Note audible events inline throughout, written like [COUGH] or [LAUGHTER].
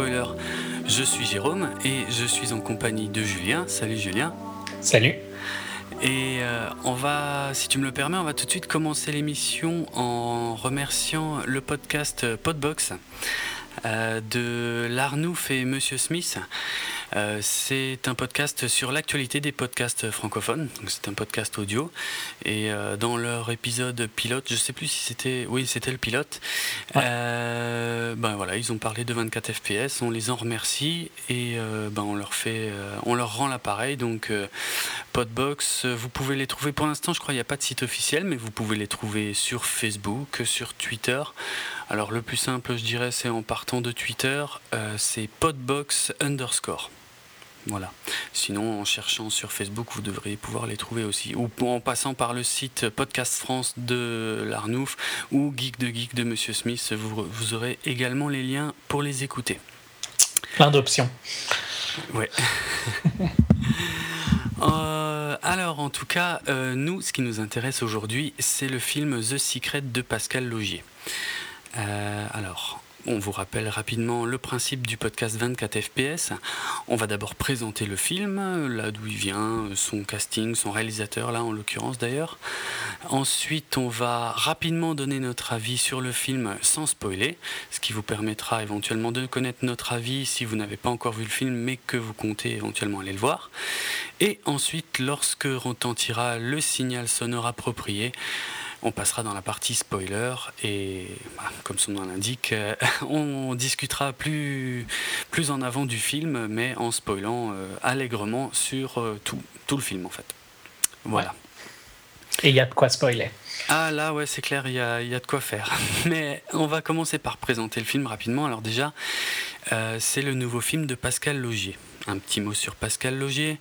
spoiler. Je suis Jérôme et je suis en compagnie de Julien. Salut Julien. Salut. Et euh, on va, si tu me le permets, on va tout de suite commencer l'émission en remerciant le podcast Podbox euh, de Larnouf et Monsieur Smith. Euh, c'est un podcast sur l'actualité des podcasts francophones. C'est un podcast audio. Et euh, dans leur épisode pilote, je sais plus si c'était. Oui, c'était le pilote. ben voilà, ils ont parlé de 24 FPS. On les en remercie et ben on leur fait, on leur rend l'appareil. Donc Podbox, vous pouvez les trouver. Pour l'instant, je crois qu'il n'y a pas de site officiel, mais vous pouvez les trouver sur Facebook, sur Twitter. Alors le plus simple, je dirais, c'est en partant de Twitter, c'est podbox underscore. Voilà. Sinon, en cherchant sur Facebook, vous devriez pouvoir les trouver aussi. Ou en passant par le site Podcast France de l'Arnouf ou Geek de Geek de Monsieur Smith, vous, aurez également les liens pour les écouter. Plein d'options. Ouais. [LAUGHS] Euh, alors, en tout cas, euh, nous, ce qui nous intéresse aujourd'hui, c'est le film The Secret de Pascal Logier. Euh, alors, on vous rappelle rapidement le principe du podcast 24 FPS. On va d'abord présenter le film, là d'où il vient, son casting, son réalisateur, là en l'occurrence d'ailleurs. Ensuite, on va rapidement donner notre avis sur le film sans spoiler, ce qui vous permettra éventuellement de connaître notre avis si vous n'avez pas encore vu le film mais que vous comptez éventuellement aller le voir. Et ensuite, lorsque retentira le signal sonore approprié, on passera dans la partie spoiler et, bah, comme son nom l'indique, euh, [LAUGHS] on discutera plus, plus en avant du film, mais en spoilant euh, allègrement sur euh, tout, tout, le film en fait. Voilà. Et il y a de quoi spoiler. Ah là, ouais, c'est clair, il y a, y a, de quoi faire. [LAUGHS] Mais on va commencer par présenter le film rapidement. Alors déjà, c'est le nouveau film de Pascal Logier. Un petit mot sur Pascal Logier.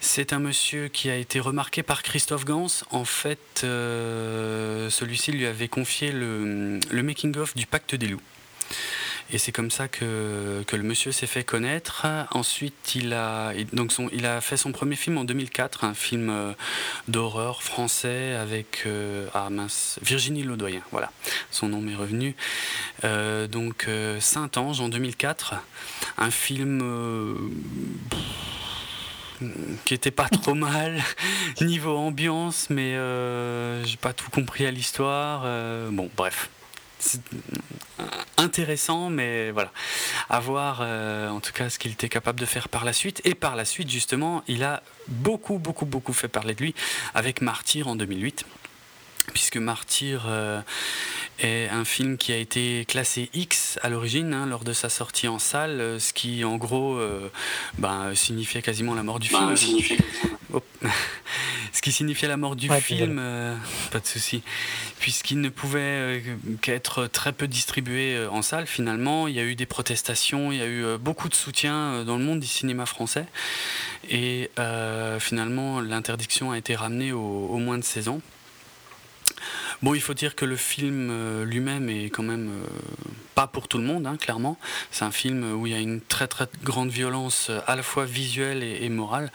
C'est un monsieur qui a été remarqué par Christophe Gans. En fait, euh, celui-ci lui avait confié le, making-of du Pacte des loups. Et c'est comme ça que, que le monsieur s'est fait connaître. Ensuite, il a, donc son, il a fait son premier film en 2004, un film euh, d'horreur français avec euh, ah mince, Virginie Laudoyen. Voilà, son nom m'est revenu. Euh, donc Saint-Ange en 2004, un film qui était pas trop [LAUGHS] mal niveau ambiance, mais j'ai pas tout compris à l'histoire. bon, bref intéressant, mais voilà, à voir euh, en tout cas ce qu'il était capable de faire par la suite. Et par la suite, justement, il a beaucoup, beaucoup, beaucoup fait parler de lui avec Martyr en 2008 puisque Martyr euh, est un film qui a été classé X à l'origine hein, lors de sa sortie en salle, euh, ce qui en gros ben, signifiait quasiment la mort du film. Ce qui signifiait la mort du film, pas de souci, puisqu'il ne pouvait qu'être très peu distribué en salle finalement. Il y a eu des protestations, il y a eu beaucoup de soutien dans le monde du cinéma français, et finalement l'interdiction a été ramenée au, moins de 16 ans. Bon, il faut dire que le film euh, lui-même est quand même euh, pas pour tout le monde, hein, clairement. C'est un film où il y a une très très grande violence euh, à la fois visuelle et, morale.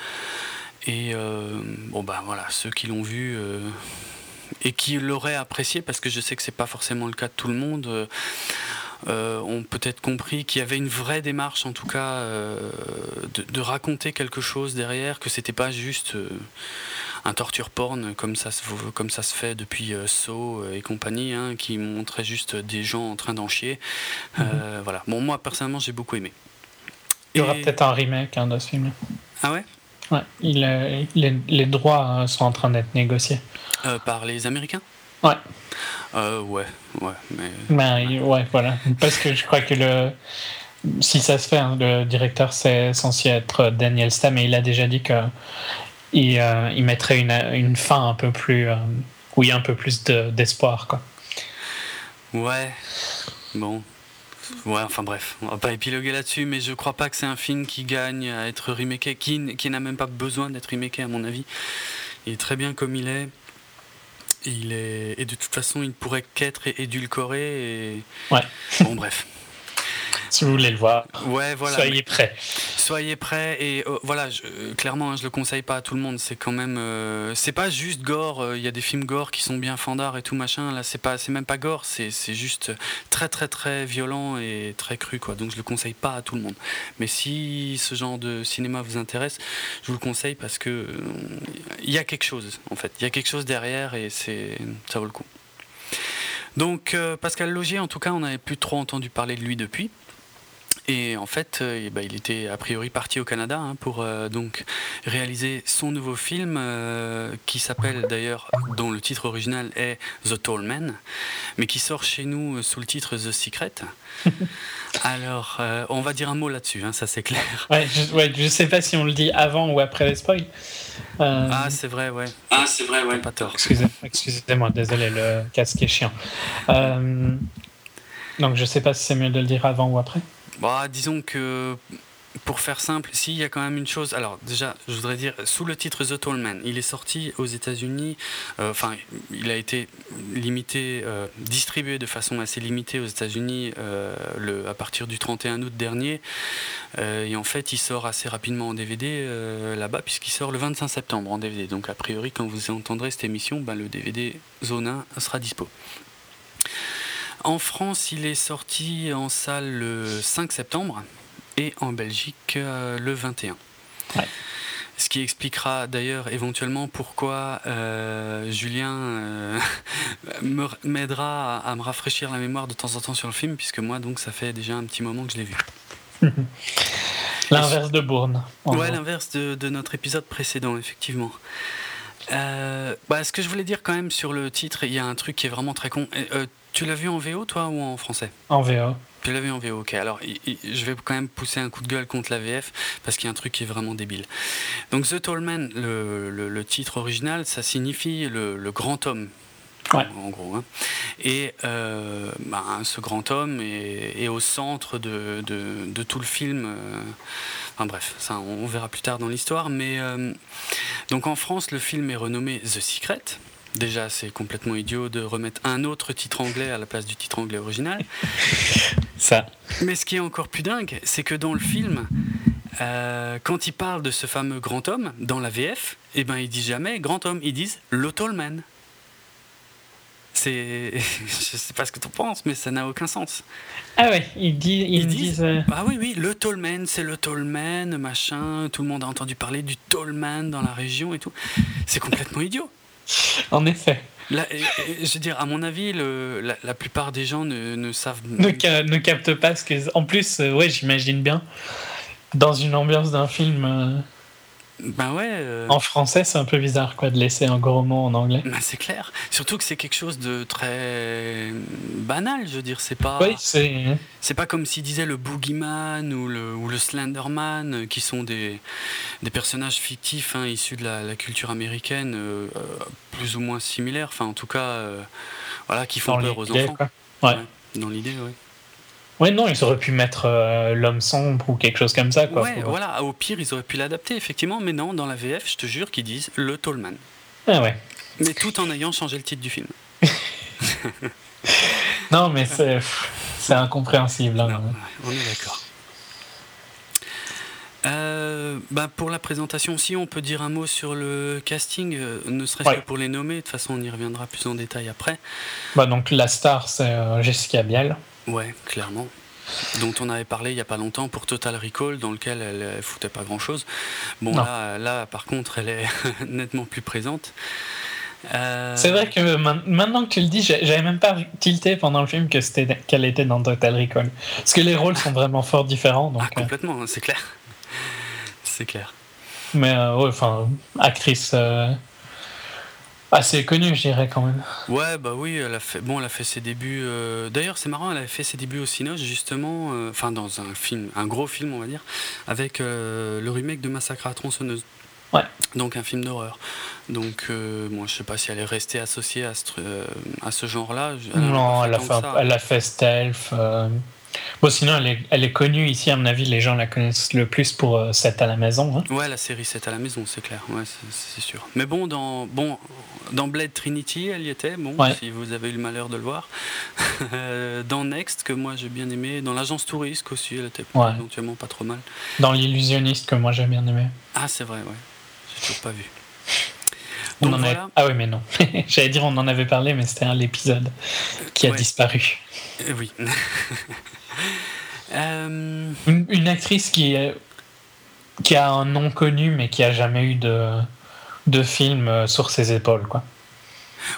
Et bon, ben voilà, ceux qui l'ont vu et qui l'auraient apprécié, parce que je sais que c'est pas forcément le cas de tout le monde. ont peut-être compris qu'il y avait une vraie démarche, en tout cas, de, raconter quelque chose derrière, que c'était pas juste un torture porn comme ça, comme ça se fait depuis euh, Saw et compagnie, hein, qui montrait juste des gens en train d'en chier. Euh, mhm. voilà. Bon, moi personnellement, j'ai beaucoup aimé. Il y aura peut-être un remake hein, de ce film. Ah ouais? Ouais, il, les, droits euh, sont en train d'être négociés. par les Américains? Ouais. ouais, ouais, mais. Ben, ouais, voilà. Parce que je crois que le. Si ça se fait, hein, le directeur c'est censé être Daniel Stam et il a déjà dit que il, euh, il mettrait une, une, fin un peu plus. Euh, où il y a un peu plus d'espoir, quoi. Ouais. Bon. Ouais, enfin bref, on va pas épiloguer là-dessus, mais je crois pas que c'est un film qui gagne à être remaké, qui, qui n'a même pas besoin d'être remaké à mon avis. Il est très bien comme il est. Il est et de toute façon, il pourrait qu'être édulcoré. Et... Ouais. Bon, bref. Si vous voulez le voir. Ouais, voilà. Soyez prêts. Soyez prêts et euh, voilà, je, euh, clairement, hein, je le conseille pas à tout le monde. C'est quand même, euh, c'est pas juste gore. Il y a des films gore qui sont bien fandards et tout machin. Là, c'est pas, c'est même pas gore. C'est, c'est juste très très très violent et très cru quoi. Donc je le conseille pas à tout le monde. Mais si ce genre de cinéma vous intéresse, je vous le conseille parce que il y a quelque chose en fait. Il y a quelque chose derrière et c'est, ça vaut le coup. Donc Pascal Logier, en tout cas, on n'avait plus trop entendu parler de lui depuis. Et en fait, euh, eh ben, il était a priori parti au Canada hein, pour euh, donc réaliser son nouveau film euh, qui s'appelle d'ailleurs, dont le titre original est The Tall Man, mais qui sort chez nous sous le titre The Secret. [LAUGHS] Alors, on va dire un mot là-dessus, hein, ça c'est clair. Ouais je, ouais, sais pas si on le dit avant ou après les spoils. Ah, c'est vrai, ouais. Ah, c'est vrai, ouais. Pas tort. Excusez-moi, désolé, le casque est chiant. donc, je sais pas si c'est mieux de le dire avant ou après. Bah, disons que pour faire simple, s'il y a quand même une chose. Alors, déjà, je voudrais dire, sous le titre The Tall Man, il est sorti aux États-Unis. Euh, enfin, il a été limité, euh, distribué de façon assez limitée aux États-Unis euh, à partir du 31 août dernier. et en fait, il sort assez rapidement en DVD là-bas, puisqu'il sort le 25 septembre en DVD. Donc, a priori, quand vous entendrez cette émission, ben, le DVD Zone 1 sera dispo. En France, il est sorti en salle le 5 septembre et en Belgique euh, le 21. Ce qui expliquera d'ailleurs éventuellement pourquoi euh, Julien euh, [LAUGHS] m'aidera à, me rafraîchir la mémoire de temps en temps sur le film, puisque moi, donc, ça fait déjà un petit moment que je l'ai vu. [LAUGHS] l'inverse de Bourne. Ouais, l'inverse de, notre épisode précédent, effectivement. bah, ce que je voulais dire quand même sur le titre, il y a un truc qui est vraiment très con. Tu l'as vu en VO, toi, ou en français? En VO. Tu l'as vu en VO, ok. Alors, je vais quand même pousser un coup de gueule contre la VF, parce qu'il y a un truc qui est vraiment débile. Donc, The Tall Man, le, titre original, ça signifie le, grand homme. Ouais. En, gros. Hein. Et euh, bah, ce grand homme est, au centre de, tout le film. Euh, enfin bref, ça on verra plus tard dans l'histoire. Mais euh, donc en France, le film est renommé The Secret. Déjà, c'est complètement idiot de remettre un autre titre anglais à la place du titre anglais original. [LAUGHS] Ça. Mais ce qui est encore plus dingue, c'est que dans le film, euh, quand ils parlent de ce fameux grand homme, dans la VF, eh ben, ils disent jamais grand homme, ils disent le man. C'est. [LAUGHS] Je sais pas ce que tu penses, mais ça n'a aucun sens. Ah ouais, ils, disent. Euh, ah oui, oui, le Tallman, c'est le Tallman, machin. Tout le monde a entendu parler du Tallman dans la région et tout. C'est complètement idiot. [LAUGHS] en effet. je veux dire, à mon avis, le, la, plupart des gens ne, ne savent. Ne, ne captent pas ce que. En plus, euh, ouais, j'imagine bien. Dans une ambiance d'un film. Ben ouais. Euh, en français, c'est un peu bizarre quoi de laisser un gros mot en anglais. Ben c'est clair. Surtout que c'est quelque chose de très banal, je veux dire. C'est pas. Oui, c'est. C'est pas comme s'il disait le Boogeyman ou le, ou le Slenderman, euh, qui sont des, des personnages fictifs hein, issus de la, culture américaine, euh, plus ou moins similaires. Enfin, en tout cas, voilà, qui font peur aux enfants. Ouais. Dans l'idée, oui. Ouais, non, ils auraient pu mettre euh, l'homme sombre ou quelque chose comme ça. Quoi, ouais, voilà, au pire, ils auraient pu l'adapter, effectivement, mais non, dans la VF, je te jure qu'ils disent le Tallman. Ah ouais. Mais tout en ayant changé le titre du film. [LAUGHS] non, mais c'est, c'est incompréhensible. Hein. on est d'accord. Euh, bah pour la présentation aussi, on peut dire un mot sur le casting, euh, ne serait-ce que pour les nommer. De toute façon, on y reviendra plus en détail après. Bah donc la star, c'est Jessica Biel. Ouais, clairement. Dont on avait parlé il n'y a pas longtemps pour Total Recall, dans lequel elle, foutait pas grand chose. Bon, là, là, par contre, elle est [LAUGHS] nettement plus présente. Euh, C'est vrai que maintenant que tu le dis, j'avais même pas tilté pendant le film que c'était qu'elle était dans Total Recall. Parce que les rôles sont vraiment fort différents. Donc, ah, complètement, c'est clair. C'est clair. Mais euh, ouais, enfin, actrice euh, assez connue, je dirais quand même. Ouais, bah oui, elle a fait, bon, elle a fait ses débuts. Euh, d'ailleurs, c'est marrant, elle a fait ses débuts au Cinoche, justement, euh, enfin, dans un film, un gros film, on va dire, avec euh, le remake de Massacre à tronçonneuse. Ouais. Donc, un film d'horreur. Donc, moi, je sais pas si elle est restée associée à ce, à ce genre-là. Non, elle a, fait, elle a fait Stealth. Bon, sinon, elle est, elle est, connue ici, à mon avis, les gens la connaissent le plus pour 7 à la maison. Hein. Ouais, la série 7 à la maison, c'est clair, ouais, c'est sûr. Mais bon dans, bon, dans Blade Trinity, elle y était, bon, si vous avez eu le malheur de le voir. dans Next, que moi j'ai bien aimé. Dans L'Agence Touriste aussi, elle était éventuellement pas trop mal. Dans L'Illusionniste, que moi j'ai bien aimé. Ah, c'est vrai, ouais. J'ai toujours pas vu. On en Ah oui, mais non. [LAUGHS] J'allais dire on en avait parlé, mais c'était un épisode qui a disparu. Euh, oui. [LAUGHS] Euh, une, actrice qui, qui a un nom connu, mais qui a jamais eu de, de film euh, sur ses épaules, quoi.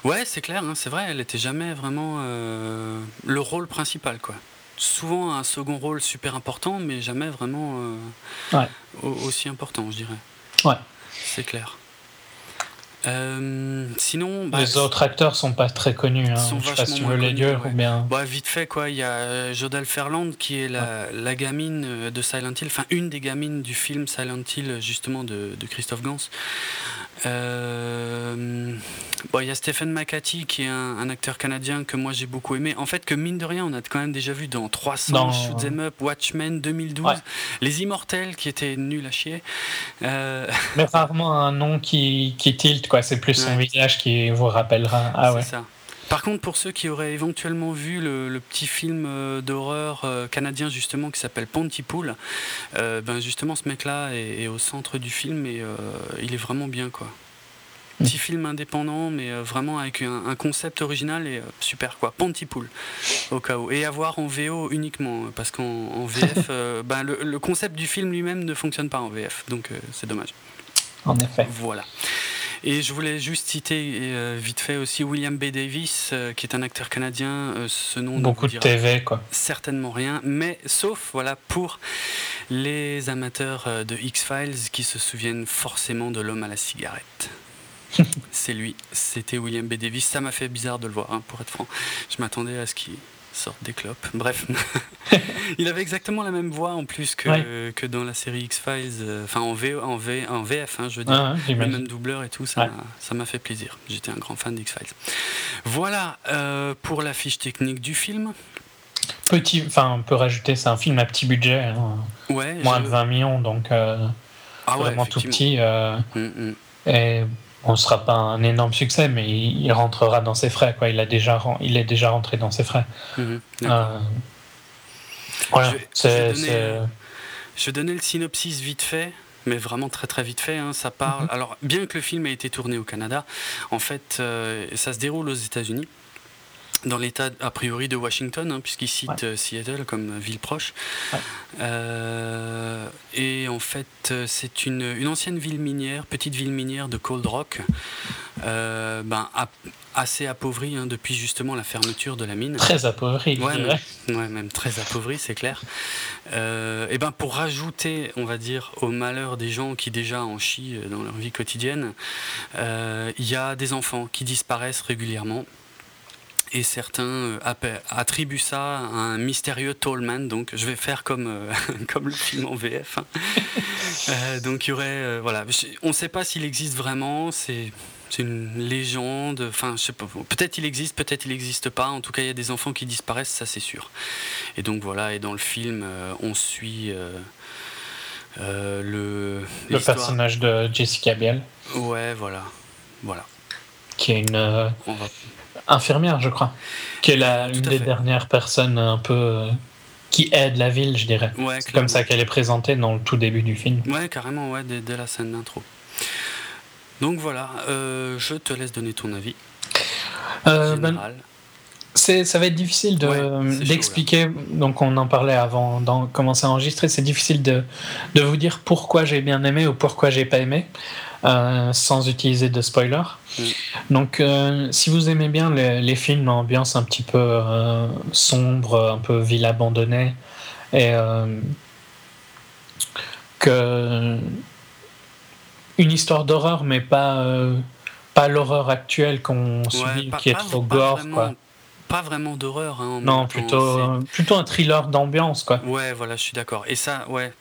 Ouais, c'est clair, hein, c'est vrai, elle était jamais vraiment le rôle principal, quoi. Souvent un second rôle super important, mais jamais vraiment aussi important, je dirais. Ouais. C'est clair. Euh, sinon, bah, les autres acteurs sont pas très connus. Hein. Sont je sais pas si tu veux les dire ou bien. Bah, vite fait quoi, il y a euh, Jodelle Ferland qui est la, la, gamine euh, de Silent Hill, enfin une des gamines du film Silent Hill justement de, de Christophe Gans. Euh, bon, il y a Stephen McCarthy qui est un, acteur canadien que moi j'ai beaucoup aimé. En fait, que mine de rien, on a quand même déjà vu dans 300, Shoot Them Up, Watchmen 2012, Les Immortels qui étaient nuls à chier. Euh... [LAUGHS] Mais rarement un nom qui, qui tilt, quoi. C'est plus son visage qui vous rappellera. Ah ouais. Ça. Par contre, pour ceux qui auraient éventuellement vu le, petit film euh, d'horreur euh, canadien justement qui s'appelle Pontypool, euh, ben justement ce mec-là est, au centre du film et il est vraiment bien quoi. Petit mm. film indépendant, mais vraiment avec un, concept original et super quoi. Pontypool, au cas où. Et à voir en VO uniquement, parce qu'en VF, [LAUGHS] ben, le, concept du film lui-même ne fonctionne pas en VF, donc c'est dommage. En effet. Voilà. Et je voulais juste citer euh, vite fait aussi William B. Davis, euh, qui est un acteur canadien. Euh, ce nom beaucoup de TV quoi. Certainement rien, mais sauf voilà pour les amateurs de X Files qui se souviennent forcément de l'homme à la cigarette. [LAUGHS] C'est lui, c'était William B. Davis. Ça m'a fait bizarre de le voir, hein, pour être franc. Je m'attendais à ce qu'il sorte des clopes. [LAUGHS] Bref, [LAUGHS] il avait exactement la même voix en plus que, que dans la série X-Files, euh, enfin en, v, en, v, en VF, hein, je veux dire, le même doubleur et tout, ça m'a fait plaisir. J'étais un grand fan d'X-Files. Voilà euh, pour la fiche technique du film. Petit, enfin, on peut rajouter, c'est un film à petit budget, hein. moins de 20 millions, donc euh, ah vraiment tout petit. Mm, mm. Et on ne sera pas un énorme succès, mais il, rentrera dans ses frais. Quoi. Il, a déjà, il est déjà rentré dans ses frais. Mhm, euh, voilà, je, vais donner, le synopsis vite fait mais vraiment très très vite fait. Hein. ça parle. Mhm. Alors, bien que le film ait été tourné au Canada, en fait, euh, ça se déroule aux États-Unis dans l'état a priori de Washington, hein, puisqu'il cite euh, Seattle comme ville proche. Euh, et en fait, euh, c'est une, une, ancienne ville minière, petite ville minière de Cold Rock, ben, assez appauvrie hein, depuis justement la fermeture de la mine. Très appauvrie, ouais, même, même très appauvrie, c'est clair. et ben pour rajouter, on va dire, au malheur des gens qui déjà en chient dans leur vie quotidienne, il y a des enfants qui disparaissent régulièrement et certains euh, attribuent ça à un mystérieux Tallman. Donc, je vais faire comme, euh, [LAUGHS] comme le film en VF. Hein. [LAUGHS] Euh, donc, il y aurait. voilà. On ne sait pas s'il existe vraiment. C'est. une légende, enfin je sais pas, peut-être il existe, peut-être il n'existe pas, en tout cas il y a des enfants qui disparaissent, ça c'est sûr. Et donc voilà, et dans le film on suit le... Le personnage de Jessica Biel. Ouais, voilà, voilà. Qui est une infirmière, je crois, qui est la, une des dernières personnes un peu euh, qui aide la ville, je dirais. c'est comme ça qu'elle est présentée dans le tout début du film. Ouais, carrément, ouais, dès, la scène d'intro. Donc voilà, euh, je te laisse donner ton avis. Euh, ben, ça va être difficile d'expliquer. donc, on en parlait avant de commencer à enregistrer. C'est difficile de, de, vous dire pourquoi j'ai bien aimé ou pourquoi j'ai pas aimé. Euh, sans utiliser de spoiler. Mm. Donc, euh, si vous aimez bien les, films d'ambiance un petit peu euh, sombre, un peu ville abandonnée, et que une histoire d'horreur, mais pas pas l'horreur actuelle qu'on suit, qui est trop gore, quoi pas vraiment d'horreur. Hein, non, plutôt, plutôt un thriller d'ambiance, quoi. Ouais, voilà, je suis d'accord. Et ça, ouais,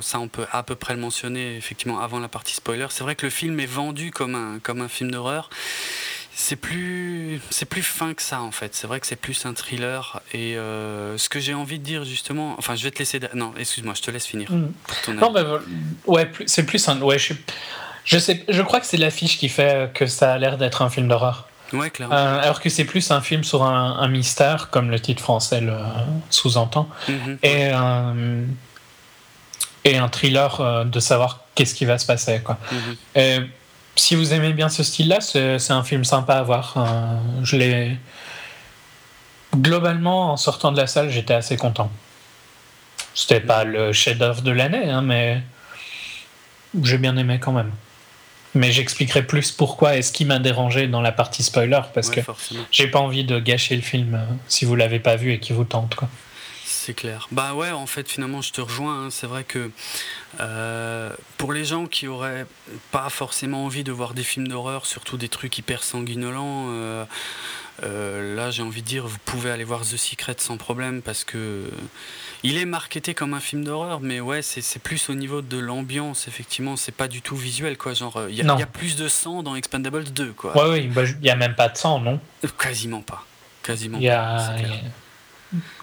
ça, on peut à peu près le mentionner, effectivement, avant la partie spoiler. C'est vrai que le film est vendu comme un, comme un film d'horreur. c'est plus, c'est plus fin que ça en fait. C'est vrai que c'est plus un thriller. Et euh, ce que j'ai envie de dire justement, enfin, je vais te laisser. Non, excuse-moi, je te laisse finir. Mm. non, bah, ouais, c'est plus un. Ouais, je, je sais, je crois que c'est l'affiche qui fait que ça a l'air d'être un film d'horreur. Ouais, clairement. Euh, alors que c'est plus un film sur un, mystère, comme le titre français le sous-entend, mm-hmm. et, euh, et un thriller de savoir qu'est-ce qui va se passer. Quoi. Mm-hmm. Et, si vous aimez bien ce style-là, c'est un film sympa à voir. Euh, je l'ai. Globalement, en sortant de la salle, j'étais assez content. C'était pas le chef-d'œuvre de l'année, hein, mais j'ai bien aimé quand même. Mais j'expliquerai plus pourquoi et ce qui m'a dérangé dans la partie spoiler, parce que j'ai pas envie de gâcher le film euh, si vous l'avez pas vu et qui vous tente. Quoi. C'est clair. Bah ouais, en fait, finalement, je te rejoins. Hein. C'est vrai que euh, pour les gens qui auraient pas forcément envie de voir des films d'horreur, surtout des trucs hyper sanguinolents, euh, euh, là, j'ai envie de dire, vous pouvez aller voir The Secret sans problème parce que il est marketé comme un film d'horreur, mais ouais, c'est plus au niveau de l'ambiance, effectivement, c'est pas du tout visuel, quoi. Genre, il y, a plus de sang dans Expendables 2, quoi. Ouais, oui, bah, il y a même pas de sang, non? Quasiment pas. Quasiment y a, pas.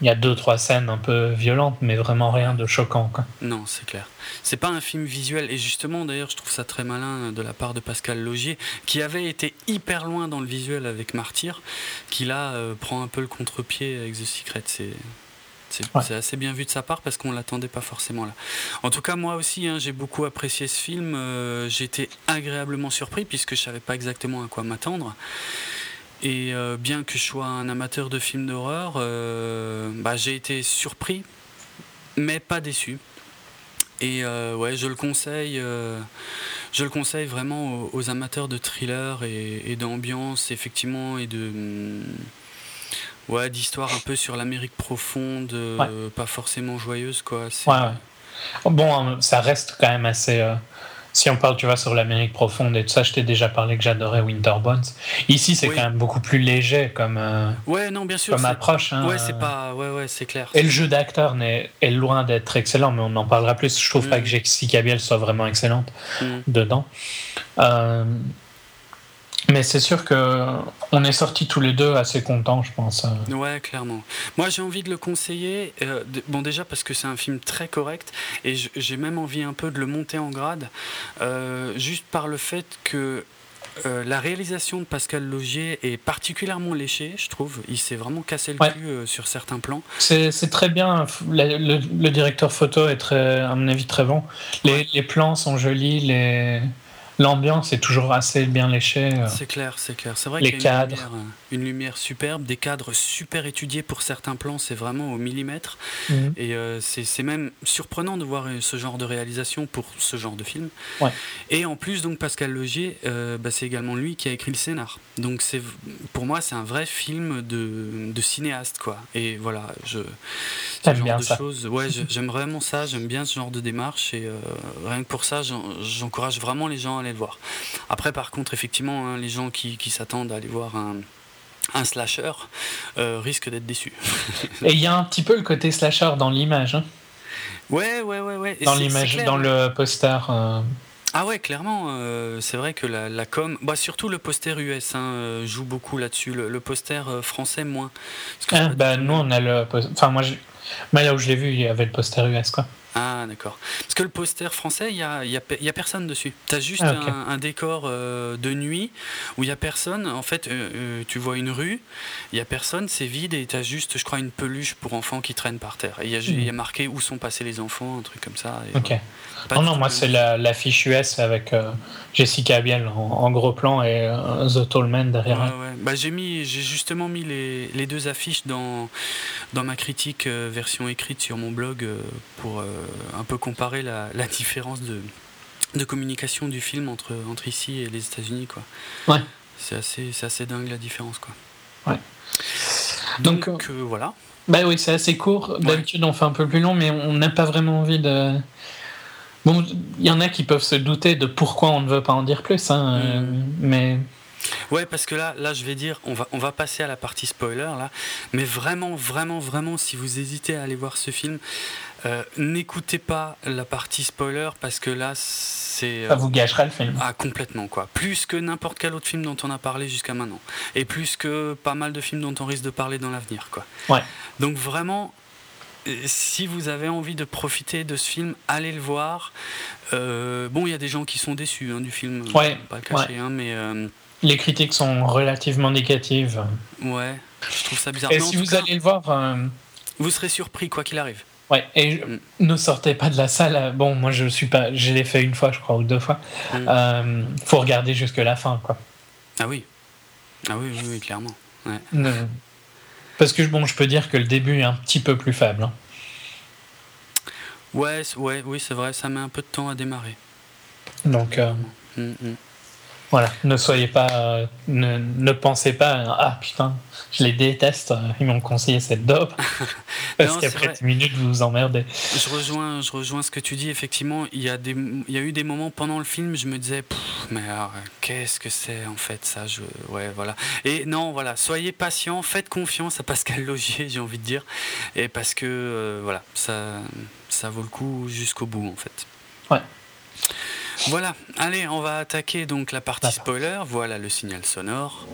Il y a deux, trois scènes un peu violentes, mais vraiment rien de choquant. Quoi. Non, c'est clair. C'est pas un film visuel. Et justement, d'ailleurs, je trouve ça très malin de la part de Pascal Logier, qui avait été hyper loin dans le visuel avec Martyr, qui là euh, prend un peu le contre-pied avec The Secret. C'est. C'est assez bien vu de sa part parce qu'on l'attendait pas forcément là. En tout cas, moi aussi, hein, j'ai beaucoup apprécié ce film. Euh, j'ai été agréablement surpris puisque je savais pas exactement à quoi m'attendre. Et euh, bien que je sois un amateur de films d'horreur, euh, bah, j'ai été surpris, mais pas déçu. Et euh, ouais, je le conseille, je le conseille vraiment aux, amateurs de thriller et, d'ambiance, effectivement, et de mm, ouais, d'histoire un peu sur l'Amérique profonde, pas forcément joyeuse, quoi. Ouais, ouais. Bon, ça reste quand même assez si on parle, tu vois, sur l'Amérique profonde et tout ça, je t'ai déjà parlé que j'adorais Winter Bones. Ici, c'est quand même beaucoup plus léger comme, euh, ouais, non, bien sûr, comme approche. Hein, ouais, c'est pas, ouais, ouais, c'est clair. Et le jeu d'acteur est, est, loin d'être excellent, mais on en parlera plus. Je trouve pas mm. que Jessica Biel soit vraiment excellente mm. dedans. Euh, mais c'est sûr que on est sortis tous les deux assez contents, je pense. Ouais, clairement. Moi, j'ai envie de le conseiller. Euh, bon, déjà parce que c'est un film très correct, et j'ai même envie un peu de le monter en grade, euh, juste par le fait que euh, la réalisation de Pascal Logier est particulièrement léchée, je trouve. Il s'est vraiment cassé le cul sur certains plans. C'est très bien. Le, directeur photo est, très, à mon avis, très bon. Les, les plans sont jolis. Les l'ambiance est toujours assez bien léchée. Euh. C'est clair, c'est clair. C'est vrai qu'il y a euh, une lumière, superbe, des cadres super étudiés pour certains plans, c'est vraiment au millimètre. Mhm. Et euh, c'est même surprenant de voir ce genre de réalisation pour ce genre de film. Et en plus, donc Pascal Logier, bah, c'est également lui qui a écrit le scénar. Donc c'est pour moi, c'est un vrai film de, de, cinéaste, quoi. Et voilà, je. Ce genre de choses. Ouais, j'aime vraiment ça. J'aime bien ce genre de démarche et rien que pour ça, j'encourage vraiment les gens à aller le voir. Après, par contre, effectivement, hein, les gens qui, s'attendent à aller voir un, un slasher euh, risquent d'être déçus. [LAUGHS] Et il y a un petit peu le côté slasher dans l'image. Hein. Ouais, ouais, ouais, ouais. Dans l'image, dans le poster. Euh. Ah ouais, clairement, euh, c'est vrai que la, com, bah surtout le poster US hein, joue beaucoup là-dessus. Le, poster français moins. Ah, bah, nous on a le, enfin moi, là où je l'ai vu, il y avait le poster US quoi. Ah, d'accord. Parce que le poster français, il n'y a, y a, personne dessus. Tu as juste ah, un, décor euh, de nuit où il n'y a personne. En fait, euh, euh, tu vois une rue, il n'y a personne, c'est vide et tu as juste, je crois, une peluche pour enfants qui traîne par terre. il y, y, a hmm. marqué où sont passés les enfants, un truc comme ça. ok. non, non, moi, c'est la, fiche US avec Jessica Biel en, gros plan et The Tall Man derrière. Ouais, Bah, j'ai, justement mis les, les, deux affiches dans, dans ma critique version écrite sur mon blog pour un peu comparer la, différence de, de, communication du film entre, entre ici et les États-Unis. Quoi. Ouais. C'est assez, assez dingue la différence. Quoi. Ouais. Donc, euh, euh, voilà. Bah oui, c'est assez court. D'habitude, on fait un peu plus long, mais on n'a pas vraiment envie de. Bon, il y en a qui peuvent se douter de pourquoi on ne veut pas en dire plus, hein, mm. mais Ouais, parce que là, là, je vais dire, on va, on va passer à la partie spoiler là. Mais vraiment, vraiment, vraiment, si vous hésitez à aller voir ce film, Euh, N'écoutez pas la partie spoiler parce que là, c'est. Ça vous gâchera le film. Ah, complètement, quoi. Plus que n'importe quel autre film dont on a parlé jusqu'à maintenant. Et plus que pas mal de films dont on risque de parler dans l'avenir, quoi. Ouais. Donc, vraiment, euh, si vous avez envie de profiter de ce film, allez le voir. Euh, bon, il y a des gens qui sont déçus hein, du film, Ouais, pas le cacher, hein, mais euh, Les critiques sont relativement négatives. ouais, je trouve ça bizarre. Et si vous cas, allez le voir, euh, vous serez surpris quoi qu'il arrive. Ouais, et je- Mm. ne sortez pas de la salle. euh, Bon, moi je suis pas, je l'ai fait une fois, je crois, ou deux fois. Mm. Euh, faut regarder jusque la fin, quoi. Ah oui, ah oui, oui, oui, clairement. Ouais. Ne- Parce que bon, je peux dire que le début est un petit peu plus faible. hein. Ouais, ouais, oui, c'est vrai, ça met un peu de temps à démarrer. Donc euh, Mm, mm. Voilà, ne soyez pas, euh, ne, ne pensez pas, euh, ah putain, je les déteste, euh, ils m'ont conseillé cette dope. [LAUGHS] Parce qu'après vrai. 10 minutes, vous vous emmerdez. Je rejoins, je rejoins ce que tu dis. Effectivement, il y, a des, il y a eu des moments pendant le film, je me disais, mais alors, qu'est-ce que c'est en fait ça je, Ouais, voilà. Et non, voilà, soyez patient, faites confiance à Pascal [LAUGHS] Logier, j'ai envie de dire, et parce que euh, voilà, ça, ça vaut le coup jusqu'au bout en fait. Ouais. Voilà, allez, on va attaquer donc la partie spoiler. Voilà le signal sonore.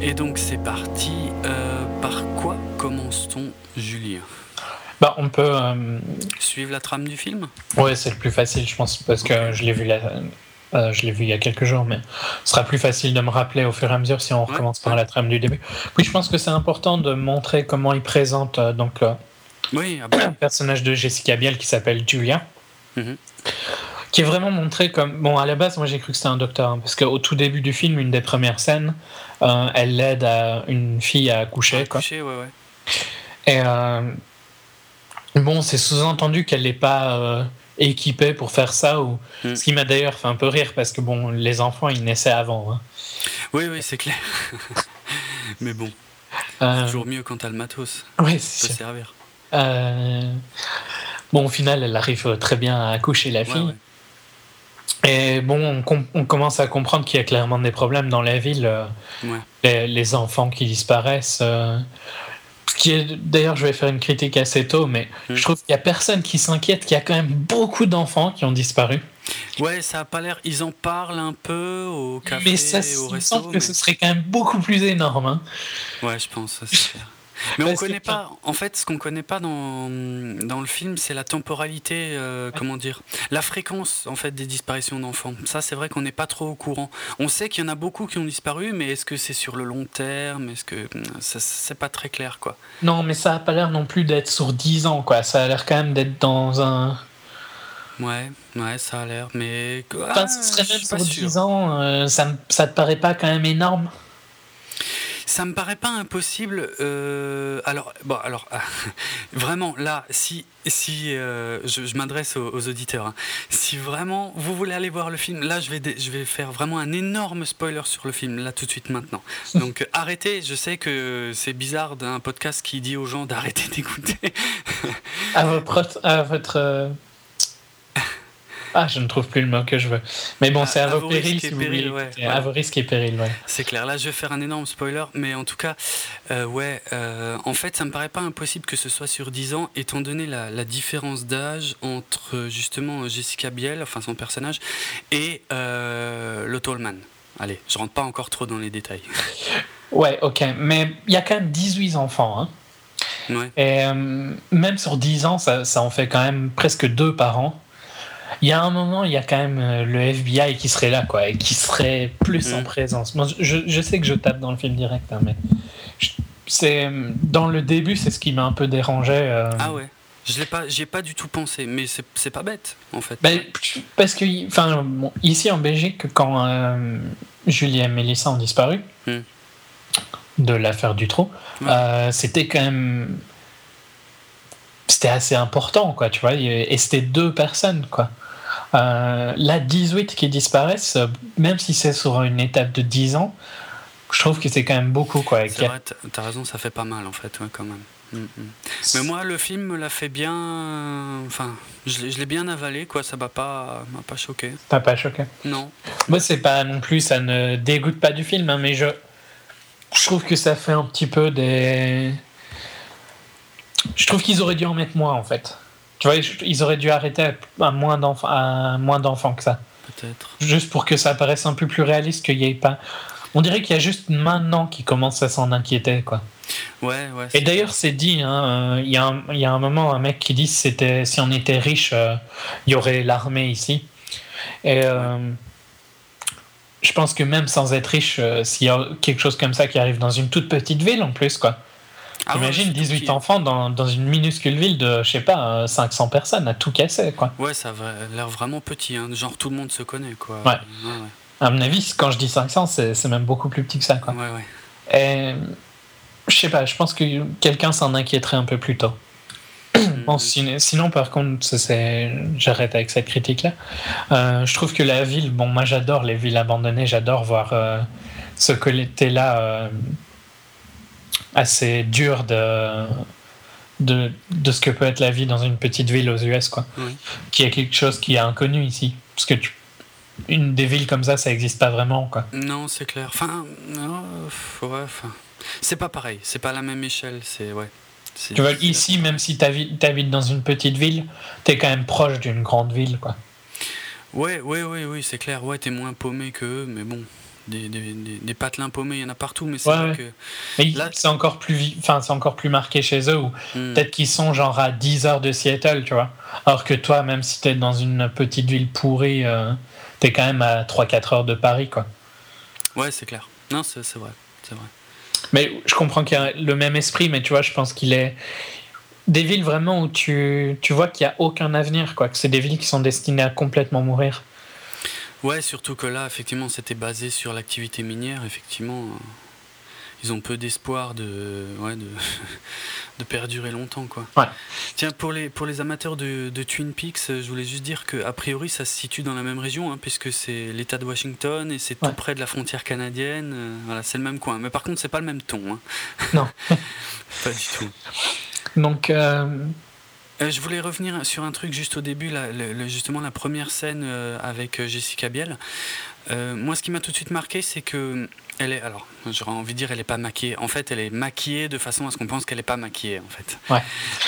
Et donc c'est parti. Euh, par quoi commence-t-on, Julien? Bah, on peut. euh, Suivre la trame du film? Ouais, c'est le plus facile, je pense, parce que je l'ai vu euh, je l'ai vu il y a quelques jours, mais ce sera plus facile de me rappeler au fur et à mesure si on Ouais. recommence par la trame du début. Puis je pense que c'est important de montrer comment il présente euh, donc Oui, ah bah, un personnage de Jessica Biel qui s'appelle Julia, Mhm. Qui est vraiment montré comme bon à la base moi j'ai cru que c'était un docteur hein, parce qu'au tout début du film une des premières scènes euh, elle aide à une fille à accoucher quoi. ouais, ouais. Et euh, bon, c'est sous-entendu qu'elle n'est pas euh, équipée pour faire ça, ou Mm. ce qui m'a d'ailleurs fait un peu rire parce que bon, les enfants ils naissaient avant. hein. Oui, oui, c'est clair. [LAUGHS] Mais bon, Euh, toujours mieux quand t'as le matos. ouais, Ça c'est servir. Bon, au final, elle arrive très bien à accoucher la Ouais, fille. ouais. Et bon, on, com- on commence à comprendre qu'il y a clairement des problèmes dans la ville. euh, Ouais. les, les enfants qui disparaissent. euh, ce qui est d'ailleurs, je vais faire une critique assez tôt, mais Mm. je trouve qu'il y a personne qui s'inquiète qu'il y a quand même beaucoup d'enfants qui ont disparu. Ouais, ça a pas l'air. Ils en parlent un peu au café, mais ça, au resto. semble que mais- ce serait quand même beaucoup plus énorme. hein. Ouais, je pense, ça. [LAUGHS] Mais on connaît pas. En fait, ce qu'on connaît pas dans, dans le film, c'est la temporalité. euh, Comment dire La fréquence en fait des disparitions d'enfants. Ça, c'est vrai qu'on n'est pas trop au courant. On sait qu'il y en a beaucoup qui ont disparu, mais est-ce que c'est sur le long terme? Est-ce que ça, c'est pas très clair, quoi. Non, mais ça a pas l'air non plus d'être sur 10 ans, quoi. Ça a l'air quand même d'être dans un. Ouais, ouais, ça a l'air, mais Enfin, Ah, ce serait je même sur pas 10 sûr. ans, euh, ça, ça te paraît pas quand même énorme? Ça me paraît pas impossible. euh, alors, bon, alors, ah, [LAUGHS] vraiment, là, si, si euh, je, je m'adresse aux, aux auditeurs, hein. si vraiment vous voulez aller voir le film, là, je vais, je vais faire vraiment un énorme spoiler sur le film, là, tout de suite, maintenant. [LAUGHS] Donc, euh, arrêtez. Je sais que c'est bizarre d'un podcast qui dit aux gens d'arrêter [LAUGHS] d'écouter. À votre. À votre euh, Ah, je ne trouve plus le mot que je veux. Mais bon, c'est à, vos périls risques si et vous périls, voulez. ouais. À vos risques et périls, ouais. C'est clair. Là, je vais faire un énorme spoiler, mais en tout cas, euh, ouais, euh, en fait, ça me paraît pas impossible que ce soit sur 10 ans, étant donné la, la différence d'âge entre justement Jessica Biel, enfin son personnage, et euh, le Tallman. Allez, je rentre pas encore trop dans les détails. [LAUGHS] Ouais, ok. Mais il y a quand même 18 enfants. Hein. Ouais. Et euh, même sur 10 ans, ça, ça en fait quand même presque deux par an. Il y a un moment, il y a quand même euh, le FBI qui serait là, quoi, et qui serait plus en Mm. présence. Moi, je, je sais que je tape dans le film direct, hein, mais c'est dans le début, c'est ce qui m'a un peu dérangé. euh, Ah ouais. Je l'ai pas, j'y ai pas du tout pensé, mais c'est pas bête en fait. ben, parce que, enfin, bon, ici en Belgique, quand euh, Julie et Mélissa ont disparu Mm. de l'affaire du trou, Ouais. euh, c'était quand même. C'était assez important, quoi, tu vois, et c'était deux personnes, quoi. Euh, là, 18 qui disparaissent, euh, même si c'est sur une étape de 10 ans, je trouve que c'est quand même beaucoup, quoi. C'est vrai, t'as- raison, ça fait pas mal en fait, ouais, quand même. Mm, mm. Mais moi, le film me l'a fait bien. Enfin, je l'ai je l'ai bien avalé, quoi. Ça m'a pas, m'a pas choqué. T'as pas choqué Non. Moi, c'est pas non plus, ça ne dégoûte pas du film, hein, mais je, je trouve que ça fait un petit peu des. Je trouve qu'ils auraient dû en mettre moins en fait. Tu vois, ils auraient dû arrêter à moins d'enfants, à moins d'enfants que ça. Peut-être. Juste pour que ça paraisse un peu plus réaliste, qu'il n'y ait pas. On dirait qu'il y a juste maintenant qui commence à s'en inquiéter, quoi. Ouais, ouais. Et d'ailleurs, c'est dit, hein, il y, a un- il y a un moment, un mec qui dit c'était si on était riche, euh, il y aurait l'armée ici. Et euh, je pense que même sans être riche, euh, s'il y a quelque chose comme ça qui arrive dans une toute petite ville en plus, quoi. Ah ouais, Imagine c'est tout 18 petit. enfants dans, dans une minuscule ville de, je sais pas, euh, 500 personnes à tout casser, quoi. Ouais, ça a l'air vraiment petit, hein. genre tout le monde se connaît, quoi. Ouais. ouais, À mon avis, quand je dis 500, c'est même beaucoup plus petit que ça, quoi. ouais. ouais. Et je sais pas, je pense que quelqu'un s'en inquiéterait un peu plus tôt. Bon, sin- sinon, par contre, j'arrête avec cette critique-là. Euh, je trouve que la ville, bon, moi j'adore les villes abandonnées, j'adore voir euh, ce côté-là euh, assez dur de, de, de ce que peut être la vie dans une petite ville aux US, quoi. Oui. Qui est quelque chose qui est inconnu ici. Parce que tu, une des villes comme ça, ça n'existe pas vraiment, quoi. Non, c'est clair. Enfin, non, ouais, enfin. C'est pas pareil, c'est pas la même échelle, c'est. Ouais. Tu vois, ici, même si tu habites dans une petite ville, tu es quand même proche d'une grande ville, quoi. Ouais, ouais, ouais, oui, c'est clair. Ouais, t'es moins paumé que eux, mais bon. Des, des, des, patelins paumés, il y en a partout, mais c'est Ouais, que. Mais Là- c'est encore plus enfin c'est encore plus marqué chez eux ou Hmm. peut-être qu'ils sont genre à 10 heures de Seattle, tu vois. Alors que toi même si tu es dans une petite ville pourrie, euh, tu es quand même à 3 4 heures de Paris quoi. Ouais, c'est clair. Non, c'est c'est vrai. C'est vrai. Mais je comprends qu'il y a le même esprit mais tu vois, je pense qu'il est des villes vraiment où tu, tu vois qu'il n'y a aucun avenir quoi, que c'est des villes qui sont destinées à complètement mourir. Ouais, surtout que là, effectivement, c'était basé sur l'activité minière. Effectivement, euh, ils ont peu d'espoir de, ouais, de, [LAUGHS] de perdurer longtemps, quoi. Ouais. Tiens, pour les, pour les amateurs de, de Twin Peaks, euh, je voulais juste dire que a priori, ça se situe dans la même région, hein, puisque c'est l'État de Washington et c'est tout près de la frontière canadienne. euh, voilà, c'est le même coin. Mais par contre, c'est pas le même ton. hein. Non. [LAUGHS] pas du tout. Donc euh, Euh, je voulais revenir sur un truc juste au début, là, le- justement la première scène euh, avec euh, Jessica Biel. Euh, moi, ce qui m'a tout de suite marqué, c'est que elle est, alors, j'aurais envie de dire, elle est pas maquillée. En fait, elle est maquillée de façon à ce qu'on pense qu'elle est pas maquillée, en fait. Ouais.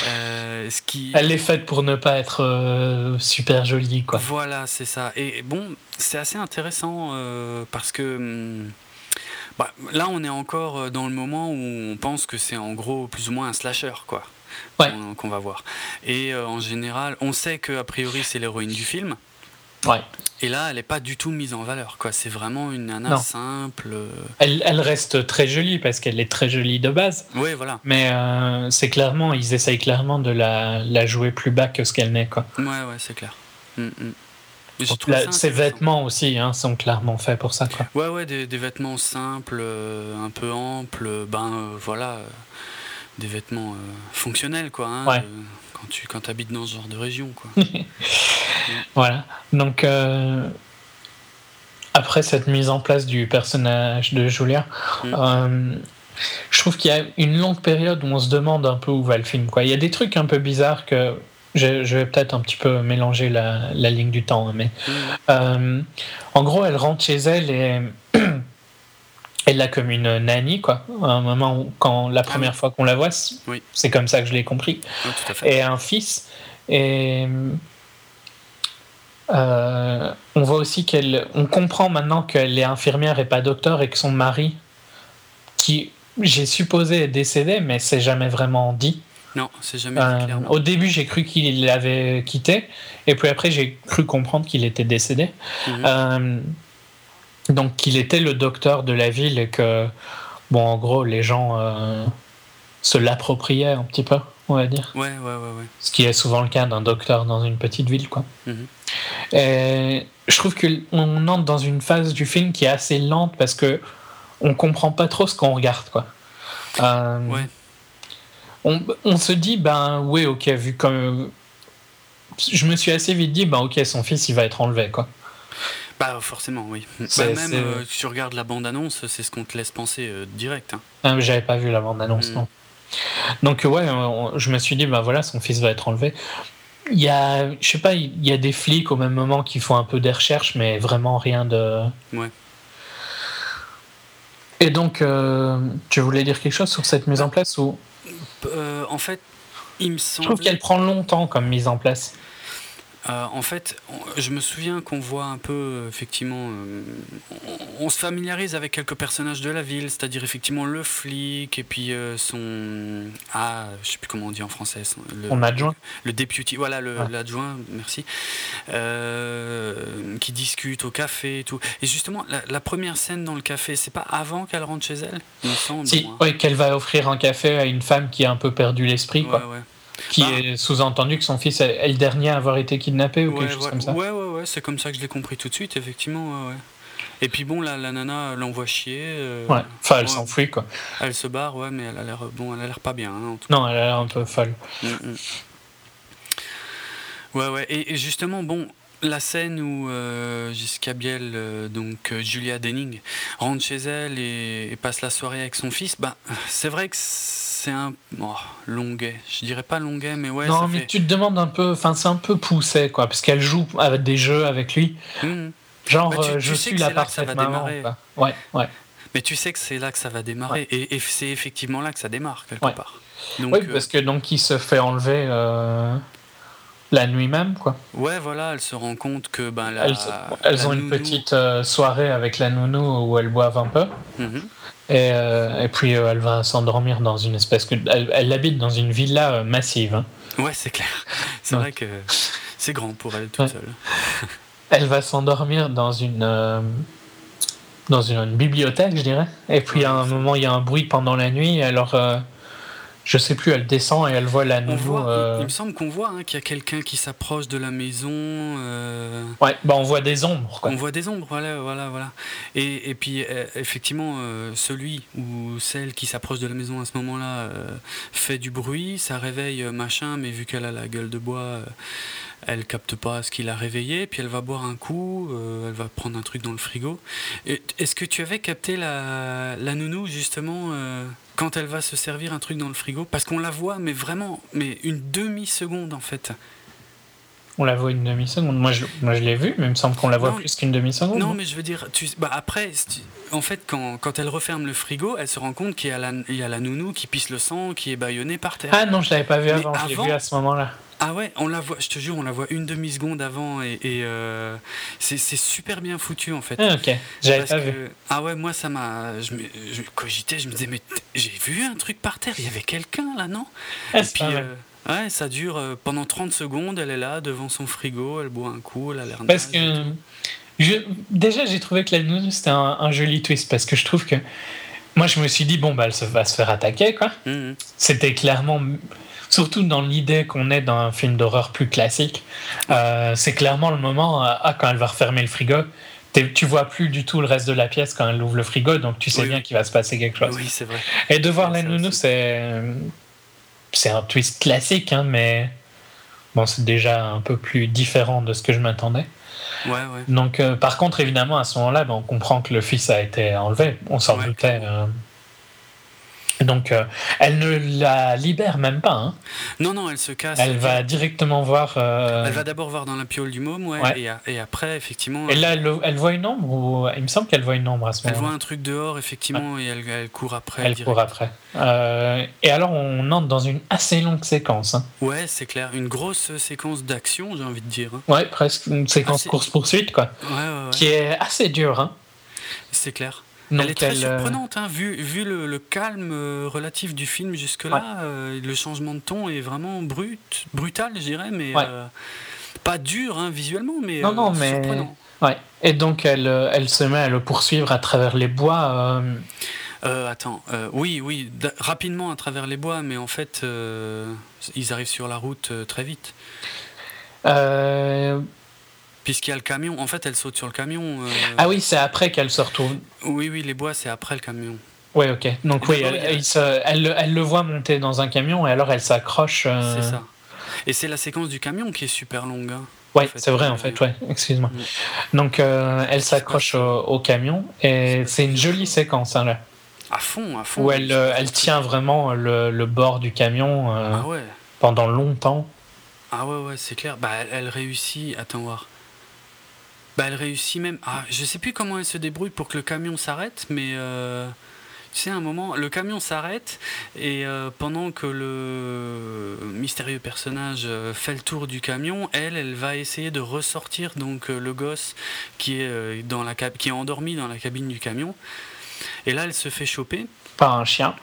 Euh, ce qui, elle est faite pour ne pas être euh, super jolie quoi. voilà, c'est ça. Et bon, c'est assez intéressant euh, parce que hum, bah, là, on est encore dans le moment où on pense que c'est en gros plus ou moins un slasher, quoi. Ouais. qu'on- Qu'on va voir. Et euh, en général, on sait que a priori c'est l'héroïne du film. Ouais. Et là, elle n'est pas du tout mise en valeur, quoi. C'est vraiment une nana Non. simple. euh, Elle, elle reste très jolie parce qu'elle est très jolie de base. Ouais, voilà. Mais euh, c'est clairement, ils essayent clairement de la, la jouer plus bas que ce qu'elle n'est. Quoi. Ouais, ouais, c'est clair. La- ses intéressant. vêtements aussi hein, sont clairement faits pour ça. Quoi. Ouais, ouais, des, des vêtements simples, euh, un peu amples, ben euh, voilà, des vêtements euh, fonctionnels, quoi. hein, Ouais. euh, quand tu quand habites dans ce genre de région, quoi. [LAUGHS] Voilà. Donc, euh, après cette mise en place du personnage de Julia, Mm. euh, je trouve qu'il y a une longue période où on se demande un peu où va le film. Quoi. Il y a des trucs un peu bizarres que je, je vais peut-être un petit peu mélanger la, la ligne du temps. hein, Mais Euh, en gros, elle rentre chez elle et [CLEARS THROAT] elle l'a comme une nanny, quoi. À un moment où, quand la première fois qu'on la voit, c'est Oui. c'est comme ça que je l'ai compris. ouais, tout à fait. Et un fils. Et euh, on voit aussi qu'elle. On comprend maintenant qu'elle est infirmière et pas docteur et que son mari, qui j'ai supposé est décédé, mais c'est jamais vraiment dit. Non, c'est jamais dit Euh, au début, j'ai cru qu'il l'avait quitté, et puis après, j'ai cru comprendre qu'il était décédé. Mhm. Euh, donc qu'il était le docteur de la ville et que, bon, en gros, les gens euh, se l'appropriaient un petit peu, on va dire. Ouais, ouais, ouais, ouais. Ce qui est souvent le cas d'un docteur dans une petite ville, quoi. Mhm. Et je trouve qu'on entre dans une phase du film qui est assez lente parce que on comprend pas trop ce qu'on regarde, quoi. Euh, Ouais. on, on se dit, ben oui, ok, vu comme. Je me suis assez vite dit, ben ok, son fils il va être enlevé, quoi. Bah forcément, oui. Bah, C'est- même euh, tu regardes la bande-annonce, c'est ce qu'on te laisse penser euh, direct. hein. Ah, J'avais pas vu la bande-annonce, Mm. non. Donc ouais, on- je me suis dit, ben voilà, son fils va être enlevé. Il y a, je sais pas, il y a des flics au même moment qui font un peu des recherches, mais vraiment rien de. Ouais. Et donc, euh, tu voulais dire quelque chose sur cette mise en place ou? Euh, en fait, Il me Je semble. trouve qu'elle prend longtemps comme mise en place. Euh, en fait, on- je me souviens qu'on voit un peu, euh, effectivement, euh, on, on se familiarise avec quelques personnages de la ville, c'est-à-dire effectivement le flic et puis euh, son. Ah, je sais plus comment on dit en français. son- le, On adjoint. Le deputy, voilà, Ah. l'adjoint, merci, qui discute au café et tout. Et justement, la, la première scène dans le café, c'est pas avant qu'elle rentre chez elle, il me semble. Si, ouais, qu'elle va offrir un café à une femme qui a un peu perdu l'esprit, Ouais, quoi. ouais. Qui Bah. est sous-entendu que son fils est le dernier à avoir été kidnappé ou Ouais, quelque chose ouais, comme ça. Ouais, ouais, ouais, c'est comme ça que je l'ai compris tout de suite, effectivement. Ouais. Et puis bon, la, la nana l'envoie chier. euh, Ouais. Enfin, elle ouais. s'enfuit, quoi. Elle se barre, ouais, mais elle a l'air bon, elle a l'air pas bien. hein, en tout Non, elle a l'air un peu folle. Mm, mm. Ouais, ouais. Et, et justement, bon, la scène où euh, Biel, euh, donc euh, Julia Denning, rentre chez elle et, et passe la soirée avec son fils, bah, c'est vrai que c'est un oh, longuet. Je dirais pas longuet, mais ouais, non, ça mais fait. tu te demandes un peu, enfin, c'est un peu poussé, quoi, parce qu'elle joue avec des jeux avec lui. Mm. Genre, Bah, tu- euh, tu je suis la parfaite va maman. Ouais, ouais. Mais tu sais que c'est là que ça va démarrer. Et, et c'est effectivement là que ça démarre, quelque Ouais. part. Donc, oui, euh, parce que donc il se fait enlever euh, la nuit même, quoi. ouais, voilà, elle se rend compte que ben, la, elles elles la ont une petite euh, soirée avec la nounou où elles boivent un peu. Mhm. Et, euh, et puis euh, elle va s'endormir dans une espèce que. Elle, elle habite dans une villa euh, massive. hein. Ouais, c'est clair. C'est vrai que c'est grand pour elle toute Ouais. seule. [LAUGHS] Elle va s'endormir dans une. dans une, une bibliothèque, je dirais. Et puis à un moment, il y a un bruit pendant la nuit. Alors, je sais plus, elle descend et elle voit la nounou. voit, euh, il me semble qu'on voit hein, qu'il y a quelqu'un qui s'approche de la maison. euh, Ouais, bah on voit des ombres, quoi. On voit des ombres, voilà, voilà, voilà. Et, et puis, euh, effectivement, euh, celui ou celle qui s'approche de la maison à ce moment-là fait du bruit, ça réveille machin, mais vu qu'elle a la gueule de bois, elle capte pas ce qui l'a réveillé, puis elle va boire un coup, elle va prendre un truc dans le frigo. Est-ce que tu avais capté la, la nounou, justement, quand elle va se servir un truc dans le frigo Parce qu'on la voit, mais vraiment, mais une demi-seconde, en fait. On la voit une demi-seconde. Moi, je, moi, je l'ai vue, mais il me semble qu'on la voit Non, plus qu'une demi-seconde. Non, mais je veux dire, tu, bah après, tu- en fait, quand, quand elle referme le frigo, elle se rend compte qu'il y, a la- il y a la nounou qui pisse le sang, qui est bâillonnée par terre. Ah non, je l'avais pas vu Mais avant, je l'ai vu à ce moment-là. Ah ouais, on la voit, je te jure, on la voit une demi-seconde avant et, et, euh, c'est super bien foutu en fait. Ah, ok, j'avais pas que- vu. Ah ouais, moi ça m'a. Je, me- je cogitais, je me disais, mais j'ai vu un truc par terre, il y avait quelqu'un là, non? Ah, Et puis, euh, ouais, ça dure euh, pendant 30 secondes, elle est là devant son frigo, elle boit un coup, elle a l'air Parce que je- déjà, j'ai trouvé que la nounou c'était un, un joli twist parce que je trouve que moi, je me suis dit bon bah elle va se faire attaquer quoi. Mhm. C'était clairement surtout dans l'idée qu'on est dans un film d'horreur plus classique. euh, c'est clairement le moment euh, ah, quand elle va refermer le frigo. Tu vois plus du tout le reste de la pièce quand elle ouvre le frigo, donc tu sais Oui, bien oui. qu'il va se passer quelque chose. Oui, c'est vrai. Et de voir la nounou, c'est c'est un twist classique, hein, mais bon, c'est déjà un peu plus différent de ce que je m'attendais. Ouais, ouais. Donc, euh, par contre, évidemment, à ce moment-là, ben, on comprend que le fils a été enlevé. On s'en Ouais, doutait. euh. Donc, euh, elle ne la libère même pas. hein. Non, non, elle se casse. Elle va directement voir. euh, Elle va d'abord voir dans la piole du môme, ouais, Ouais. Et, a- et après, effectivement, Et là, elle, elle voit une ombre ou il me semble qu'elle voit une ombre à ce elle moment-là. voit un truc dehors, effectivement, et elle, elle court après. Elle direct. court après. Euh, et alors, on entre dans une assez longue séquence. hein. Ouais, c'est clair. Une grosse séquence d'action, j'ai envie de dire. hein. Ouais, presque une séquence Ah, course-poursuite, quoi. Ouais, ouais, ouais. Qui est assez dure. Hein. C'est clair. Elle est très elle, euh, surprenante, hein, vu, vu le, le calme euh, relatif du film jusque-là. euh, le changement de ton est vraiment brut, brutal, je dirais, mais Ouais. euh, pas dur hein, visuellement, mais, Non, non, mais- surprenant. Ouais. Et donc, elle, elle se met à le poursuivre à travers les bois. euh, attends, oui, oui, rapidement à travers les bois, mais en fait, ils arrivent sur la route très vite. euh, Puisqu'il y a le camion, en fait, elle saute sur le camion. euh, Ah oui, c'est après qu'elle se retrouve. Oui, oui, les bois, c'est après le camion. Ouais, ok. Donc, oui, elle, se- le- elle le voit monter dans un camion et alors elle s'accroche. euh, C'est ça. Et c'est la séquence du camion qui est super longue. hein. Ouais, en fait. c'est vrai, en fait, ouais, excuse-moi. Mm. Donc, euh, elle s'accroche au, au camion et c'est une jolie séquence, hein, là, À fond, à fond. où elle, elle tient vraiment le, le bord du camion euh, Ah ouais, pendant longtemps. ah ouais, ouais, c'est clair. Bah, elle, elle réussit. Attends voir. Bah, elle réussit même. Ah, je sais plus comment elle se débrouille pour que le camion s'arrête, mais euh, Tu sais, à un moment, le camion s'arrête et euh, pendant que le mystérieux personnage euh, fait le tour du camion, elle, elle va essayer de ressortir donc euh, le gosse qui est, dans la qui est endormi dans la cabine du camion. Et là, elle se fait choper. Par un chien.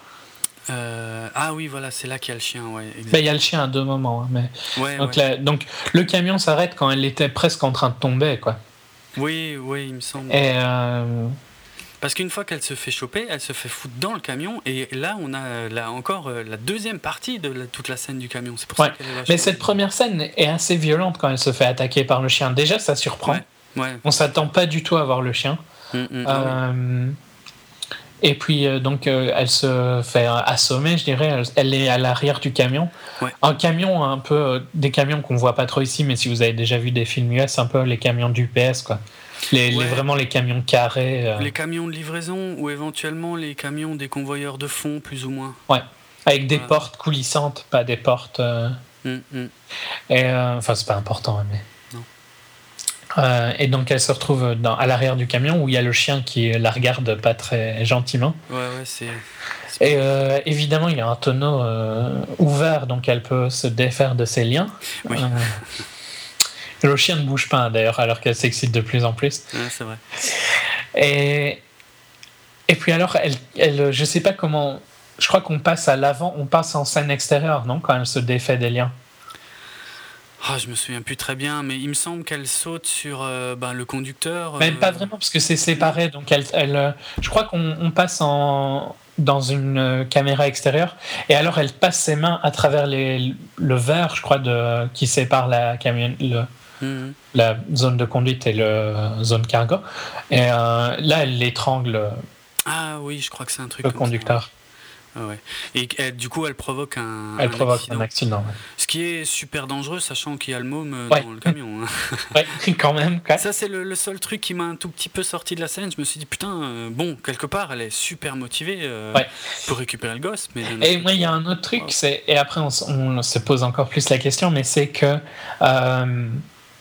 ah oui, voilà, c'est là qu'il y a le chien. Ouais, ben, il y a le chien à deux moments. Hein, mais... donc, donc, le camion s'arrête quand elle était presque en train de tomber. quoi. Oui, oui, il me semble. Et euh, Parce qu'une fois qu'elle se fait choper, elle se fait foutre dans le camion. Et là, on a là encore euh, la deuxième partie de toute la scène du camion. C'est pour ça qu'elle est Mais cette première scène est assez violente quand elle se fait attaquer par le chien. Déjà, ça surprend. Ouais. On s'attend pas du tout à voir le chien. Mm, mm, euh, et puis, euh, donc, euh, elle se fait assommer, je dirais. Elle, est à l'arrière du camion. Un camion, un peu, euh, des camions qu'on voit pas trop ici, mais si vous avez déjà vu des films US, un peu les camions d'UPS, quoi. Les, vraiment les camions carrés. Les camions de livraison ou éventuellement les camions des convoyeurs de fond, plus ou moins. Ouais, avec des portes coulissantes, pas des portes. Mm, et, enfin, c'est pas important, mais. Euh, et donc elle se retrouve dans, à l'arrière du camion où il y a le chien qui la regarde pas très gentiment. Ouais, ouais, c'est. Et euh, évidemment, il y a un tonneau euh, ouvert, donc elle peut se défaire de ses liens. Oui. le chien ne bouge pas d'ailleurs, alors qu'elle s'excite de plus en plus. Ouais, c'est vrai. Et, et puis alors, elle, elle, je sais pas comment. Je crois qu'on passe à l'avant, on passe en scène extérieure, non Quand elle se défait des liens. Ah, je me souviens plus très bien, mais il me semble qu'elle saute sur euh, ben, le conducteur. Mais pas euh, vraiment, parce que c'est séparé. Donc elle, elle, euh, je crois qu'on passe en, dans une caméra extérieure, et alors elle passe ses mains à travers les, le verre, je crois, de, qui sépare la, camion, le, mhm. la zone de conduite et la zone cargo. Et là, elle l'étrangle. Ah oui, je crois que c'est un truc. Le conducteur. Ouais. Et, du coup, elle provoque un, elle provoque accident. un accident. Ce qui est super dangereux, sachant qu'il y a le môme euh, dans le camion. Hein. [LAUGHS] quand même. Ça, c'est le, seul truc qui m'a un tout petit peu sorti de la scène. Je me suis dit, putain, euh, bon, quelque part, elle est super motivée euh, pour récupérer le gosse. Mais et moi, il y a un autre truc, c'est et après, on, se pose encore plus la question, mais c'est que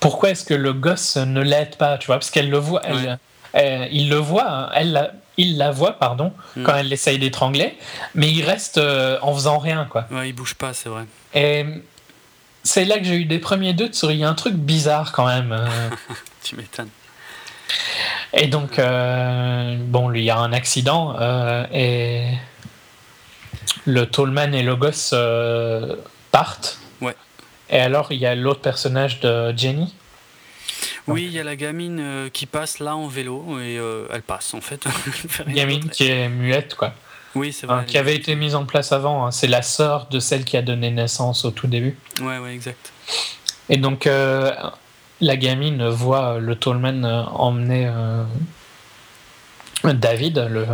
pourquoi est-ce que le gosse ne l'aide pas Tu vois, parce qu'elle le voit, elle, il le voit, hein. elle il la voit, pardon, hmm. quand elle essaye d'étrangler, mais il reste euh, en faisant rien, quoi. Ouais, il bouge pas, c'est vrai. Et c'est là que j'ai eu des premiers doutes sur il y a un truc bizarre quand même. Euh. [LAUGHS] tu m'étonnes. Et donc, euh, bon, lui, il y a un accident et le Tallman et le gosse partent. Ouais. Et alors, il y a l'autre personnage de Jenny oui, il y a la gamine euh, qui passe là en vélo et euh, elle passe en fait. [LAUGHS] gamine qui est muette quoi. Oui, c'est vrai. qui avait été mise en place avant. Hein. C'est la sœur de celle qui a donné naissance au tout début. Ouais, ouais, exact. Et donc euh, la gamine voit le Tallman emmener David, le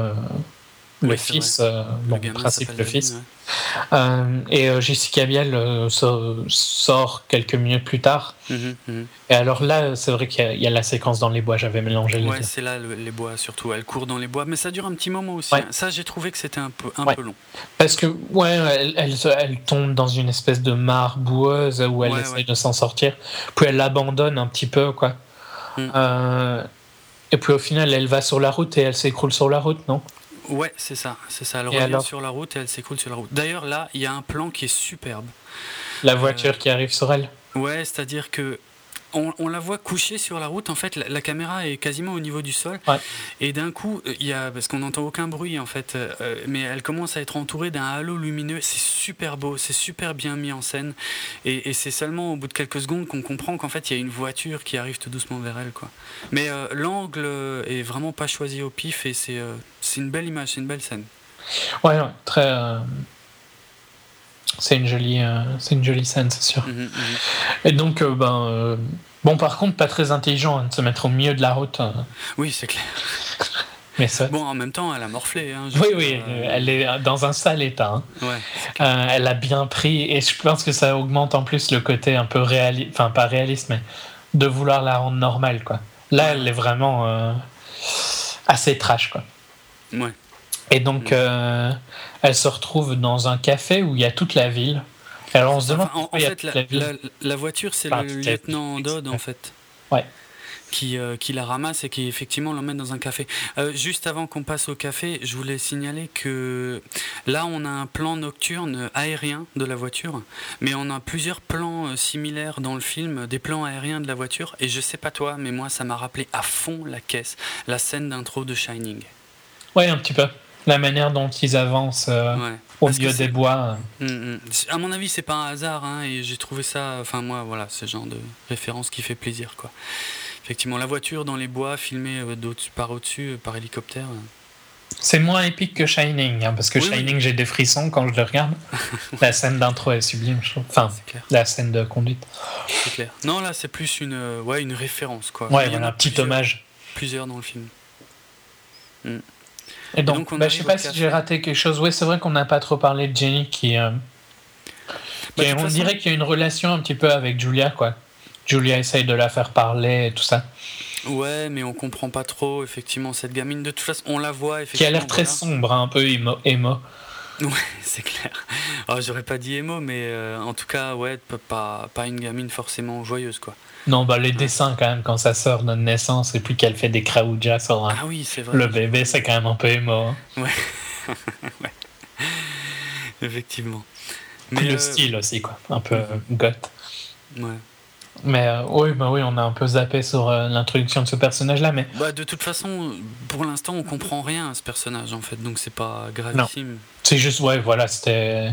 le fils, euh, bon, le principe le fils. Euh, et euh, Jessica Biel sort quelques minutes plus tard. Mhm, mhm. Et alors là, c'est vrai qu'il y, a la séquence dans les bois, j'avais mélangé les Ouais, c'est là les bois surtout. Elle court dans les bois, mais ça dure un petit moment aussi. Hein. Ça, j'ai trouvé que c'était un, peu, un peu long. Parce que, ouais, elle, elle, tombe dans une espèce de mare boueuse où elle essaie de s'en sortir. Puis elle l'abandonne un petit peu, quoi. Mm. et puis au final, elle va sur la route et elle s'écroule sur la route, non? Ouais, c'est ça, c'est ça. Elle revient sur la route et elle s'écroule sur la route. D'ailleurs, là, il y a un plan qui est superbe. La voiture euh, qui arrive sur elle. Ouais, c'est-à-dire que on, la voit couchée sur la route. En fait, la, caméra est quasiment au niveau du sol. Et d'un coup, il y a, parce qu'on n'entend aucun bruit en fait, euh, mais elle commence à être entourée d'un halo lumineux. C'est super beau, c'est super bien mis en scène. Et, c'est seulement au bout de quelques secondes qu'on comprend qu'en fait, il y a une voiture qui arrive tout doucement vers elle. Quoi. Mais euh, l'angle est vraiment pas choisi au pif et c'est euh, c'est une belle image, c'est une belle scène. Ouais, très. C'est une jolie, euh, c'est une jolie scène, c'est sûr. Mhm, mhm. Et donc, euh, ben, euh, bon, par contre, pas très intelligent hein, de se mettre au milieu de la route. Oui, c'est clair. [LAUGHS] Mais ça... Bon, en même temps, elle a morflé. Hein, oui, oui, elle est dans un sale état. Hein. Ouais, elle a bien pris, et je pense que ça augmente en plus le côté un peu réaliste, enfin pas réaliste, mais de vouloir la rendre normale, quoi. Là, elle est vraiment assez trash, quoi. Ouais. Et donc, euh, elle se retrouve dans un café où il y a toute la ville. Alors on se demande. en, fait, la, voiture, c'est le lieutenant Dodd, en fait. Ouais. qui, euh, qui la ramasse et qui effectivement l'emmène dans un café. Euh, juste avant qu'on passe au café, je voulais signaler que là on a un plan nocturne aérien de la voiture, mais on a plusieurs plans euh, similaires dans le film, des plans aériens de la voiture, et je sais pas toi, mais moi ça m'a rappelé à fond la caisse, la scène d'intro de Shining. Ouais, un petit peu. La manière dont ils avancent euh, Ouais. au Parce milieu des bois. euh. Mm, mm. À mon avis, c'est pas un hasard, hein, et j'ai trouvé ça. Enfin, moi, voilà, le genre de référence qui fait plaisir, quoi. Effectivement, la voiture dans les bois, filmée euh, par au-dessus, euh, par hélicoptère. C'est moins épique que Shining, hein, parce que Oui, oui. Shining, j'ai des frissons quand je le regarde. [LAUGHS] la scène d'intro est sublime, je trouve. Enfin, C'est clair, la scène de conduite. c'est clair. Non, là, c'est plus une, euh, ouais, une référence, quoi. Ouais, Il y en a un petit plusieurs- hommage. Plusieurs dans le film. Et donc, donc, on bah, je sais pas si j'ai raté quelque chose. Oui, c'est vrai qu'on n'a pas trop parlé de Jenny qui. euh, Bah, qui- on façon- dirait qu'il y a une relation un petit peu avec Julia, quoi. Julia essaye de la faire parler et tout ça. Ouais, mais on comprend pas trop, effectivement, cette gamine. De toute façon, on la voit, Qui a effectivement. l'air très voilà. sombre, hein, un peu émo. émo. Ouais, [LAUGHS] c'est clair. Alors, j'aurais pas dit émo, mais euh, en tout cas, ouais, pas, pas une gamine forcément joyeuse, quoi. Non, bah les dessins quand même, quand sa sœur donne naissance et puis qu'elle fait des kraoujas sur un- Ah oui, c'est vrai. le bébé, c'est quand même un peu émo. hein. [LAUGHS] Effectivement. Puis le euh, style aussi, quoi. Un peu euh, goth. Ouais. Mais euh, oui, bah oui, on a un peu zappé sur euh, l'introduction de ce personnage-là, mais Bah, de toute façon, pour l'instant, on comprend rien à ce personnage, en fait, donc c'est pas gravissime. c'est juste, ouais, voilà, c'était.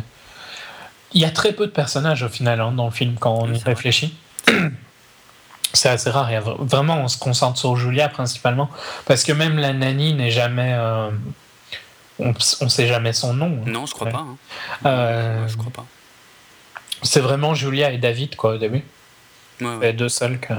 Il y a très peu de personnages au final hein, dans le film quand on Oui, y réfléchit. [CLEARS THROAT] C'est assez rare. il y a vra- vraiment, on se concentre sur Julia principalement. Parce que même la nanny n'est jamais. euh, on, on sait jamais son nom. Non, je crois Ouais. pas. hein. Euh, je crois pas. C'est vraiment Julia et David, quoi, au début. Ouais, ouais. Deux seuls. Que...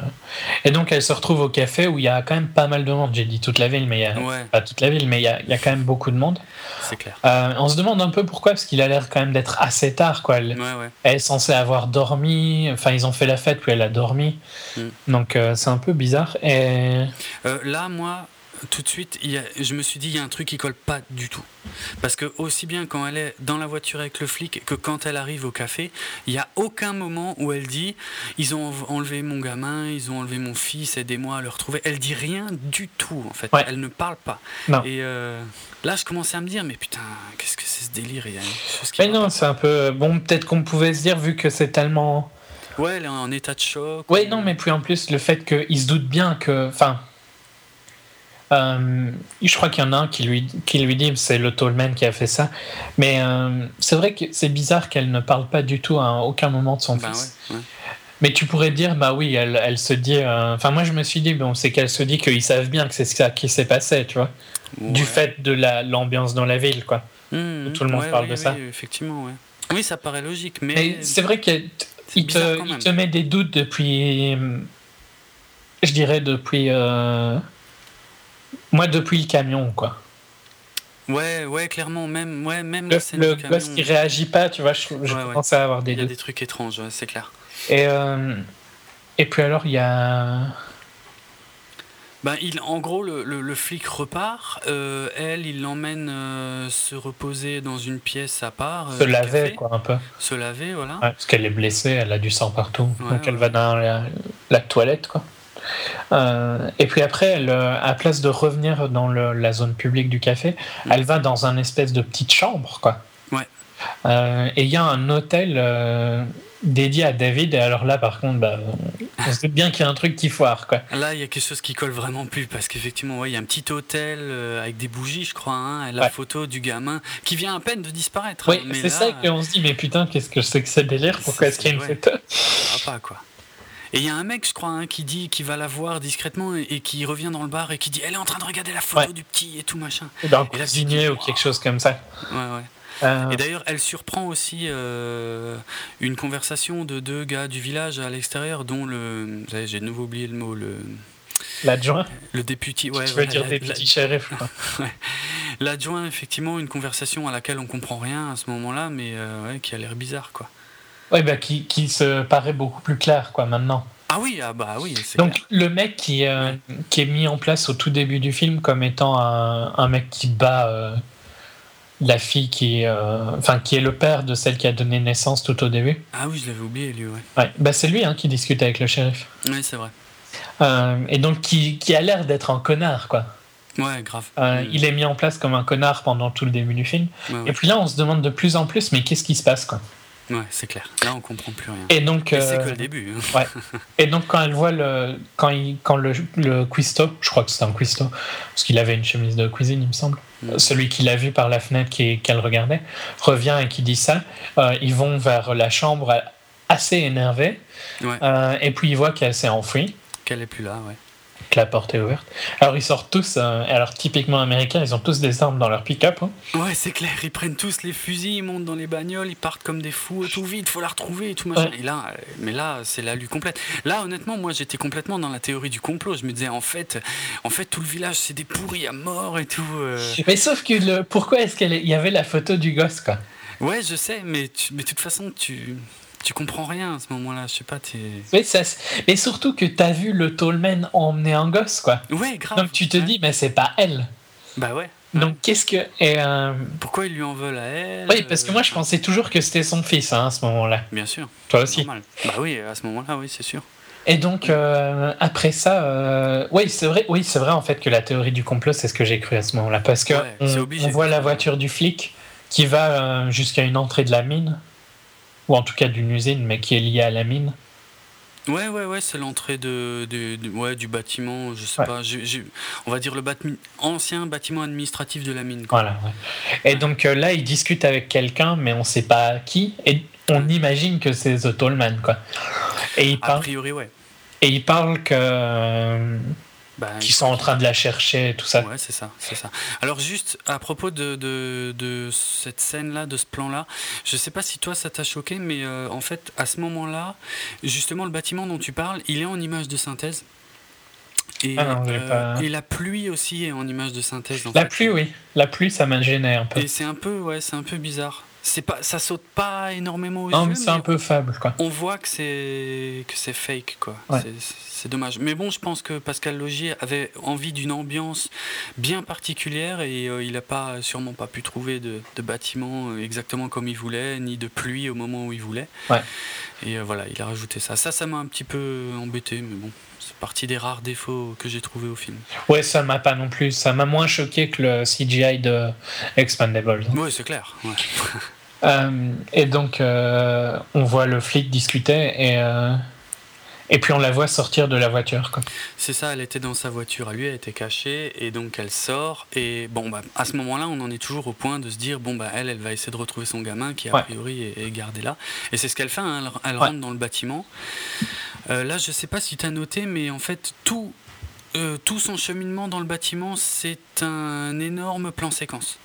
Et donc, elle se retrouve au café où il y a quand même pas mal de monde. J'ai dit toute la ville, mais il y a. Ouais, Pas toute la ville, mais il y a, il y a quand même beaucoup de monde. c'est clair. Euh, on se demande un peu pourquoi, parce qu'il a l'air quand même d'être assez tard, quoi. Elle est censée avoir dormi, enfin, ils ont fait la fête, puis elle a dormi. Mm. Donc, euh, c'est un peu bizarre. Et. Euh, là, moi, tout de suite, il y a- je me suis dit, il y a un truc qui colle pas du tout. Parce que aussi bien quand elle est dans la voiture avec le flic que quand elle arrive au café, il n'y a aucun moment où elle dit, ils ont enlevé mon gamin, ils ont enlevé mon fils, aidez-moi à le retrouver. Elle dit rien du tout, en fait. Ouais. Elle ne parle pas. Non. Et euh, là, je commençais à me dire, mais putain, qu'est-ce que c'est ce délire Il y a chose qui Mais non, c'est un peu. Bon, peut-être qu'on pouvait se dire, vu que c'est tellement. Ouais, elle est en état de choc. Ouais, ou- non, mais puis en plus, le fait qu'il se doute bien que. Enfin. Euh, je crois qu'il y en a un qui lui, qui lui dit, c'est le Tallman qui a fait ça. Mais euh, c'est vrai que c'est bizarre qu'elle ne parle pas du tout à aucun moment de son Bah fils. ouais, ouais. Mais tu pourrais dire, bah oui, elle, elle se dit. euh, Enfin, moi, je me suis dit, bon, c'est qu'elle se dit qu'ils savent bien que c'est ça qui s'est passé, tu vois. Du fait de la- l'ambiance dans la ville, quoi. Mmh, tout le monde parle de ça. oui, effectivement. Oui, ça paraît logique, mais. Mais c'est vrai qu'il te, il met des doutes depuis. Je dirais depuis. euh, Moi, depuis le camion, quoi. Ouais, ouais, clairement, même, ouais, même Le, le du gosse camion, qui réagit pas, tu vois, je, je Ouais, ouais. commence à avoir des il y a des trucs étranges, c'est clair. Et, euh, et puis alors, il y a. Bah, il, en gros, le, le- le flic repart. euh, elle, il l'emmène euh, se reposer dans une pièce à part. euh, Se laver, café. quoi, un peu. Se laver, voilà. Ouais, parce qu'elle est blessée, elle a du sang partout. Ouais, donc elle va dans la, la toilette, quoi. Euh, et puis après, elle, euh, à place de revenir dans le- la zone publique du café, Mm. elle va dans un espèce de petite chambre, quoi. Ouais. Euh, et il y a un hôtel euh, dédié à David. Et alors là, par contre, bah, on se doute bien qu'il y a un truc qui foire, quoi. Là, il y a quelque chose qui colle vraiment plus parce qu'effectivement, ouais, il y a un petit hôtel euh, avec des bougies, je crois. Hein, et la Ouais. photo du gamin qui vient à peine de disparaître. Oui, hein, mais c'est là, ça qu'on se dit, mais putain, qu'est-ce que c'est que ce délire? Pourquoi est-ce qu'il y a une ouais. photo? Ça va pas, quoi. Et il y a un mec, je crois, hein, qui dit qu'il va la voir discrètement et, et qui revient dans le bar et qui dit Elle est en train de regarder la photo Ouais. du petit et tout machin. D'un cuisinier dis, ou wow. quelque chose comme ça. Ouais, ouais. Euh, Et d'ailleurs, elle surprend aussi euh, une conversation de deux gars du village à l'extérieur, dont le. vous savez, J'ai de nouveau oublié le mot, le, L'adjoint le député. Ouais, Tu veux voilà, dire shérifs quoi. [LAUGHS] L'adjoint, effectivement, une conversation à laquelle on comprend rien à ce moment-là, mais euh, ouais, qui a l'air bizarre, quoi. Ouais, bah, qui, qui se paraît beaucoup plus clair, quoi, maintenant. Ah oui, ah bah oui, c'est Donc, clair. le mec qui, euh, qui est mis en place au tout début du film comme étant un, un mec qui bat euh, la fille qui, euh, enfin, qui est le père de celle qui a donné naissance tout au début. Ah oui, je l'avais oublié, lui, ouais. Ouais, bah, c'est lui hein, qui discute avec le shérif. Oui, c'est vrai. Et donc qui, qui a l'air d'être un connard, quoi. Ouais, grave. Euh. Il est mis en place comme un connard pendant tout le début du film. Ouais, ouais. Et puis là, on se demande de plus en plus, mais qu'est-ce qui se passe, quoi? Ouais, c'est clair. Là, on comprend plus rien. Et donc, c'est euh, que le début. hein. et donc quand elle voit le, quand, il, quand le, le cuistot, je crois que c'est un cuistot, parce qu'il avait une chemise de cuisine, il me semble, Mm. celui qui l'a vu par la fenêtre qui- qu'elle regardait, revient et qui dit ça, euh, ils vont vers la chambre assez énervés, Ouais. euh, et puis ils voient qu'elle s'est enfuie. Qu'elle est plus là, ouais. Que la porte est ouverte. Alors ils sortent tous, euh, alors typiquement américains, ils ont tous des armes dans leur pick-up. hein. Ouais, c'est clair, ils prennent tous les fusils, ils montent dans les bagnoles, ils partent comme des fous, tout vite, faut la retrouver et tout machin. Ouais. Et là, euh, mais là, c'est la lutte complète. Là, honnêtement, moi, j'étais complètement dans la théorie du complot. Je me disais, en fait, en fait, tout le village, c'est des pourris à mort et tout. euh. Mais sauf que le, pourquoi est-ce qu'il y avait la photo du gosse quoi Ouais, je sais, mais tu- mais de toute façon, tu, tu comprends rien à ce moment-là. Je sais pas, t'es. mais, ça, mais surtout que t'as vu le tallman emmener un gosse quoi. Ouais, grave. Donc tu te ouais. dis, mais c'est pas elle. Bah ouais. Donc qu'est-ce que. Et, euh, Pourquoi ils lui en veulent à elle Oui, parce que euh, moi je pensais toujours que c'était son fils hein, à ce moment-là. Bien sûr. Toi aussi. Normal. Bah oui, à ce moment-là, oui, c'est sûr. Et donc euh, après ça, euh, oui c'est vrai, oui c'est vrai en fait que la théorie du complot c'est ce que j'ai cru à ce moment-là parce que Ouais, on, voit la voiture du flic qui va euh, jusqu'à une entrée de la mine ou en tout cas d'une usine mais qui est liée à la mine. Ouais, ouais, ouais, c'est l'entrée de, de- de- ouais, du bâtiment, je sais Ouais. pas, on va dire le bâtiment, ancien bâtiment administratif de la mine. quoi. Voilà. ouais. Et donc euh, là il discute avec quelqu'un mais on sait pas qui et on imagine que c'est The Tallman quoi. Et il A parle priori, ouais. et il parle que euh, Bah, qu'ils sont en train de la chercher et tout ça. Ouais, c'est ça, c'est ça. Alors juste à propos de, de, de cette scène-là, de ce plan-là, je sais pas si toi ça t'a choqué, mais euh, en fait à ce moment-là, justement le bâtiment dont tu parles, il est en image de synthèse. Et, Ah non, j'ai pas- et la pluie aussi est en image de synthèse. en La fait. pluie oui, la pluie ça m'a gêné un peu. Et c'est un peu, ouais, c'est un peu bizarre. C'est pas, ça saute pas énormément aux Non yeux, mais c'est un peu faible quoi. on voit que c'est que c'est fake quoi. Ouais. C'est- dommage. Mais bon, je pense que Pascal Logier avait envie d'une ambiance bien particulière et euh, il n'a pas sûrement pas pu trouver de, de bâtiment euh, exactement comme il voulait, ni de pluie au moment où il voulait. Ouais. Et euh, voilà, il a rajouté ça. Ça, ça m'a un petit peu embêté, mais bon, c'est partie des rares défauts que j'ai trouvé au film. Ouais, ça m'a pas non plus. Ça m'a moins choqué que le CGI de Expandables. Ouais, c'est clair. ouais. [LAUGHS] Euh, et donc, euh, on voit le flic discuter et, euh, et puis on la voit sortir de la voiture. C'est ça, elle était dans sa voiture à lui, elle était cachée, et donc elle sort. Et bon, bah, à ce moment-là, on en est toujours au point de se dire bon, bah, elle, elle va essayer de retrouver son gamin qui, a Ouais. priori, est, est gardé là. Et c'est ce qu'elle fait, hein, elle, elle Ouais. rentre dans le bâtiment. Là, je sais pas si tu as noté, mais en fait, tout, tout son cheminement dans le bâtiment, c'est un énorme plan séquence.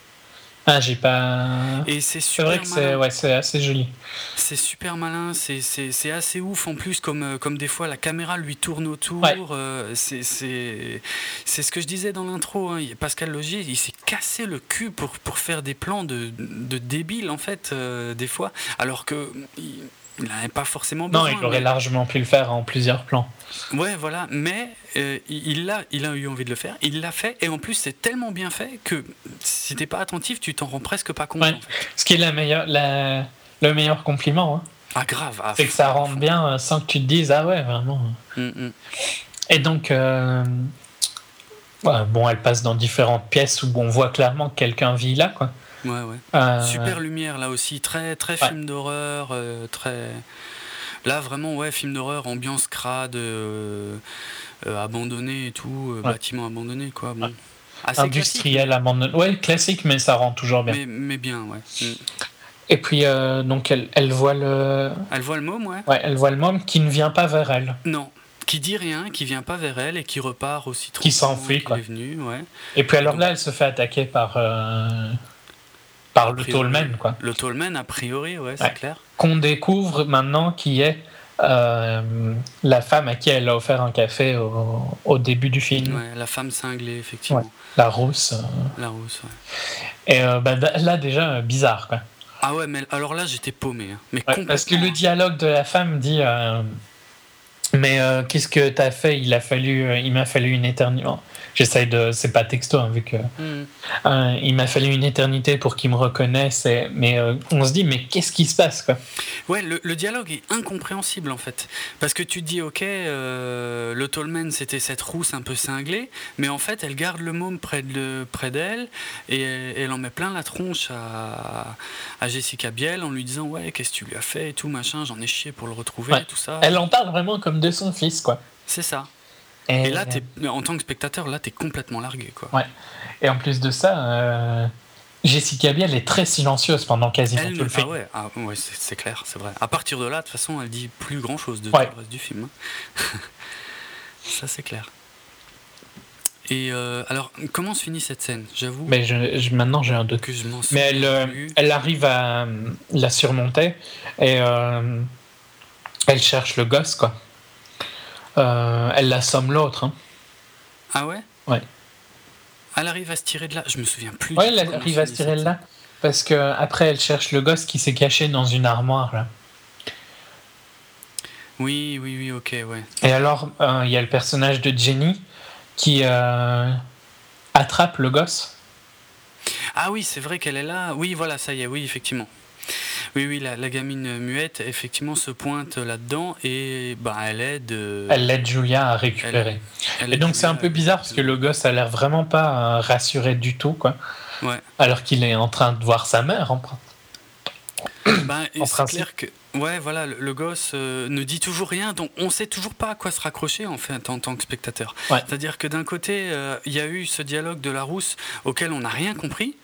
Ah, j'ai pas. Et c'est vrai que c'est ouais, c'est assez joli. C'est super malin, c'est- assez ouf en plus, comme, euh, comme des fois la caméra lui tourne autour. Ouais. euh, c'est- ce que je disais dans l'intro. hein, Pascal Logier, il s'est cassé le cul pour, pour faire des plans de, de débile en fait, euh, des fois, alors que il il n'avait pas forcément Non, besoin. il aurait mais- largement pu le faire en plusieurs plans. Ouais, voilà, mais euh, il, a, il a eu envie de le faire, il l'a fait, et en plus c'est tellement bien fait que si t'es pas attentif, tu t'en rends presque pas compte. Ouais. en fait. Ce qui est la meilleure, la- le meilleur compliment, hein. Ah grave, ah, c'est que ça rentre bien euh, sans que tu te dises ah ouais vraiment. Hum, hum. Et donc, euh, ouais, bon, elle passe dans différentes pièces où on voit clairement que quelqu'un vit là, quoi. Ouais, ouais. Euh, Super lumière là aussi, très très Ouais. film d'horreur, euh, très. Là vraiment ouais film d'horreur, ambiance crade, euh, abandonné et tout, bâtiment abandonné quoi. Bon. Ouais. Assez industriel, abandonné. Ouais, classique, mais ça rend toujours bien. mais, mais bien ouais. Mm. Et puis, euh, donc, elle, elle voit le, Elle voit le môme ouais. ouais, elle voit le môme qui ne vient pas vers elle. Non, qui dit rien, qui vient pas vers elle et qui repart aussi trop. Qui s'enfuit, quoi. est venu ouais. Et puis alors donc- là, elle se fait attaquer par, euh, par le. Tallman, quoi. Le Tallman a priori ouais, c'est Ouais. clair. Qu'on découvre maintenant qui est euh, la femme à qui elle a offert un café au, au début du film, Ouais, la femme cinglée effectivement. Ouais. la rousse. euh. La rousse. Ouais. Et euh, bah, là, déjà, bizarre, quoi. Ah ouais mais alors là j'étais paumé. hein. Mais Ouais, parce que le complètement. dialogue de la femme dit Mais qu'est-ce que t'as fait? Il a fallu, il m'a fallu une éternité. J'essaye de, c'est pas texto hein, vu que Hmm. euh, il m'a fallu une éternité pour qu'il me reconnaisse. et- mais euh, on se dit, mais qu'est-ce qui se passe quoi? Ouais, le, le dialogue est incompréhensible en fait. Parce que tu te dis, ok, euh, le Tallman c'était cette rousse un peu cinglée, mais en fait elle garde le môme près de- près d'elle et, et elle en met plein la tronche à, à Jessica Biel en lui disant, ouais, qu'est-ce que tu lui as fait et tout, machin, j'en ai chié pour le retrouver, Ouais. tout ça. Elle en parle vraiment comme de son fils quoi. C'est ça. Et là, en tant que spectateur, là, t'es complètement largué, quoi. Ouais. Et en plus de ça, euh, Jessica Biel est très silencieuse pendant quasiment Elle, tout le ah film. ouais, ah ouais, c'est c'est clair, c'est vrai. À partir de là, de toute façon, elle dit plus grand chose de Ouais. tout le reste du film. hein. [LAUGHS] Ça, c'est clair. Et euh, alors, comment se finit cette scène? J'avoue Mais je, je- maintenant j'ai un doute. que je m'en Mais elle, euh, elle arrive à la surmonter et elle cherche le gosse quoi. Euh, elle l'assomme l'autre. Hein. Ah ouais? Ouais. Elle arrive à se tirer de là. Je me souviens plus. Ouais, elle arrive à se tirer de là parce que après elle cherche le gosse qui s'est caché dans une armoire là. Oui, oui, oui, ok, ouais. Et alors euh, il y a le personnage de Jenny qui euh, attrape le gosse. Ah oui, c'est vrai qu'elle est là. Oui, voilà, ça y est, oui, effectivement. Oui, oui, la, la gamine muette, effectivement, se pointe là-dedans et bah, elle aide. euh, Elle l'aide Julia à récupérer. elle Et aide donc c'est un peu bizarre parce que le gosse a l'air vraiment pas euh, rassuré du tout quoi. Ouais. Alors qu'il est en train de voir sa mère en [COUGHS] Ben, En c'est clair que ouais voilà le, le gosse euh, ne dit toujours rien donc on sait toujours pas à quoi se raccrocher en fait en tant que spectateur Ouais. c'est à dire que d'un côté euh, il y a eu ce dialogue de la rousse auquel on n'a rien compris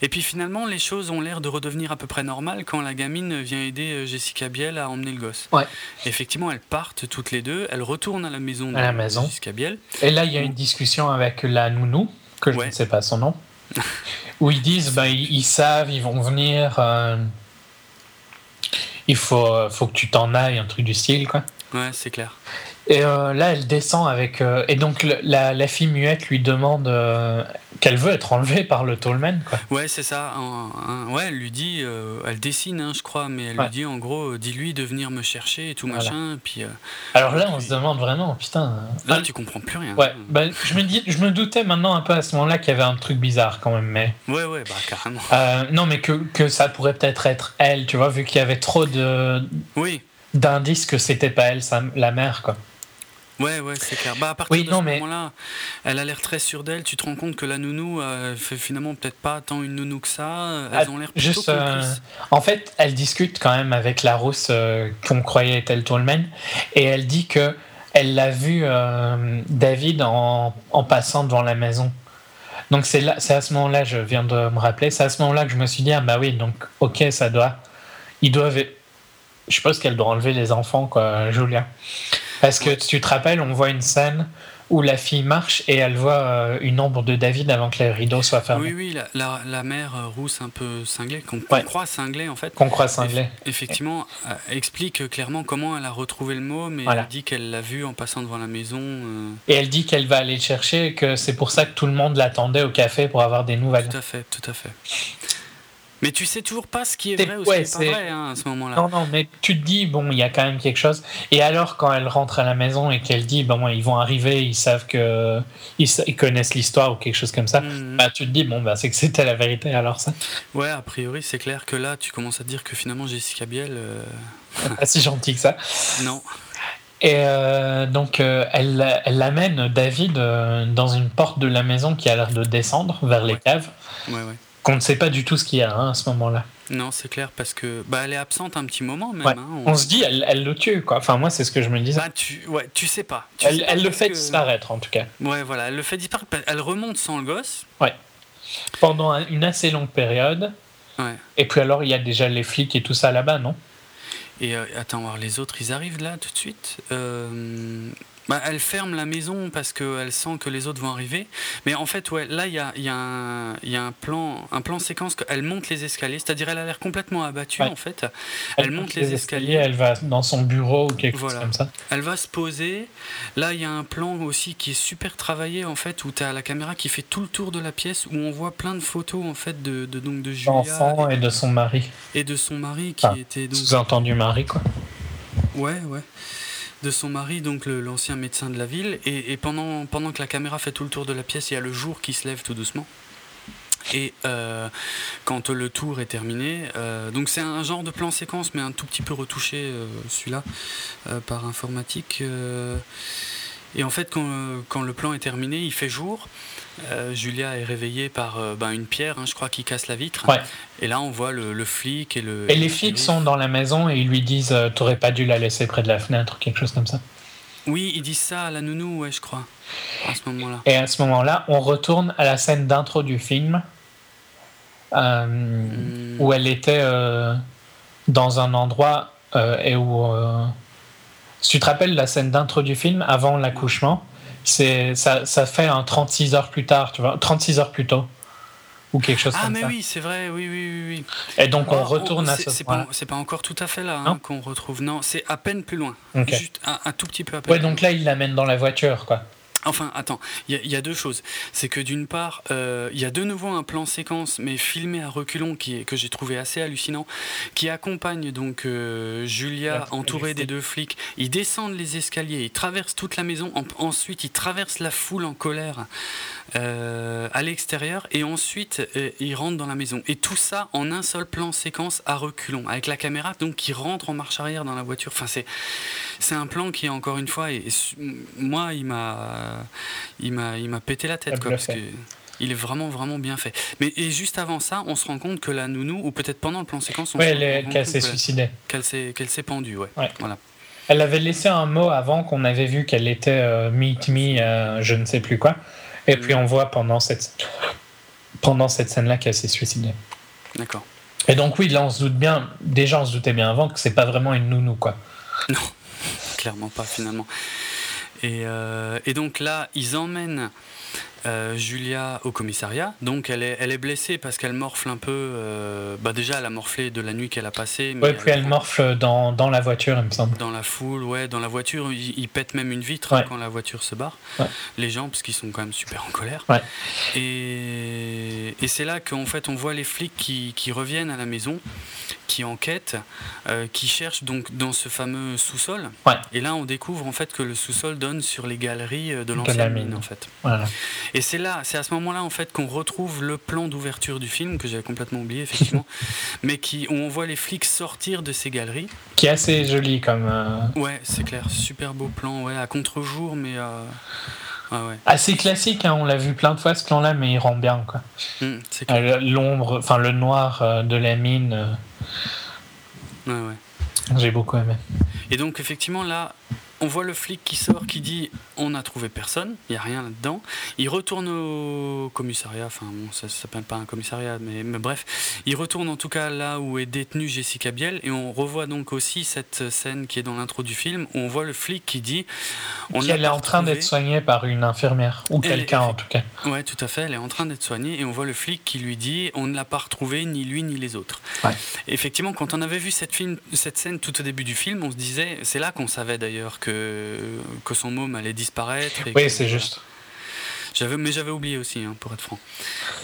et puis finalement les choses ont l'air de redevenir à peu près normales quand la gamine vient aider euh, Jessica Biel à emmener le gosse Ouais. effectivement elles partent toutes les deux elles retournent à la maison À la de maison. Jessica Biel Et là, il y a une discussion avec la nounou, que je Ouais. ne sais pas son nom, [LAUGHS] où ils disent bah, ils, ils savent, ils vont venir, euh, il faut, faut que tu t'en ailles, un truc du style. quoi. ouais c'est clair Et euh, là, elle descend avec. euh, et donc, la, la fille muette lui demande euh, qu'elle veut être enlevée par le Tallman. Quoi. Ouais, c'est ça. Un- un- ouais, elle lui dit, elle dessine, hein, je crois, mais elle Ouais. lui dit en gros, dis-lui de venir me chercher et tout Voilà. machin. Puis Alors là, on se demande vraiment, putain. là, tu comprends plus rien. ouais, bah, je, me dis, je me doutais maintenant un peu à ce moment-là qu'il y avait un truc bizarre quand même, mais. ouais, ouais, bah carrément. Non, mais que, que ça pourrait peut-être être elle, tu vois, vu qu'il y avait trop de Oui, d'indices que c'était pas elle, sa- la mère, quoi. Ouais, ouais, c'est clair. Bah à partir Oui, de non, ce mais- moment-là, elle a l'air très sûre d'elle. Tu te rends compte que la nounou euh, fait finalement peut-être pas tant une nounou que ça. Elles Ah, ont l'air Juste, euh, en fait, elle discute quand même avec la rousse euh, qu'on croyait être le Tallman, et elle dit que elle l'a vu euh, David en, en passant devant la maison. Donc c'est là, c'est à ce moment-là, je viens de me rappeler, c'est à ce moment-là que je me suis dit ah bah oui, donc ok, ça doit, ils doivent, je suppose qu'elle doit enlever les enfants quoi, Julia, parce que Ouais. tu te rappelles, on voit une scène où la fille marche et elle voit euh, une ombre de David avant que les rideaux soient fermés, Oui, oui, la, la, la mère euh, rousse un peu cinglée, qu'on Ouais. croit cinglée en fait. qu'on croit cinglé. Eff- Effectivement, euh, explique clairement comment elle a retrouvé le mot, mais Voilà. elle dit qu'elle l'a vu en passant devant la maison. euh, Et elle dit qu'elle va aller le chercher et que c'est pour ça que tout le monde l'attendait au café pour avoir des nouvelles. Tout à fait, tout à fait. Mais tu sais toujours pas ce qui est vrai ou ce qui est pas vrai hein, à ce moment-là. Non, non, mais tu te dis, bon, il y a quand même quelque chose. Et alors, quand elle rentre à la maison et qu'elle dit, bon, ils vont arriver, ils savent que. Ils, connaissent l'histoire ou quelque chose comme ça, Mhm. bah, tu te dis, bon, bah, c'est que c'était la vérité alors ça. Ouais, a priori, c'est clair que là, tu commences à te dire que finalement, Jessica Biel, euh, [LAUGHS] pas si gentil que ça. non. Et euh, donc, euh, elle, elle amène David euh, dans une porte de la maison qui a l'air de descendre vers les Ouais. caves, Ouais, ouais. Qu'on ne sait pas du tout ce qu'il y a hein, à ce moment-là. Non, c'est clair parce que bah, elle est absente un petit moment même. Ouais. hein, On se dit, elle, elle le tue, quoi. Enfin, moi, c'est ce que je me disais. Bah, tu, ouais, tu sais pas. Tu Elle, sais pas elle le fait que- disparaître, en tout cas. Ouais, voilà, elle le fait disparaître. Elle remonte sans le gosse. Pendant un- une assez longue période. Ouais. Et puis alors, il y a déjà les flics et tout ça là-bas, non? Et euh, attends, voir les autres, ils arrivent là tout de suite. Euh, bah, elle ferme la maison parce qu'elle sent que les autres vont arriver. Mais en fait, ouais, là, il y a, il y a un, y a un plan, un plan séquence. que- Elle monte les escaliers, c'est-à-dire elle a l'air complètement abattue Ouais. en fait. Elle, monte les escaliers. elle va dans son bureau ou quelque Voilà. chose comme ça. Elle va se poser. Là, il y a un plan aussi qui est super travaillé en fait, où tu as la caméra qui fait tout le tour de la pièce, où on voit plein de photos en fait de, de donc de Julia D'enfant et de son mari. et de son mari qui était donc Sous-entendu mari, quoi. Ouais, ouais. De son mari, donc l'ancien médecin de la ville. Et, pendant, pendant que la caméra fait tout le tour de la pièce, il y a le jour qui se lève tout doucement. Et euh, quand le tour est terminé, euh, donc c'est un genre de plan séquence, mais un tout petit peu retouché, euh, celui-là, par informatique. et en fait, quand, quand le plan est terminé, il fait jour. Euh, Julia est réveillée par euh, ben, une pierre, hein, je crois, qui casse la vitre. Ouais. Et là, on voit le, le flic et le. Et les le flics sont dans la maison et ils lui disent euh, T'aurais pas dû la laisser près de la fenêtre, quelque chose comme ça. Oui, ils disent ça à la nounou, ouais, je crois, à ce moment-là. Et à ce moment-là, on retourne à la scène d'intro du film euh, Hmm. où elle était dans un endroit et où. si tu te rappelles la scène d'intro du film avant l'accouchement, c'est ça, ça fait un 36 heures plus tard, tu vois, 36 heures plus tôt. Ou quelque chose Ah, comme mais ça. oui, c'est vrai, oui, oui, oui. oui. Et donc on Oh, retourne oh, à c'est- ce C'est pas, c'est pas encore tout à fait là hein, Non qu'on retrouve. Non, c'est à peine plus loin. Ok. Juste un, un tout petit peu à peine. Ouais, donc là, il l'amène dans la voiture, quoi. Enfin, attends, il y, a- il y a deux choses. C'est que d'une part, euh, il y a de nouveau un plan séquence, mais filmé à reculons, qui est, que j'ai trouvé assez hallucinant, qui accompagne donc euh, Julia entourée des deux flics. Ils descendent les escaliers, ils traversent toute la maison, en- ensuite ils traversent la foule en colère euh, à l'extérieur, et ensuite euh, ils rentrent dans la maison. Et tout ça en un seul plan séquence à reculons, avec la caméra donc qui rentre en marche arrière dans la voiture. Enfin, c'est c'est un plan qui, encore une fois, et, moi, il m'a, il m'a, il m'a pété la tête, quoi, parce que il est vraiment, vraiment bien fait. Mais et juste avant ça, on se rend compte que la nounou, ou peut-être pendant le plan séquence, on Ouais, se qu'elle compte s'est suicidée. qu'elle s'est, qu'elle s'est pendue, ouais. Ouais. Voilà. Elle avait laissé un mot avant qu'on avait vu qu'elle était euh, meet me, euh, je ne sais plus quoi. Et puis on voit pendant cette, pendant cette scène-là qu'elle s'est suicidée. D'accord. Et donc oui, là on se doute bien, déjà on se doutait bien avant que c'est pas vraiment une nounou quoi. [LAUGHS] Clairement pas, finalement. Et, euh, et donc là, ils emmènent euh, Julia au commissariat. Donc elle est, elle est blessée parce qu'elle morfle un peu. euh, bah déjà, elle a morflé de la nuit qu'elle a passée. Ouais, puis elle morfle dans, dans la voiture, il me semble. Dans la foule, ouais, dans la voiture, ils, pètent même une vitre hein, quand la voiture se barre. Ouais. Les gens, parce qu'ils sont quand même super en colère. Ouais. Et, et c'est là qu'en fait, on voit les flics qui, qui reviennent à la maison, qui enquêtent, euh, qui cherchent donc dans ce fameux sous-sol. Ouais. Et là, on découvre en fait que le sous-sol donne sur les galeries euh, de la l'ancienne mine, mine. en fait. Voilà. Et c'est là, c'est à ce moment-là en fait qu'on retrouve le plan d'ouverture du film que j'avais complètement oublié effectivement, [LAUGHS] mais qui où on voit les flics sortir de ces galeries. Qui est assez joli comme. euh, Ouais, c'est clair, super beau plan, ouais, à contre-jour, mais euh, ouais, ouais, Assez classique, hein, on l'a vu plein de fois ce plan-là, mais il rend bien quoi. Euh, L'ombre, enfin le noir de la mine, ouais, ouais. j'ai beaucoup aimé. Et donc effectivement là, on voit le flic qui sort, qui dit on n'a trouvé personne, il y a rien là-dedans. Il retourne au commissariat, enfin bon, ça, ça s'appelle pas un commissariat, mais, mais bref, il retourne en tout cas là où est détenue Jessica Biel, et on revoit donc aussi cette scène qui est dans l'intro du film où on voit le flic qui dit on est en train d'être soignée par une infirmière, ou quelqu'un en tout cas. Ouais, tout à fait. Elle est en train d'être soignée et on voit le flic qui lui dit on ne l'a pas retrouvé ni lui ni les autres. Ouais. Effectivement, quand on avait vu cette, film, cette scène tout au début du film, on se disait c'est là qu'on savait d'ailleurs que que son môme allait disparaître. et Oui, c'est juste. J'avais, mais j'avais oublié aussi, hein, pour être franc.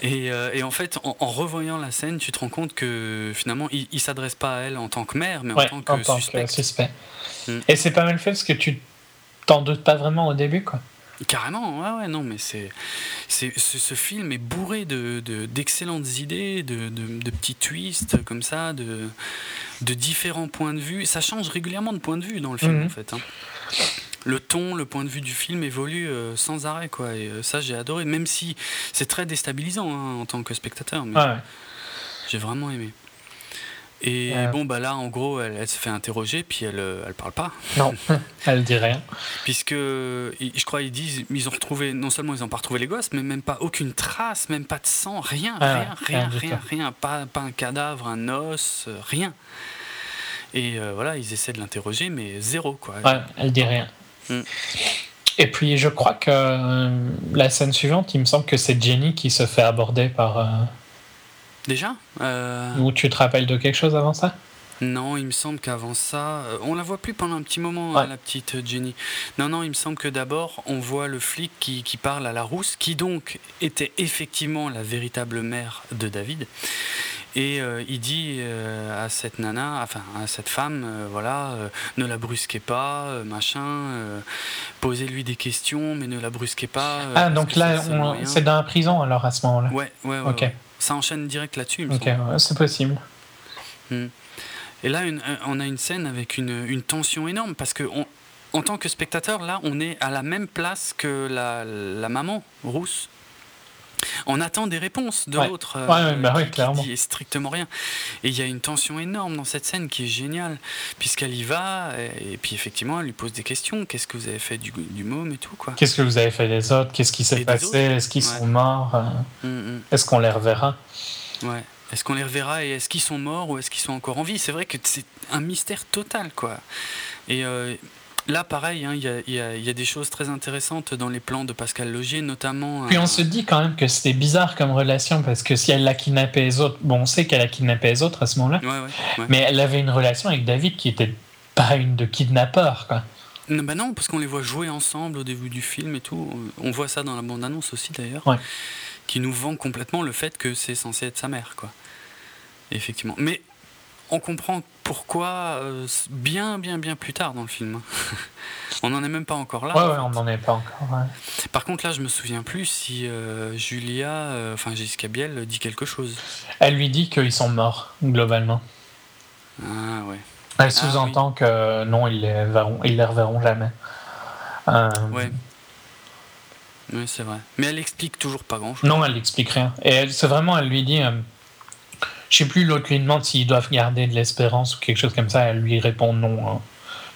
Et, euh, et en fait, en, en revoyant la scène, tu te rends compte que finalement, il, il s'adresse pas à elle en tant que mère, mais Ouais, en tant que en tant suspect. que suspect. Mm. Et c'est pas mal fait parce que tu t'en doutes pas vraiment au début, quoi. Carrément, ouais, ouais, non, mais c'est, c'est, ce, ce film est bourré de, de- d'excellentes idées, de, de- de petits twists comme ça, de, de différents points de vue. Ça change régulièrement de point de vue dans le film, Mhm. en fait. hein. Le ton, le point de vue du film évolue euh, sans arrêt, quoi. Et euh, ça, j'ai adoré, même si c'est très déstabilisant hein, en tant que spectateur, mais ouais. j'ai vraiment aimé. Et Ouais. bon, bah là, en gros, elle, elle se fait interroger, puis elle, euh, elle parle pas. Non, [LAUGHS] elle dit rien. Puisque, je crois, ils disent, ils ont retrouvé, non seulement ils n'ont pas retrouvé les gosses, mais même pas aucune trace, même pas de sang, rien, Ah ouais, rien, rien rien, rien, rien, pas, pas un cadavre, un os, rien. Et euh, voilà, ils essaient de l'interroger, mais zéro, quoi. Ouais, elle dit rien. Mm. Et puis je crois que euh, la scène suivante, il me semble que c'est Jenny qui se fait aborder par. euh, Déjà euh, Ou tu te rappelles de quelque chose avant ça? Non, il me semble qu'avant ça, on la voit plus pendant un petit moment, Ouais. hein, la petite Jenny. Non, non, il me semble que d'abord, on voit le flic qui, qui parle à la rousse, qui donc était effectivement la véritable mère de David. Et euh, il dit euh, à cette nana, enfin à cette femme, euh, voilà, ne la brusquez pas, machin, posez-lui des questions, mais ne la brusquez pas. ah, donc là, c'est dans la prison alors à ce moment-là Ouais, ouais, ouais, Ça enchaîne direct là-dessus. Ok, c'est possible. Hmm. Et là, on a une scène avec une, une tension énorme parce que en tant que spectateur, là, on est à la même place que la, la maman rousse on attend des réponses de l'autre euh, bah qui, dit strictement rien. Et il y a une tension énorme dans cette scène qui est géniale, puisqu'elle y va, et, puis effectivement, elle lui pose des questions. Qu'est-ce que vous avez fait du, du môme et tout quoi Qu'est-ce que vous avez fait des autres? Qu'est-ce qui s'est passé? Est-ce qu'ils sont morts? Euh, mm, mm. Est-ce qu'on les reverra? Ouais. Est-ce qu'on les reverra et est-ce qu'ils sont morts ou est-ce qu'ils sont encore en vie? C'est vrai que c'est un mystère total, quoi. Et euh, Là, pareil, hein, il y, a, des choses très intéressantes dans les plans de Pascal Logier, notamment. Puis on se dit quand même que c'était bizarre comme relation, parce que si elle a kidnappé les autres, bon, on sait qu'elle a kidnappé les autres à ce moment-là, mais elle avait une relation avec David qui était pas une de kidnappeur, quoi. Non, bah non, parce qu'on les voit jouer ensemble au début du film et tout. On voit ça dans la bande-annonce aussi, d'ailleurs, qui nous vend complètement le fait que c'est censé être sa mère, quoi. Effectivement. Mais on comprend pourquoi euh, bien, bien, bien plus tard dans le film. [LAUGHS] on n'en est même pas encore là. Ouais, on n'en est pas encore. Par contre, là, je me souviens plus si euh, Julia, euh, enfin Jessica Biel, dit quelque chose. Elle lui dit qu'ils sont morts, globalement. Ah ouais. Elle ah, sous-entend que non, ils les, verront, ils les reverront jamais. Ouais. Oui, c'est vrai. Mais elle explique toujours pas grand-chose. Non, elle explique rien. Et c'est vraiment, elle lui dit je sais plus, l'autre lui demande s'ils doivent garder de l'espérance ou quelque chose comme ça. Elle lui répond non,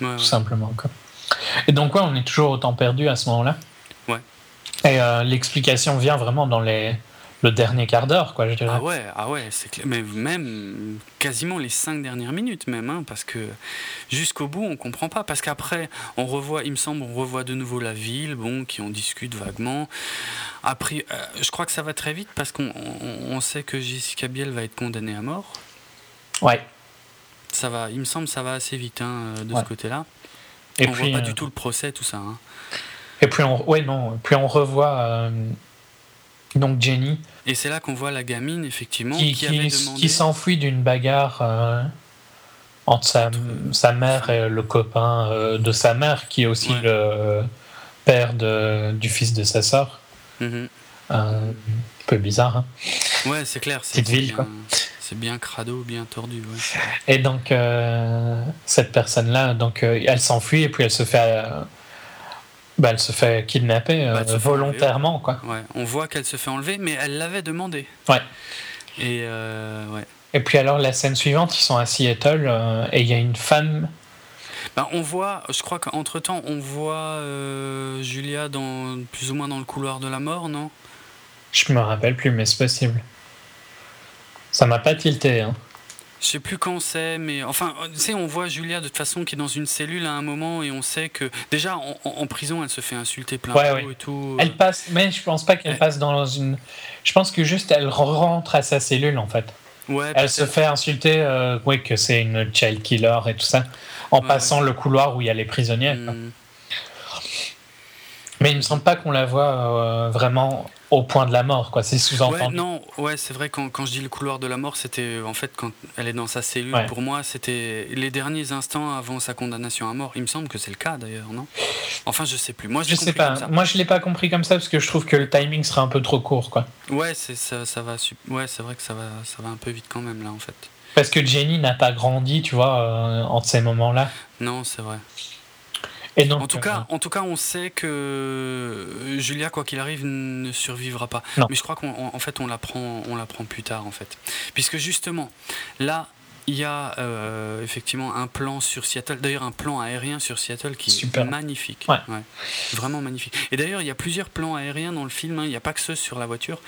hein. tout simplement. Quoi. Et donc, ouais, on est toujours autant perdu à ce moment-là. Ouais. Et euh, l'explication vient vraiment dans les, le dernier quart d'heure, quoi, je dirais. Ah ouais, ah ouais, c'est clair. Mais même quasiment les cinq dernières minutes, même, hein, parce que jusqu'au bout, on comprend pas. Parce qu'après, on revoit, il me semble, on revoit de nouveau la ville, bon, qui en discute vaguement. Après, euh, je crois que ça va très vite parce qu'on on, sait que Jessica Biel va être condamnée à mort. Ouais. Ça va, il me semble, ça va assez vite hein, de ce côté-là. Et on puis, voit pas du euh, tout le procès, tout ça. Hein. Et puis on, ouais, non, puis on revoit. Euh, donc Jenny. Et c'est là qu'on voit la gamine, effectivement, qui, qui, s'enfuit d'une bagarre euh, entre sa, sa, mère et le copain euh, de sa mère, qui est aussi le père de, du fils de sa sœur. Mm-hmm. Euh, un peu bizarre. Hein ouais, c'est clair. Petite ville, quoi. C'est bien crado, bien tordu. Et donc, cette personne-là, donc, elle s'enfuit et puis elle se fait bah, elle se fait kidnapper bah, euh, volontairement, quoi. Ouais, on voit qu'elle se fait enlever, mais elle l'avait demandé. Ouais. Et euh, ouais. Et puis alors la scène suivante, ils sont à Seattle euh, et il y a une femme. Bah, on voit, je crois qu'entre temps, on voit Julia dans plus ou moins dans le couloir de la mort, non? Je me rappelle plus, mais c'est possible. Ça m'a pas tilté. Hein. Je sais plus quand c'est, mais enfin, tu sais, on voit Julia de toute façon qui est dans une cellule à un moment et on sait que déjà en, prison elle se fait insulter plein de et tout. Elle passe, mais je pense pas qu'elle passe dans une. Je pense que juste elle rentre à sa cellule en fait. Ouais, elle se fait insulter, euh, oui, que c'est une child killer et tout ça, en passant le couloir où il y a les prisonniers. Hmm. Mais il ne me semble pas qu'on la voit euh, vraiment au point de la mort, quoi. C'est sous-entendu. Ouais, non, ouais, c'est vrai. Quand, quand, je dis le couloir de la mort, c'était en fait quand elle est dans sa cellule. Pour moi, c'était les derniers instants avant sa condamnation à mort. Il me semble que c'est le cas d'ailleurs, non? Enfin, je sais plus. Moi, je sais pas. Moi, je l'ai pas compris comme ça parce que je trouve que le timing serait un peu trop court, quoi. Ouais, c'est ça, ça va. Ouais, c'est vrai que ça va, ça va un peu vite quand même là, en fait. Parce que Jenny n'a pas grandi, tu vois, euh, entre ces moments-là. Non, c'est vrai en, tout cas, en tout cas, on sait que Julia, quoi qu'il arrive, ne survivra pas. Mais je crois qu'en fait, on l'apprend, on l'apprend plus tard, en fait, puisque justement, là, il y a euh, effectivement un plan sur Seattle, d'ailleurs un plan aérien sur Seattle qui est magnifique. Vraiment magnifique. Et d'ailleurs, il y a plusieurs plans aériens dans le film, hein. il n'y a pas que ceux sur la voiture,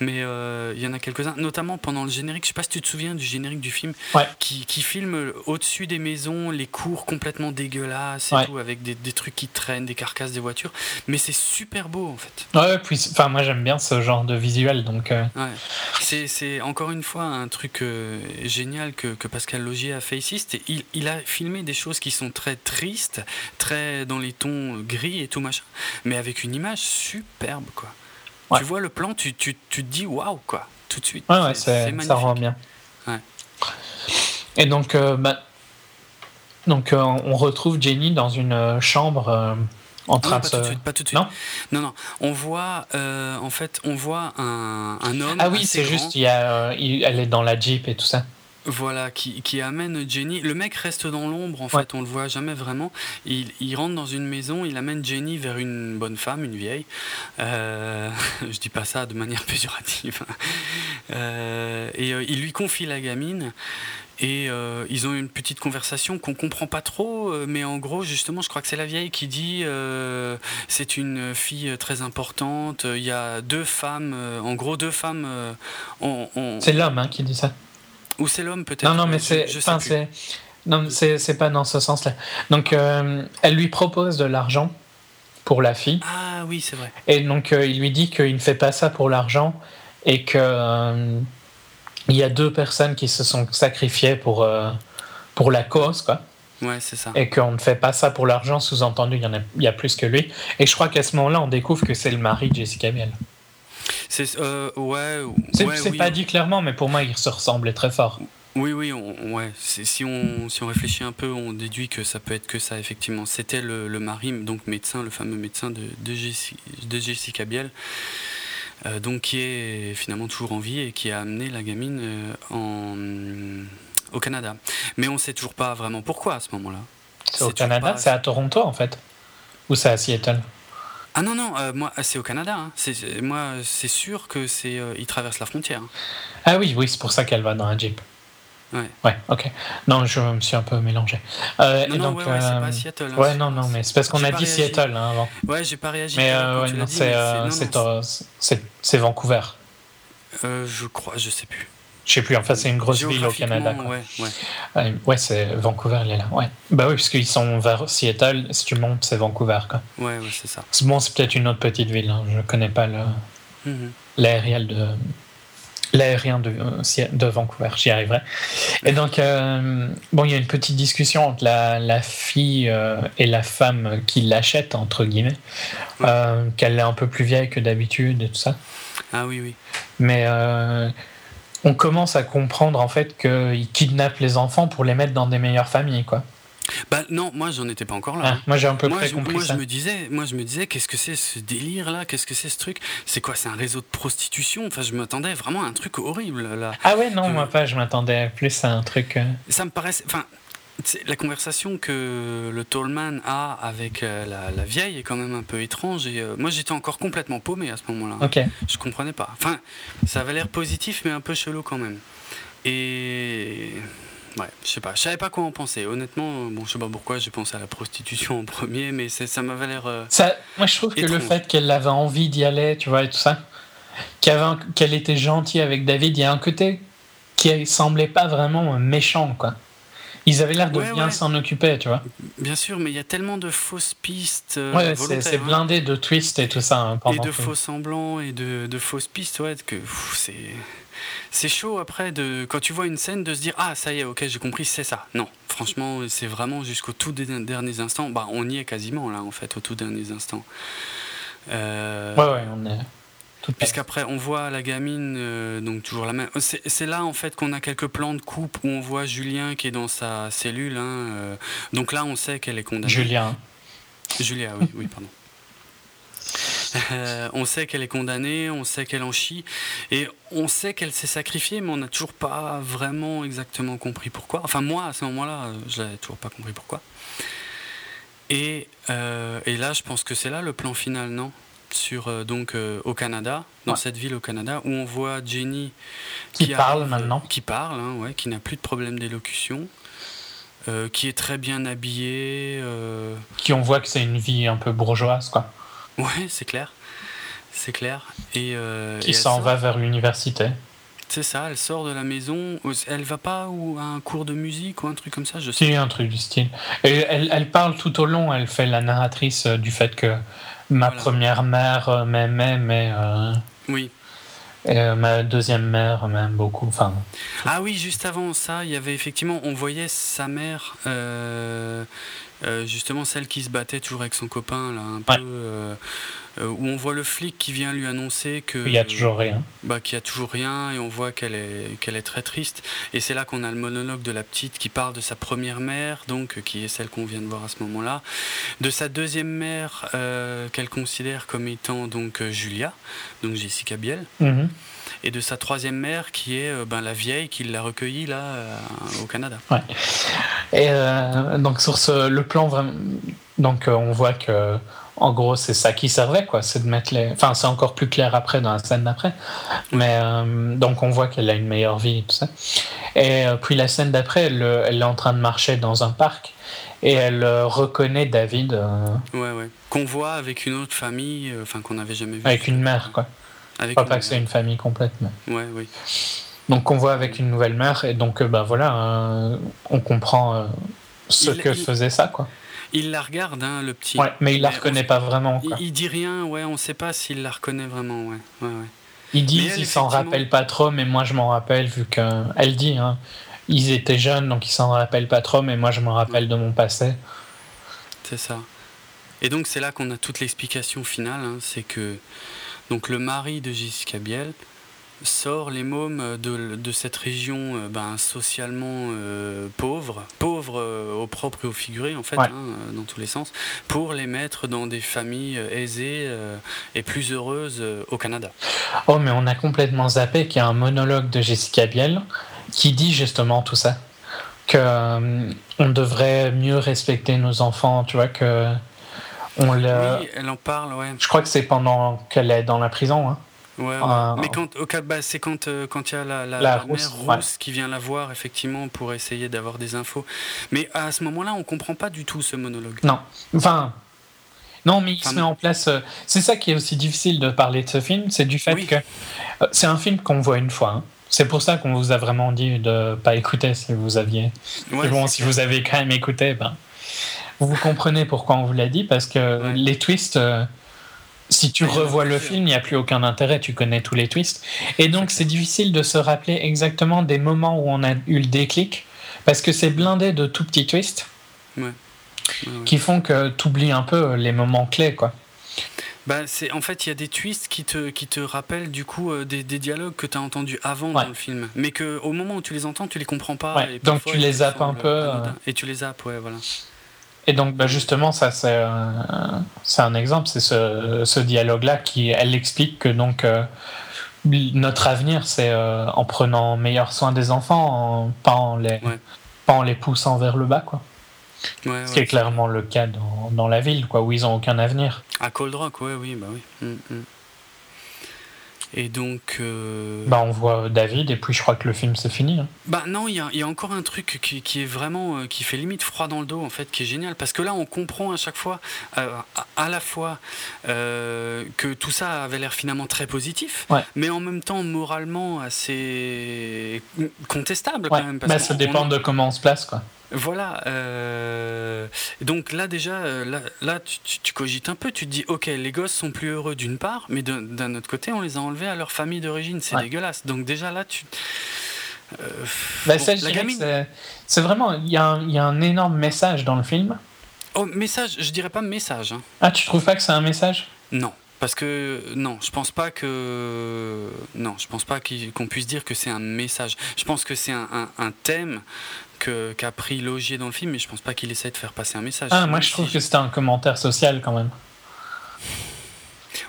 mais euh, il y en a quelques-uns, notamment pendant le générique. Je ne sais pas si tu te souviens du générique du film, qui, qui, filme au-dessus des maisons les cours complètement dégueulasses et tout, avec des, des, trucs qui traînent, des carcasses des voitures. Mais c'est super beau en fait. Ouais, puis enfin, moi j'aime bien ce genre de visuel. donc. Euh. C'est encore une fois un truc génial que que, Pascal Logier a fait ici. Il, il, a filmé des choses qui sont très tristes, très dans les tons gris et tout machin, mais avec une image superbe, quoi. Tu vois le plan, tu, tu, tu te dis waouh, quoi, tout de suite. Ouais, ouais ça rend bien. Ouais. Et donc, euh, bah, donc euh, on retrouve Jenny dans une euh, chambre euh, en Ah train non, de pas se. tout de suite, pas tout de suite. Non non, non. On voit, en fait, on voit un, un homme. Ah oui, c'est juste, il y a, il- elle est dans la Jeep et tout ça. Voilà, qui, qui amène Jenny. Le mec reste dans l'ombre, en fait, on le voit jamais vraiment. Il, il rentre dans une maison, il amène Jenny vers une bonne femme, une vieille. Euh, [LAUGHS] je dis pas ça de manière [LAUGHS] péjorative. Euh, et euh, il lui confie la gamine. Et euh, ils ont une petite conversation qu'on comprend pas trop, euh, mais en gros, justement, je crois que c'est la vieille qui dit euh, c'est une fille très importante. Il y a deux femmes, en gros, deux femmes. C'est l'homme hein, qui dit ça. Ou c'est l'homme peut-être Non, non, mais c'est. Non, c'est c'est pas dans ce sens-là. Donc, euh, elle lui propose de l'argent pour la fille. Ah oui, c'est vrai. Et donc, euh, il lui dit qu'il ne fait pas ça pour l'argent et que euh, il y a deux personnes qui se sont sacrifiées pour, pour la cause, quoi. Ouais, c'est ça. Et qu'on ne fait pas ça pour l'argent, sous-entendu, il y, en a, il y a plus que lui. Et je crois qu'à ce moment-là, on découvre que c'est le mari de Jessica Biel. C'est euh, ouais, C'est ouais, oui, pas dit clairement, mais pour moi, il se ressemblait très fort. Oui, oui, on, ouais. Si on, si on réfléchit un peu, on déduit que ça peut être que ça, effectivement. C'était le, le mari, donc médecin, le fameux médecin de, de, Jessi- de Jessica Biel, euh, donc qui est finalement toujours en vie et qui a amené la gamine euh, en, au Canada. Mais on sait toujours pas vraiment pourquoi à ce moment-là. C'est au Canada, pas- c'est à Toronto, en fait. Ou c'est à Seattle Ah non, non, euh, moi, c'est au Canada. hein. C'est- moi, c'est sûr que c'est, euh, il traverse la frontière. Ah oui, oui, c'est pour ça qu'elle va dans un Jeep. Ouais. Ouais, ok. Non, je me suis un peu mélangé. Euh, Non, et non, donc, ouais, ouais, c'est euh, pas à Seattle. hein. Ouais, non, non, mais c'est parce qu'on a dit réagi. Seattle hein, avant. Ouais, j'ai pas réagi. Mais non, mais non, c'est, non, Vancouver. Je crois, je sais plus. Je sais plus, enfin, c'est une grosse ville au Canada. Quoi. Ouais, ouais. Ouais, ouais, c'est Vancouver, il est là. Ouais. Bah oui, parce qu'ils sont vers Seattle. Si tu montes, c'est Vancouver. Quoi. Ouais, ouais, c'est ça. Bon, c'est peut-être une autre petite ville. hein. Je connais pas le, Mhm. l'aérien de l'aérien de, euh, de Vancouver, j'y arriverai. Et donc, euh, bon, il y a une petite discussion entre la, la fille euh, et la femme qui l'achète, entre guillemets, euh, qu'elle est un peu plus vieille que d'habitude et tout ça. Ah oui, oui. Mais on commence à comprendre en fait qu'ils kidnappent les enfants pour les mettre dans des meilleures familles, quoi. Bah non, moi j'en étais pas encore là. Ah, moi, j'ai un peu moi, près je, compris moi, ça. je me disais, moi je me disais, qu'est-ce que c'est ce délire là Qu'est-ce que c'est ce truc? C'est quoi? C'est un réseau de prostitution? Enfin, je m'attendais vraiment à un truc horrible là. Ah ouais, non, Je- moi pas, je m'attendais plus à un truc. euh, Ça me paraissait. Enfin, la conversation que le Tallman a avec euh, la, la vieille est quand même un peu étrange. Et euh, moi j'étais encore complètement paumé à ce moment-là. Ok. Je comprenais pas. Enfin, ça avait l'air positif, mais un peu chelou quand même. Et. Ouais, je sais pas. Je savais pas quoi en penser. Honnêtement, bon, je sais pas pourquoi j'ai pensé à la prostitution en premier, mais ça m'avait l'air. euh, Ça, moi, je trouve que le fait qu'elle avait envie d'y aller, tu vois, et tout ça, qu'elle était gentille avec David, il y a un côté qui semblait pas vraiment méchant, quoi. Ils avaient l'air de Ouais, bien ouais. s'en occuper, tu vois. Bien sûr, mais il y a tellement de fausses pistes. euh, Ouais, c'est hein. blindé de twists et tout ça hein, Et de tout. faux semblants et de, de fausses pistes, ouais, que c'est. C'est chaud après, de, quand tu vois une scène, de se dire Ah, ça y est, ok, j'ai compris, c'est ça. Non, franchement, c'est vraiment jusqu'au tout derniers instants. Bah, on y est quasiment là, en fait, au tout derniers instants. Euh, Ouais, ouais, on est. Puisqu'après, on voit la gamine, euh, donc toujours la même. C'est là, en fait, qu'on a quelques plans de coupe où on voit Julien qui est dans sa cellule. hein, euh, donc là, on sait qu'elle est condamnée. Julien. Julia, oui, oui, pardon. Euh, on sait qu'elle est condamnée, on sait qu'elle en chie, et on sait qu'elle s'est sacrifiée, mais on n'a toujours pas vraiment exactement compris pourquoi. Enfin, moi, à ce moment-là, je n'avais toujours pas compris pourquoi. Et, et là, je pense que c'est là le plan final, non? Sur, euh, donc, euh, au Canada, dans Ouais. cette ville au Canada, où on voit Jenny Qui parle arrive- maintenant. Qui parle, hein, ouais, qui n'a plus de problème d'élocution, euh, qui est très bien habillée. euh, Qui on voit que c'est une vie un peu bourgeoise, quoi. Ouais, c'est clair. C'est clair. Et, euh, Qui s'en sort- va vers l'université. C'est ça, elle sort de la maison. Elle va pas ou à un cours de musique ou un truc comme ça, je sais. C'est un truc du style. Et elle, elle parle tout au long, elle fait la narratrice du fait que ma Voilà. première mère euh, m'aimait, mais euh, Oui. et, euh, ma deuxième mère m'aime beaucoup. Enfin, Ah oui, juste avant ça, il y avait effectivement, on voyait sa mère euh, Euh, justement, celle qui se battait toujours avec son copain, là, un peu. Euh, euh, où on voit le flic qui vient lui annoncer que. Il n'y a toujours rien. Bah, qu'il n'y a toujours rien, et on voit qu'elle est, qu'elle est très triste. Et c'est là qu'on a le monologue de la petite qui parle de sa première mère, donc, qui est celle qu'on vient de voir à ce moment-là. De sa deuxième mère, qu'elle considère comme étant donc Julia, donc Jessica Biel. Mhm et de sa troisième mère qui est euh, ben, la vieille qui l'a recueillie là euh, au Canada. Ouais. Et euh, donc sur ce, le plan donc on voit que en gros c'est ça qui servait quoi, c'est de mettre les, enfin c'est encore plus clair après dans la scène d'après, mais donc on voit qu'elle a une meilleure vie et tout ça. Et puis la scène d'après, elle, elle, est en train de marcher dans un parc et elle reconnaît David. Ouais ouais. Qu'on voit avec une autre famille, enfin qu'on n'avait jamais vu. Avec une mère quoi. Avec pas, pas que c'est une famille complète. Mais... Ouais, oui. Donc on voit avec une nouvelle mère et donc ben voilà, euh, on comprend euh, ce que faisait ça quoi. Il la regarde, hein, le petit. Ouais, mais il la reconnaît pas vraiment. Quoi. Il, dit rien, ouais, on sait pas s'il la reconnaît vraiment, ouais. ouais, ouais. Ils disent, il s'en rappelle pas trop, mais moi je m'en rappelle vu qu'elle dit, hein, ils étaient jeunes donc ils s'en rappellent pas trop, mais moi je me rappelle de mon passé. C'est ça. Et donc c'est là qu'on a toute l'explication finale, hein, c'est que donc le mari de Jessica Biel sort les mômes de, de cette région euh, ben, socialement euh, pauvre, pauvre euh, au propre et au figuré en fait, hein, dans tous les sens, pour les mettre dans des familles aisées et plus heureuses au Canada. Oh mais on a complètement zappé qu'il y a un monologue de Jessica Biel qui dit justement tout ça, que on devrait mieux respecter nos enfants, tu vois que oui, elle en parle, ouais. Je crois que c'est pendant qu'elle est dans la prison. Hein. Ouais, euh, mais quand, au cas, bah, c'est quand euh, quand il y a la, la, mère rousse qui vient la voir effectivement pour essayer d'avoir des infos. Mais à ce moment-là, on comprend pas du tout ce monologue. Non, enfin, non, mais il se met en place. Euh, c'est ça qui est aussi difficile de parler de ce film, c'est du fait que c'est un film qu'on voit une fois. Hein. C'est pour ça qu'on vous a vraiment dit de pas écouter si vous aviez. bon, si vous avez quand même écouté, ben vous comprenez pourquoi on vous l'a dit, parce que les twists, euh, si tu revois le film, il n'y a plus aucun intérêt, tu connais tous les twists. Et donc c'est difficile de se rappeler exactement des moments où on a eu le déclic, parce que c'est blindé de tout petits twists qui font que tu oublies un peu les moments clés. quoi. Bah, c'est en fait il y a des twists qui te qui te rappellent du coup euh, des, des, dialogues que tu as entendus avant dans le film mais que au moment où tu les entends tu les comprends pas donc tu les zappes un peu euh, et tu les zappes ouais voilà et donc, bah, justement, ça, c'est un, un, exemple, c'est ce, ce dialogue-là qui, elle explique que donc euh, notre avenir, c'est euh, en prenant meilleur soin des enfants, en, pas, en les, pas en les poussant vers le bas, quoi. ce qui est clairement le cas dans, dans, la ville, quoi, où ils ont aucun avenir. À Cold Rock, ouais, oui, bah oui. Mm, mm. Et donc. Euh, bah, on voit David, et puis je crois que le film c'est fini. Hein. Bah, non, il y a, y a, encore un truc qui, qui, est vraiment. Euh, qui fait limite froid dans le dos, en fait, qui est génial. Parce que là, on comprend à chaque fois, euh, à, la fois, que tout ça avait l'air finalement très positif, mais en même temps moralement assez contestable, quand même. bah, ça dépend de comment on se place, quoi. Voilà. Euh, donc là déjà, euh, là, tu, cogites un peu, tu te dis, ok, les gosses sont plus heureux d'une part, mais d'un autre côté, on les a enlevés à leur famille d'origine, c'est dégueulasse. Donc déjà là, tu... Euh, bah, c'est vraiment, il y, a un énorme message dans le film. Oh, message, je dirais pas message. Hein. Ah, tu trouves pas que c'est un message? Non. Parce que non, je pense pas que non, je pense pas qu'on puisse dire que c'est un message. Je pense que c'est un, un, thème qu'a pris Logier dans le film, mais je pense pas qu'il essaie de faire passer un message. Ah, moi je trouve que c'était un commentaire social quand même.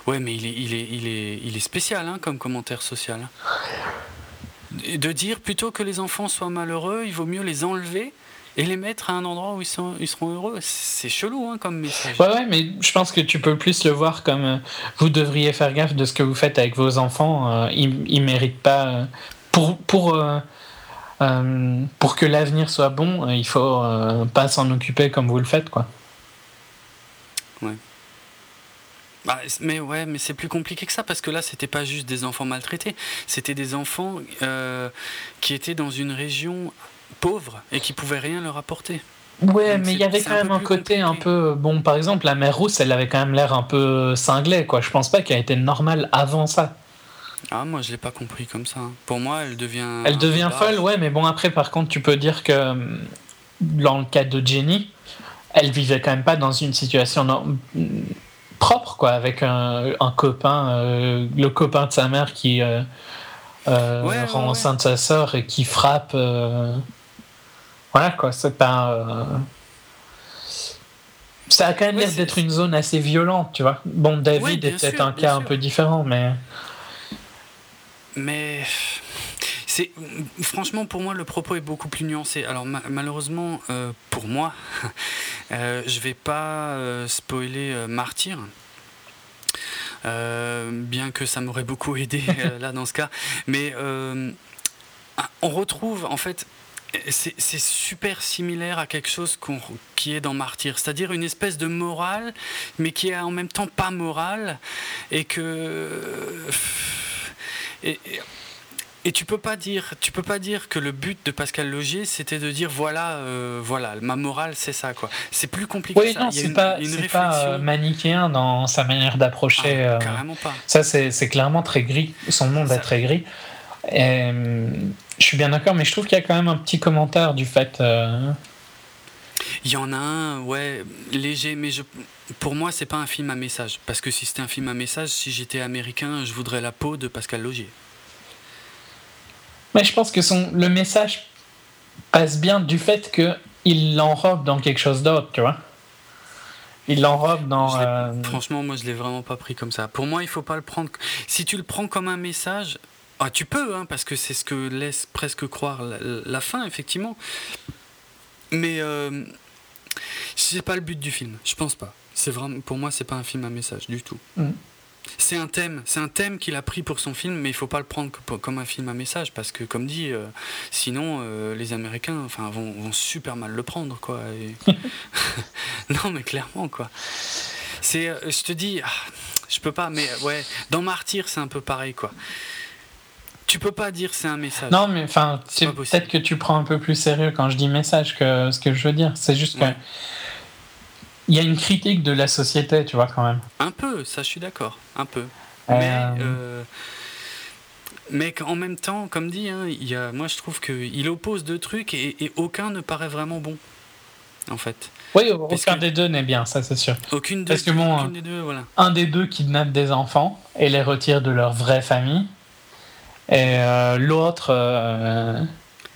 Ouais, mais il est, il est, il est, il est spécial hein, comme commentaire social. De dire plutôt que les enfants soient malheureux, il vaut mieux les enlever et les mettre à un endroit où ils, sont, ils seront heureux. C'est chelou hein, comme message. Ouais, ouais, mais je pense que tu peux plus le voir comme euh, vous devriez faire gaffe de ce que vous faites avec vos enfants. Euh, ils, ils méritent pas. Euh, pour, pour euh, pour que l'avenir soit bon, euh, il faut euh, pas s'en occuper comme vous le faites, quoi. Ouais. Bah, mais ouais, mais c'est plus compliqué que ça parce que là, c'était pas juste des enfants maltraités, c'était des enfants qui étaient dans une région pauvre et qui pouvaient rien leur apporter. Ouais, mais il y avait quand même un côté un peu bon. Par exemple, la mère rousse, elle avait quand même l'air un peu cinglée, quoi. Je pense pas qu'elle était normale avant ça. Ah, moi, je l'ai pas compris comme ça. Pour moi, elle devient. Elle devient folle, ouais, mais bon, après, par contre, tu peux dire que dans le cas de Jenny, elle vivait quand même pas dans une situation propre, quoi, avec un, copain, le copain de sa mère qui rend enceinte sa sœur et qui frappe. Voilà, quoi, c'est pas. Ça a quand même l'air d'être une zone assez violente, tu vois. Bon, David est peut-être un cas un peu différent, mais. Mais c'est franchement pour moi le propos est beaucoup plus nuancé. Alors malheureusement euh, pour moi, [LAUGHS] euh, je vais pas euh, spoiler euh, Martyr. bien que ça m'aurait beaucoup aidé [LAUGHS] là dans ce cas, mais on retrouve en fait c'est super similaire à quelque chose qui est dans Martyr, c'est-à-dire une espèce de morale, mais qui est en même temps pas morale, et que et, et, tu peux pas dire, tu peux pas dire que le but de Pascal Logier, c'était de dire voilà, euh, voilà, ma morale, c'est ça, quoi. C'est plus compliqué. Oui, non, c'est pas, pas euh, manichéen dans sa manière d'approcher. Ah, euh, carrément pas. Ça, c'est clairement très gris. Son monde est très gris. Et, je suis bien d'accord, mais je trouve qu'il y a quand même un petit commentaire du fait. Il y en a un, ouais, léger, mais je, pour moi, c'est pas un film à message. Parce que si c'était un film à message, si j'étais américain, je voudrais la peau de Pascal Logier. Mais je pense que son, le message passe bien du fait qu'il l'enrobe dans quelque chose d'autre, tu vois. Il l'enrobe dans. Euh, franchement, moi, je l'ai vraiment pas pris comme ça. Pour moi, il faut pas le prendre. Si tu le prends comme un message, ah, tu peux, hein, parce que c'est ce que laisse presque croire la, fin, effectivement. Mais euh, c'est pas le but du film. Je pense pas. C'est vraiment, pour moi, c'est pas un film à message du tout. Mm. C'est un thème, c'est un thème qu'il a pris pour son film, mais il faut pas le prendre comme un film à message parce que, comme dit, euh, sinon euh, les Américains, enfin, vont, super mal le prendre, quoi. [LAUGHS] [LAUGHS] non, mais clairement, quoi. C'est, euh, je te dis, ah, je peux pas, mais ouais, dans Martyr, c'est un peu pareil, quoi. Tu peux pas dire c'est un message. Non, mais enfin, peut-être que tu prends un peu plus sérieux quand je dis message que ce que je veux dire. C'est juste que il y a une critique de la société, tu vois, quand même. Un peu, ça, je suis d'accord, un peu. Euh, mais, euh, mais en même temps, comme dit, hein, il y a, moi je trouve qu'il oppose deux trucs et, aucun ne paraît vraiment bon, en fait. Oui, aucun des deux n'est bien, ça c'est sûr. Aucune, Parce que bon, des deux, voilà. un des deux kidnappe des enfants et les retire de leur vraie famille. Et euh, l'autre,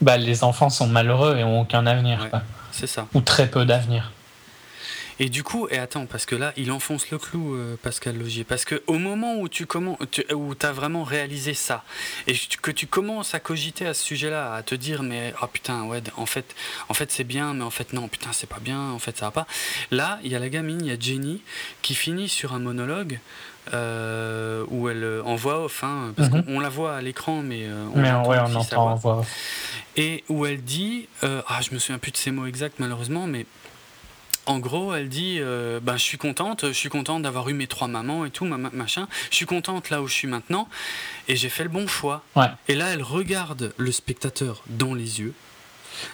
bah, les enfants sont malheureux et ont aucun avenir. c'est ça. Ou très peu d'avenir. Et du coup, et attends, parce que là, il enfonce le clou, euh, Pascal Logier. Parce que au moment où tu commences, où as vraiment réalisé ça, et que tu commences à cogiter à ce sujet-là, à te dire, mais oh putain, ouais, en fait, en fait c'est bien, mais en fait non, putain, c'est pas bien, en fait ça va pas. Là, il y a la gamine, il y a Jenny, qui finit sur un monologue. Euh, où elle euh, en voix off, hein, parce mhm. qu'on la voit à l'écran, mais on, mais ouais, on entend en voix Et où elle dit, ah, je me souviens plus de ces mots exacts malheureusement, mais en gros, elle dit euh, ben, Je suis contente, je suis contente d'avoir eu mes trois mamans et tout, machin. Je suis contente là où je suis maintenant et j'ai fait le bon choix. Et là, elle regarde le spectateur dans les yeux.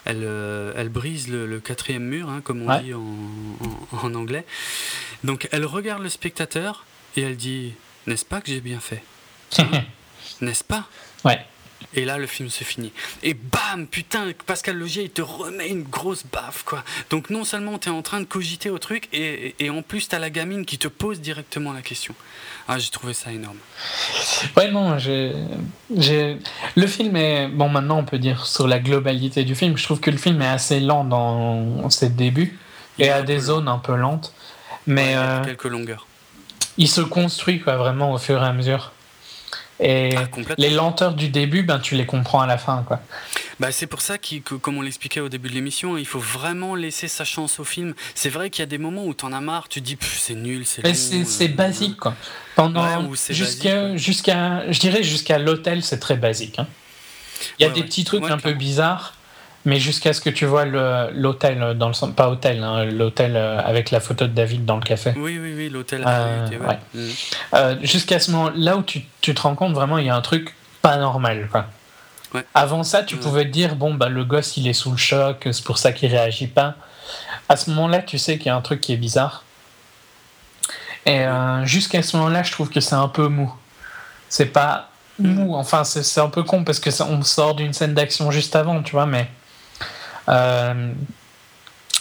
Elle, euh, elle brise le, quatrième mur, hein, comme on dit en, anglais. Donc, elle regarde le spectateur et elle dit N'est-ce pas que j'ai bien fait? [LAUGHS] N'est-ce pas? Ouais. Et là, le film se finit. Et bam, putain, Pascal Logier, il te remet une grosse baffe, quoi. Donc, non seulement tu es en train de cogiter au truc, et, et en plus, tu as la gamine qui te pose directement la question. Ah, j'ai trouvé ça énorme. Ouais, non, j'ai. Le film est. Bon, maintenant, on peut dire sur la globalité du film, je trouve que le film est assez lent dans ses débuts, et a des zones un peu lentes. Mais. Euh, quelques longueurs. Il se construit, quoi, vraiment, au fur et à mesure. Et ah, les lenteurs du début, ben, tu les comprends à la fin. Quoi. Bah, c'est pour ça que, comme on l'expliquait au début de l'émission, il faut vraiment laisser sa chance au film. C'est vrai qu'il y a des moments où tu en as marre, tu te dis c'est nul, c'est C'est euh, basique. Quoi. Pendant, jusqu'à, jusqu'à, je dirais jusqu'à l'hôtel, c'est très basique. Hein. Il y a des petits trucs un peu bizarres. Mais jusqu'à ce que tu vois l'hôtel dans le pas hôtel, hein, l'hôtel euh, avec la photo de David dans le café. Oui, oui, oui, l'hôtel. Euh, mm. euh, jusqu'à ce moment, là où tu, tu, te rends compte vraiment, il y a un truc pas normal. Quoi. Avant ça, tu pouvais te dire bon bah le gosse il est sous le choc, c'est pour ça qu'il réagit pas. À ce moment-là, tu sais qu'il y a un truc qui est bizarre. Et jusqu'à ce moment-là, je trouve que c'est un peu mou. C'est pas mou, enfin c'est un peu con parce que on sort d'une scène d'action juste avant, tu vois, mais euh,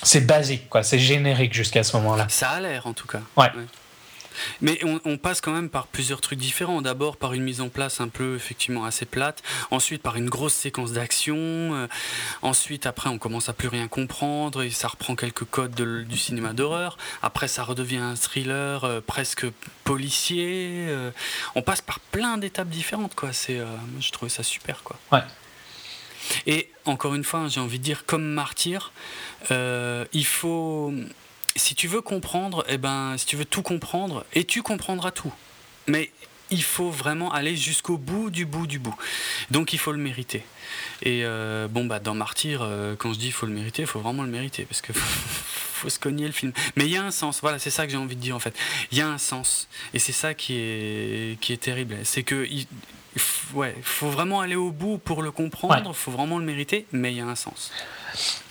c'est basique, quoi. C'est générique jusqu'à ce moment-là. Ça a l'air, en tout cas. Ouais. Mais on, passe quand même par plusieurs trucs différents. D'abord par une mise en place un peu effectivement assez plate. Ensuite par une grosse séquence d'action. Euh, ensuite après on commence à plus rien comprendre et ça reprend quelques codes du cinéma d'horreur. Après ça redevient un thriller euh, presque policier. Euh. on passe par plein d'étapes différentes quoi. C'est, je trouvais ça super quoi. Ouais. Et encore une fois, j'ai envie de dire, comme martyr, euh, il faut. Si tu veux comprendre, eh ben, si tu veux tout comprendre, et tu comprendras tout. Mais il faut vraiment aller jusqu'au bout du bout du bout. Donc il faut le mériter. Et euh, bon, bah, dans Martyr, euh, quand je dis il faut le mériter, il faut vraiment le mériter. Parce que [LAUGHS] faut se cogner le film. Mais il y a un sens, voilà, c'est ça que j'ai envie de dire en fait. Il y a un sens. Et c'est ça qui est, qui est terrible. C'est que ouais, faut vraiment aller au bout pour le comprendre, il faut vraiment le mériter, mais il y a un sens.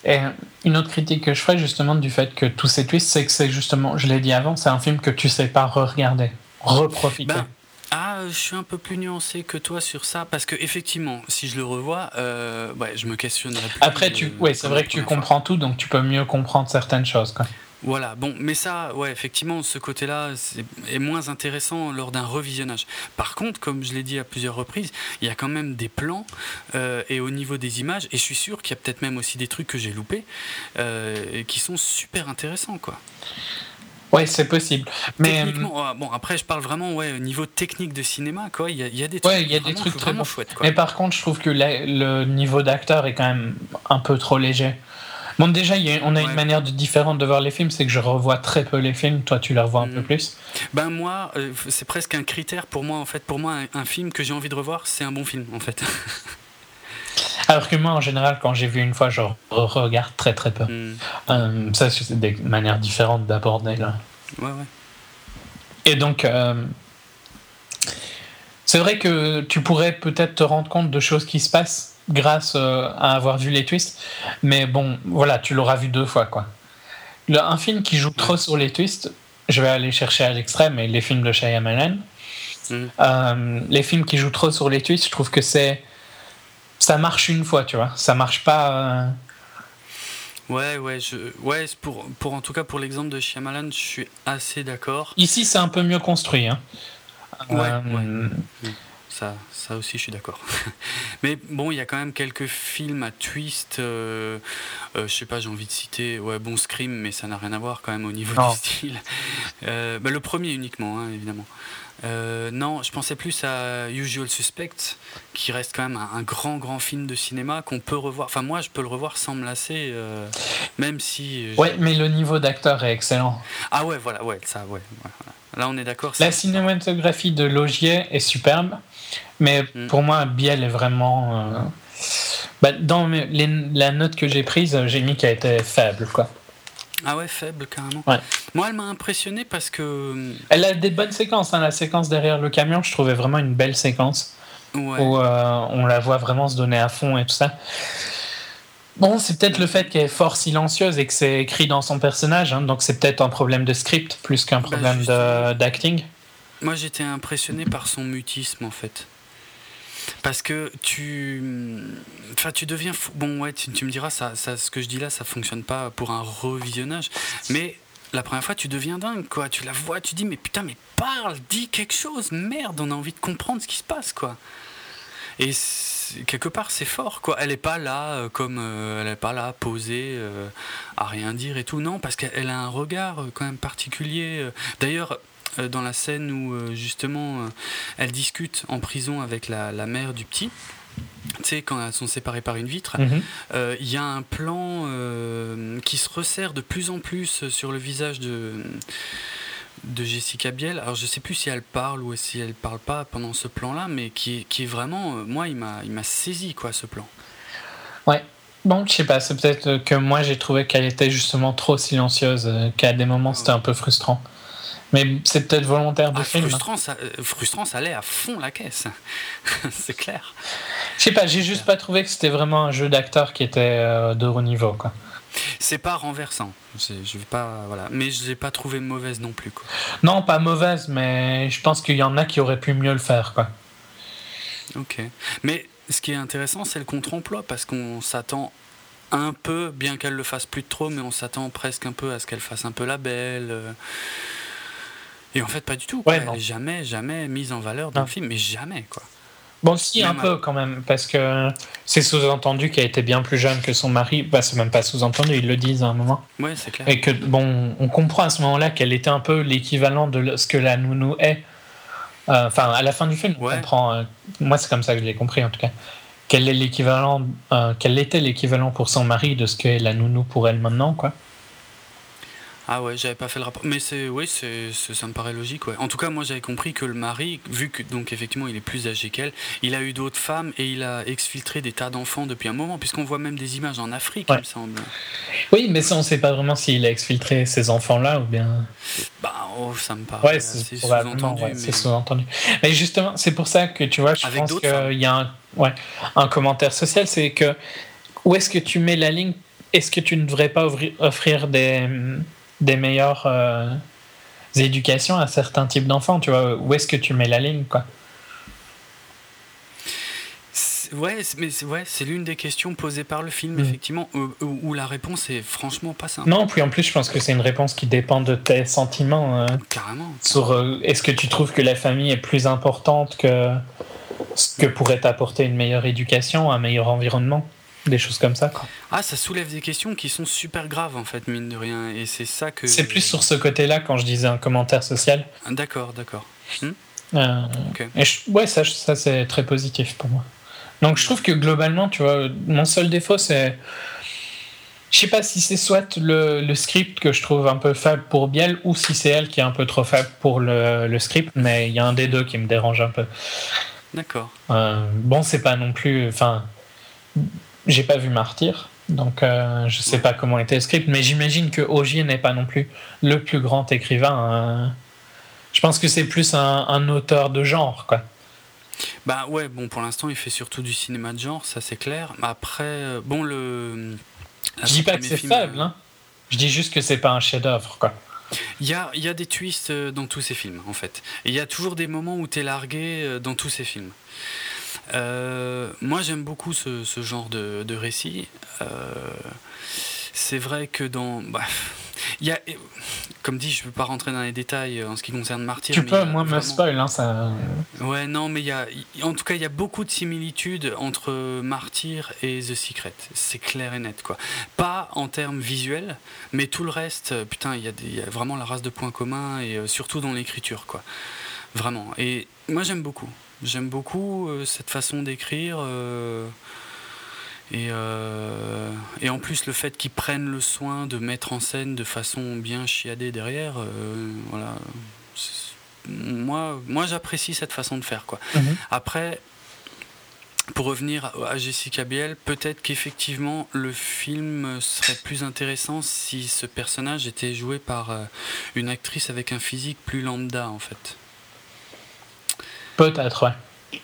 Et une autre critique que je ferais justement du fait que tous ces twists, c'est que c'est justement, je l'ai dit avant, c'est un film que tu sais pas re-regarder, reprofiter. Ben, ah, je suis un peu plus nuancé que toi sur ça parce que effectivement, si je le revois, euh, ouais, je me questionnerai. Plus Après, tu, ouais, c'est vrai que tu comprends tout, donc tu peux mieux comprendre certaines choses. Quoi. Voilà, bon, mais ça, ouais, effectivement, ce côté-là est, moins intéressant lors d'un revisionnage. Par contre, comme je l'ai dit à plusieurs reprises, il y a quand même des plans euh, et au niveau des images, et je suis sûr qu'il y a peut-être même aussi des trucs que j'ai loupés euh, qui sont super intéressants, quoi. Ouais, c'est possible. Mais Techniquement, bon, après, je parle vraiment ouais, au niveau technique de cinéma, quoi. Il y, a, des trucs, ouais, il y a des trucs très vraiment chouettes. Quoi. Mais par contre, je trouve que le niveau d'acteur est quand même un peu trop léger. Bon, déjà, on a une manière différente de voir les films, c'est que je revois très peu les films, toi tu les revois un peu mm. plus. Ben moi, euh, c'est presque un critère pour moi, en fait. Pour moi, un, film que j'ai envie de revoir, c'est un bon film, en fait. [LAUGHS] Alors que moi, en général, quand j'ai vu une fois, je regarde très très peu. Mm. Euh, ça, c'est des manières différentes d'aborder là. Ouais, ouais. Et donc, euh, c'est vrai que tu pourrais peut-être te rendre compte de choses qui se passent grâce euh, à avoir vu les twists. Mais bon, voilà, tu l'auras vu deux fois, quoi. un film qui joue trop sur les twists, je vais aller chercher à l'extrême, et les films de Shyamalan. Mm. Euh, les films qui jouent trop sur les twists, je trouve que c'est. Ça marche une fois, tu vois. Ça marche pas. Euh, ouais, ouais, je, ouais pour, pour, en tout cas pour l'exemple de Shyamalan, je suis assez d'accord. Ici, c'est un peu mieux construit. Hein. Ouais, ouais. Ça, ça aussi, je suis d'accord. [LAUGHS] Mais bon, il y a quand même quelques films à twist. Euh, euh, je sais pas, j'ai envie de citer. Ouais, bon, Scream, mais ça n'a rien à voir quand même au niveau du style. [LAUGHS] Euh, bah, le premier uniquement, hein, évidemment. non, je pensais plus à Usual Suspect, qui reste quand même un, grand, grand film de cinéma qu'on peut revoir. Enfin, moi, je peux le revoir sans me lasser, même si. Ouais, mais le niveau d'acteur est excellent. Ah ouais, voilà, ouais, ça, ouais. Là, on est d'accord. La cinématographie de Logier est superbe. Mais mm. pour moi, Biel est vraiment. Euh, bah, dans la note que j'ai prise, j'ai mis qu'elle était faible, quoi. Ah ouais, faible carrément. Ouais. Moi, elle m'a impressionné parce que. Euh, elle a des bonnes séquences. Hein. La séquence derrière le camion, je trouvais vraiment une belle séquence. Ouais. Où euh, on la voit vraiment se donner à fond et tout ça. Bon, c'est peut-être le fait qu'elle est fort silencieuse et que c'est écrit dans son personnage. Hein. donc c'est peut-être un problème de script plus qu'un bah, problème d'acting. Moi, j'étais impressionné par son mutisme en fait. Parce que tu. Enfin, tu deviens. Bon, ouais, tu, me diras, ça, ça, ce que je dis là, ça fonctionne pas pour un revisionnage. Mais la première fois, tu deviens dingue, quoi. Tu la vois, tu dis, mais putain, mais parle, dis quelque chose, merde, on a envie de comprendre ce qui se passe, quoi. Et quelque part, c'est fort, quoi. Elle est pas là euh, comme. Euh, elle est pas là posée, euh, à rien dire et tout. Non, parce qu'elle a un regard quand même particulier. D'ailleurs, dans la scène où euh, justement euh, elle discute en prison avec la, mère du petit. Tu sais, quand elles sont séparées par une vitre, mhm. il y a un plan qui se resserre de plus en plus sur le visage de, de Jessica Biel. Alors je sais plus si elle parle ou si elle parle pas pendant ce plan-là, mais qui est, qui est vraiment, moi, il m'a, il m'a saisi quoi, ce plan. Ouais. Bon, je sais pas, c'est peut-être que moi j'ai trouvé qu'elle était justement trop silencieuse, qu'à des moments c'était un peu frustrant. Mais c'est peut-être volontaire de ah, film. Hein. Frustrant, ça, euh, frustrant, ça allait à fond la caisse. [LAUGHS] c'est clair. Je sais pas, j'ai juste pas trouvé que c'était vraiment un jeu d'acteur qui était euh, de haut niveau. Quoi. C'est pas renversant. Je vais pas, voilà. Mais je l'ai pas trouvé mauvaise non plus. Quoi. Non, pas mauvaise, mais je pense qu'il y en a qui auraient pu mieux le faire. Quoi. Ok. Mais ce qui est intéressant, c'est le contre-emploi, parce qu'on s'attend un peu, bien qu'elle le fasse plus de trop, mais on s'attend presque un peu à ce qu'elle fasse un peu la belle. euh. Et en fait, pas du tout. Ouais, jamais, jamais mise en valeur dans Non. le film, mais jamais, quoi. Bon, si, un peu quand même, parce que c'est sous-entendu qu'elle était bien plus jeune que son mari. Bah, c'est même pas sous-entendu, ils le disent à un moment. Ouais, c'est clair. Et que, bon, on comprend à ce moment-là qu'elle était un peu l'équivalent de ce que la nounou est. Euh, Enfin, à la fin du film, on comprend. euh, moi, c'est comme ça que je l'ai compris, en tout cas. Qu'elle est l'équivalent, euh, qu'elle était l'équivalent pour son mari de ce qu'est la nounou pour elle maintenant, quoi. Ah ouais, j'avais pas fait le rapport. Mais c'est, oui, c'est, ça me paraît logique, ouais. En tout cas, moi, j'avais compris que le mari, vu que, donc, effectivement, il est plus âgé qu'elle, il a eu d'autres femmes et il a exfiltré des tas d'enfants depuis un moment, puisqu'on voit même des images en Afrique, Ouais. il me semble. Oui, mais ça, on sait pas vraiment s'il a exfiltré ces enfants-là ou bien. Bah, oh, ça me paraît Ouais, c'est sous-entendu. ouais, mais- c'est sous-entendu. Mais justement, c'est pour ça que tu vois, je Avec pense qu'il y a un, ouais, un commentaire social, c'est que où est-ce que tu mets la ligne? Est-ce que tu ne devrais pas ouvrir- offrir des, des meilleures euh, éducations à certains types d'enfants Tu vois, où est-ce que tu mets la ligne quoi? C'est- Ouais, mais c'est, ouais, l'une des questions posées par le film, Mm. effectivement, où, où- où la réponse est franchement pas simple. Non, puis en plus, je pense que c'est une réponse qui dépend de tes sentiments. euh, Carrément. sur euh, est-ce que tu trouves que la famille est plus importante que ce que pourrait t'apporter une meilleure éducation, un meilleur environnement, des choses comme ça. quoi. Ah, ça soulève des questions qui sont super graves, en fait, mine de rien. Et c'est ça que. C'est plus sur ce côté-là quand je disais un commentaire social. Ah, D'accord, d'accord. Euh, Ok. et je- ouais, ça, ça c'est très positif pour moi. Donc je trouve que globalement, tu vois, mon seul défaut, c'est. Je sais pas si c'est soit le, le script que je trouve un peu faible pour Biel ou si c'est elle qui est un peu trop faible pour le, le script, mais il y a un des deux qui me dérange un peu. D'accord. Euh, bon, c'est pas non plus. Enfin, j'ai pas vu Martyr, donc euh, je sais pas comment était le script, mais j'imagine que Ogier n'est pas non plus le plus grand écrivain. euh. Je pense que c'est plus un, un auteur de genre, quoi. Bah ouais, bon, pour l'instant, il fait surtout du cinéma de genre, ça c'est clair. Après, euh, bon, le. Je dis pas que c'est faible, euh, hein. Je dis juste que c'est pas un chef-d'œuvre, quoi. Il y a, y a des twists euh, dans tous ces films, en fait. Il y a toujours des moments où t'es largué dans tous ces films. Euh, moi, j'aime beaucoup ce, ce genre de, de récit. Euh, c'est vrai que dans. bah, y a, comme dit, je ne peux pas rentrer dans les détails en ce qui concerne Martyr. Tu mais peux, moi, me vraiment- spoil, hein, ça. Ouais, non, mais y a, en tout cas, il y a beaucoup de similitudes entre Martyr et The Secret. C'est clair et net, quoi. Pas en termes visuels, mais tout le reste, putain, il y, a des- il y a vraiment la race de points communs et euh, surtout dans l'écriture, quoi. Vraiment. Et moi, j'aime beaucoup. J'aime beaucoup euh, cette façon d'écrire. euh, et, euh, et en plus, le fait qu'ils prennent le soin de mettre en scène de façon bien chiadée derrière, euh, voilà. Moi, moi j'apprécie cette façon de faire. Quoi. Mhm. Après, pour revenir à- à Jessica Biel, peut-être qu'effectivement le film serait plus intéressant si ce personnage était joué par euh, une actrice avec un physique plus lambda en fait. Peut-être, ouais.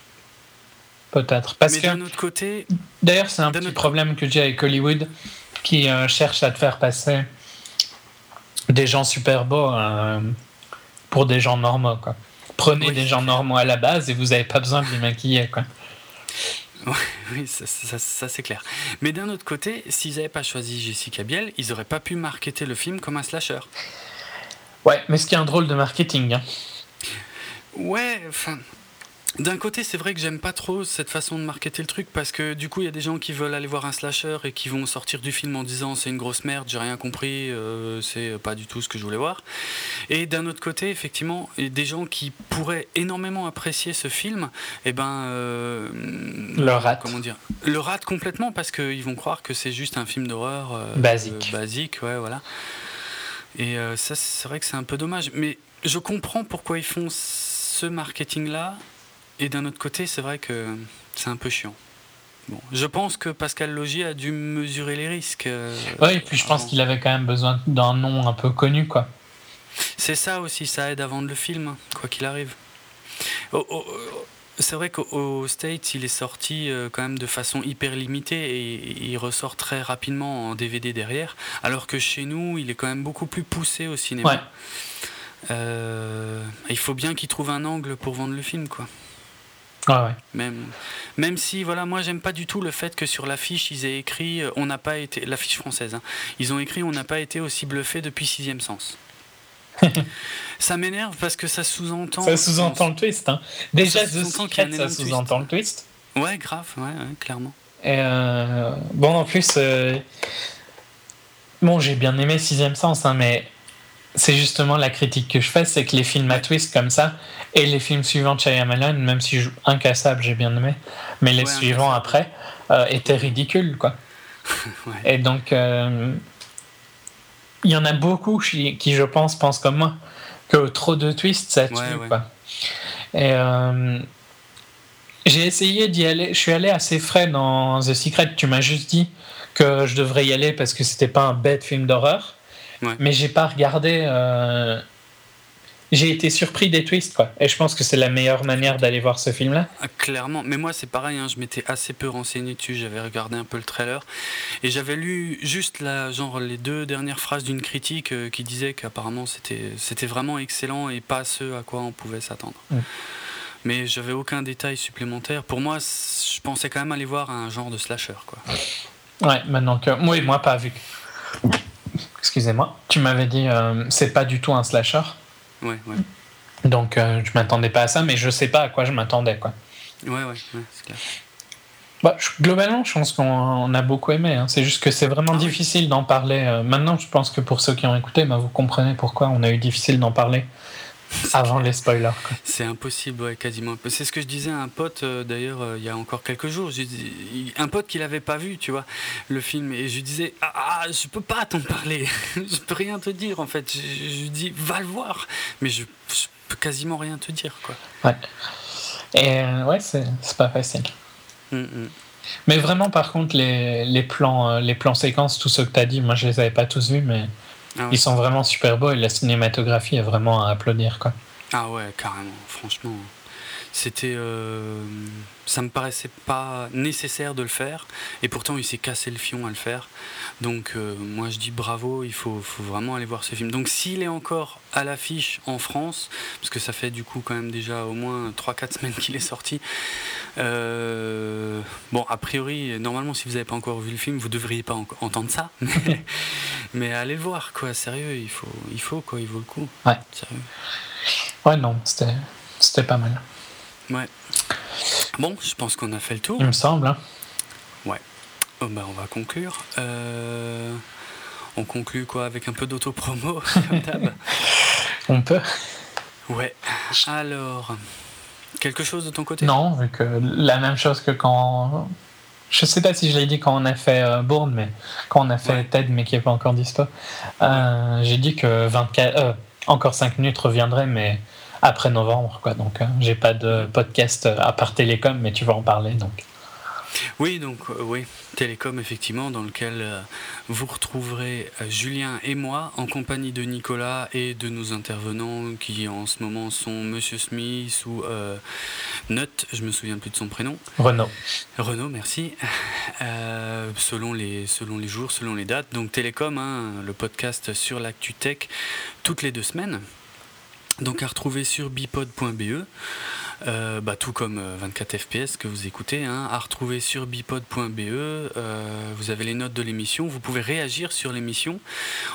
Peut-être. Parce Mais que. d'un autre côté, D'ailleurs, c'est un petit autre- problème que j'ai avec Hollywood qui euh, cherche à te faire passer des gens super beaux euh, pour des gens normaux. Quoi. Prenez Oui. des gens normaux à la base et vous n'avez pas besoin de les maquiller. Quoi. [LAUGHS] oui, ça, ça- ça, c'est clair. Mais d'un autre côté, s'ils n'avaient pas choisi Jessica Biel, ils n'auraient pas pu marketer le film comme un slasher. Ouais, mais ce qui est un drôle de marketing. hein. Ouais, enfin. D'un côté, c'est vrai que j'aime pas trop cette façon de marketer le truc parce que du coup, il y a des gens qui veulent aller voir un slasher et qui vont sortir du film en disant c'est une grosse merde, j'ai rien compris, euh, c'est pas du tout ce que je voulais voir. Et d'un autre côté, effectivement, il y a des gens qui pourraient énormément apprécier ce film, et ben. euh, Le rate. Comment dire Le rate complètement parce qu'ils vont croire que c'est juste un film d'horreur. euh, Basique. basique, ouais, voilà. Et euh, ça, c'est vrai que c'est un peu dommage. Mais je comprends pourquoi ils font ce marketing-là. Et d'un autre côté, c'est vrai que c'est un peu chiant. Bon, je pense que Pascal Logier a dû mesurer les risques. euh, Ouais, et puis je pense avant. qu'il avait quand même besoin d'un nom un peu connu. quoi. C'est ça aussi, ça aide à vendre le film, quoi qu'il arrive. C'est vrai qu'au au States, il est sorti euh, quand même de façon hyper limitée et il ressort très rapidement en DVD derrière, alors que chez nous, il est quand même beaucoup plus poussé au cinéma. Ouais. Euh, il faut bien qu'il trouve un angle pour vendre le film, quoi. Ouais, ouais. Même, même si, voilà, moi j'aime pas du tout le fait que sur l'affiche ils aient écrit euh, on n'a pas été, l'affiche française, hein, ils ont écrit on n'a pas été aussi bluffé depuis Sixième Sens. [LAUGHS] ça m'énerve parce que ça sous-entend. Ça sous-entend le twist. Hein. Déjà, Ça sous-entend ça sous-entend le twist. Ouais, grave, ouais, ouais, clairement. Et euh, bon, en plus, euh, bon, j'ai bien aimé Sixième Sens, hein, mais c'est justement la critique que je fais, c'est que les films à twist comme ça, et les films suivants de Shyamalan, même si je- Incassable j'ai bien aimé, mais les Ouais, suivants après euh, étaient ridicules, quoi. [LAUGHS] Ouais. Et donc, euh, il y en a beaucoup qui, qui, je pense, pensent comme moi, que trop de twists, ça tue, ouais. quoi. Et euh, j'ai essayé d'y aller. Je suis allé assez frais dans The Secret. Tu m'as juste dit que je devrais y aller parce que c'était pas un bête film d'horreur. Ouais. Mais j'ai pas regardé. euh, J'ai été surpris des twists, quoi. Et je pense que c'est la meilleure manière d'aller voir ce film-là. Ah, Clairement, mais moi c'est pareil, hein, je m'étais assez peu renseigné dessus, j'avais regardé un peu le trailer et j'avais lu juste la, genre, les deux dernières phrases d'une critique euh, qui disait qu'apparemment c'était vraiment excellent et pas ce à quoi on pouvait s'attendre. Mm. Mais j'avais aucun détail supplémentaire. Pour moi, je pensais quand même aller voir un genre de slasher. Quoi. Ouais, maintenant que. Oui, moi, pas vu. Excusez-moi. Tu m'avais dit, euh, c'est pas du tout un slasher. Ouais, ouais, Donc, euh, je m'attendais pas à ça, mais je sais pas à quoi je m'attendais, quoi. ouais, ouais, ouais, c'est clair. Bah, je- globalement, je pense qu'on on a beaucoup aimé. hein. C'est juste que c'est vraiment Ah oui. difficile d'en parler. euh, maintenant, je pense que pour ceux qui ont écouté, bah, vous comprenez pourquoi on a eu difficile d'en parler avant les spoilers. C'est impossible, ouais, quasiment. C'est ce que je disais à un pote, euh, d'ailleurs, euh, il y a encore quelques jours. Je dis- il- un pote qui l'avait pas vu, tu vois, le film. Et je lui disais, ah, ah, je peux pas t'en parler. [LAUGHS] je peux rien te dire, en fait. Je, lui dis, va le voir. Mais je, je peux quasiment rien te dire, quoi. Ouais. Et euh, ouais, c'est pas facile. Mm, mm. Mais vraiment, par contre, les, les plans, euh, les plans séquences, tout ce que tu as dit, moi, je les avais pas tous vus, mais Ah, ouais. ils sont vraiment super beaux et la cinématographie est vraiment à applaudir, quoi. Ah ouais, carrément, franchement. C'était. euh, ça me paraissait pas nécessaire de le faire, et pourtant il s'est cassé le fion à le faire. Donc euh, moi je dis bravo, il faut, faut vraiment aller voir ce film. Donc s'il est encore à l'affiche en France, parce que ça fait du coup quand même déjà au moins 3-4 semaines qu'il est sorti, euh, bon a priori, normalement si vous n'avez pas encore vu le film, vous devriez pas en- entendre ça, [LAUGHS] mais, mais allez le voir, quoi, sérieux, il faut, il faut quoi, il vaut le coup. Ouais. Sérieux. Ouais, non, c'était c'était pas mal. Ouais. Bon, je pense qu'on a fait le tour. Il me semble. hein. Oh, bah, on va conclure. Euh, On conclut quoi avec un peu d'auto-promo [LAUGHS] On peut. Ouais. Alors, quelque chose de ton côté? Non, vu que la même chose que quand. Je sais pas si je l'ai dit quand on a fait euh, Bourne, mais quand on a fait Ouais. TED, mais qui est pas encore dispo, euh, j'ai dit que 24, euh, encore 5 minutes reviendrait, mais après novembre, quoi. Donc, euh, j'ai pas de podcast euh, à part Télécom, mais tu vas en parler, donc. Oui, donc euh, oui, Télécom effectivement, dans lequel euh, vous retrouverez euh, Julien et moi en compagnie de Nicolas et de nos intervenants qui en ce moment sont Monsieur Smith ou euh, Nut, je me souviens plus de son prénom. Renault. Renaud, merci. Selon, les, selon les jours, selon les dates. Donc Télécom, hein, le podcast sur l'actu tech, toutes les deux semaines. Donc à retrouver sur bipod.be. Euh, bah, tout comme euh, 24 FPS que vous écoutez, hein, à retrouver sur bipod.be. Euh, vous avez les notes de l'émission, vous pouvez réagir sur l'émission.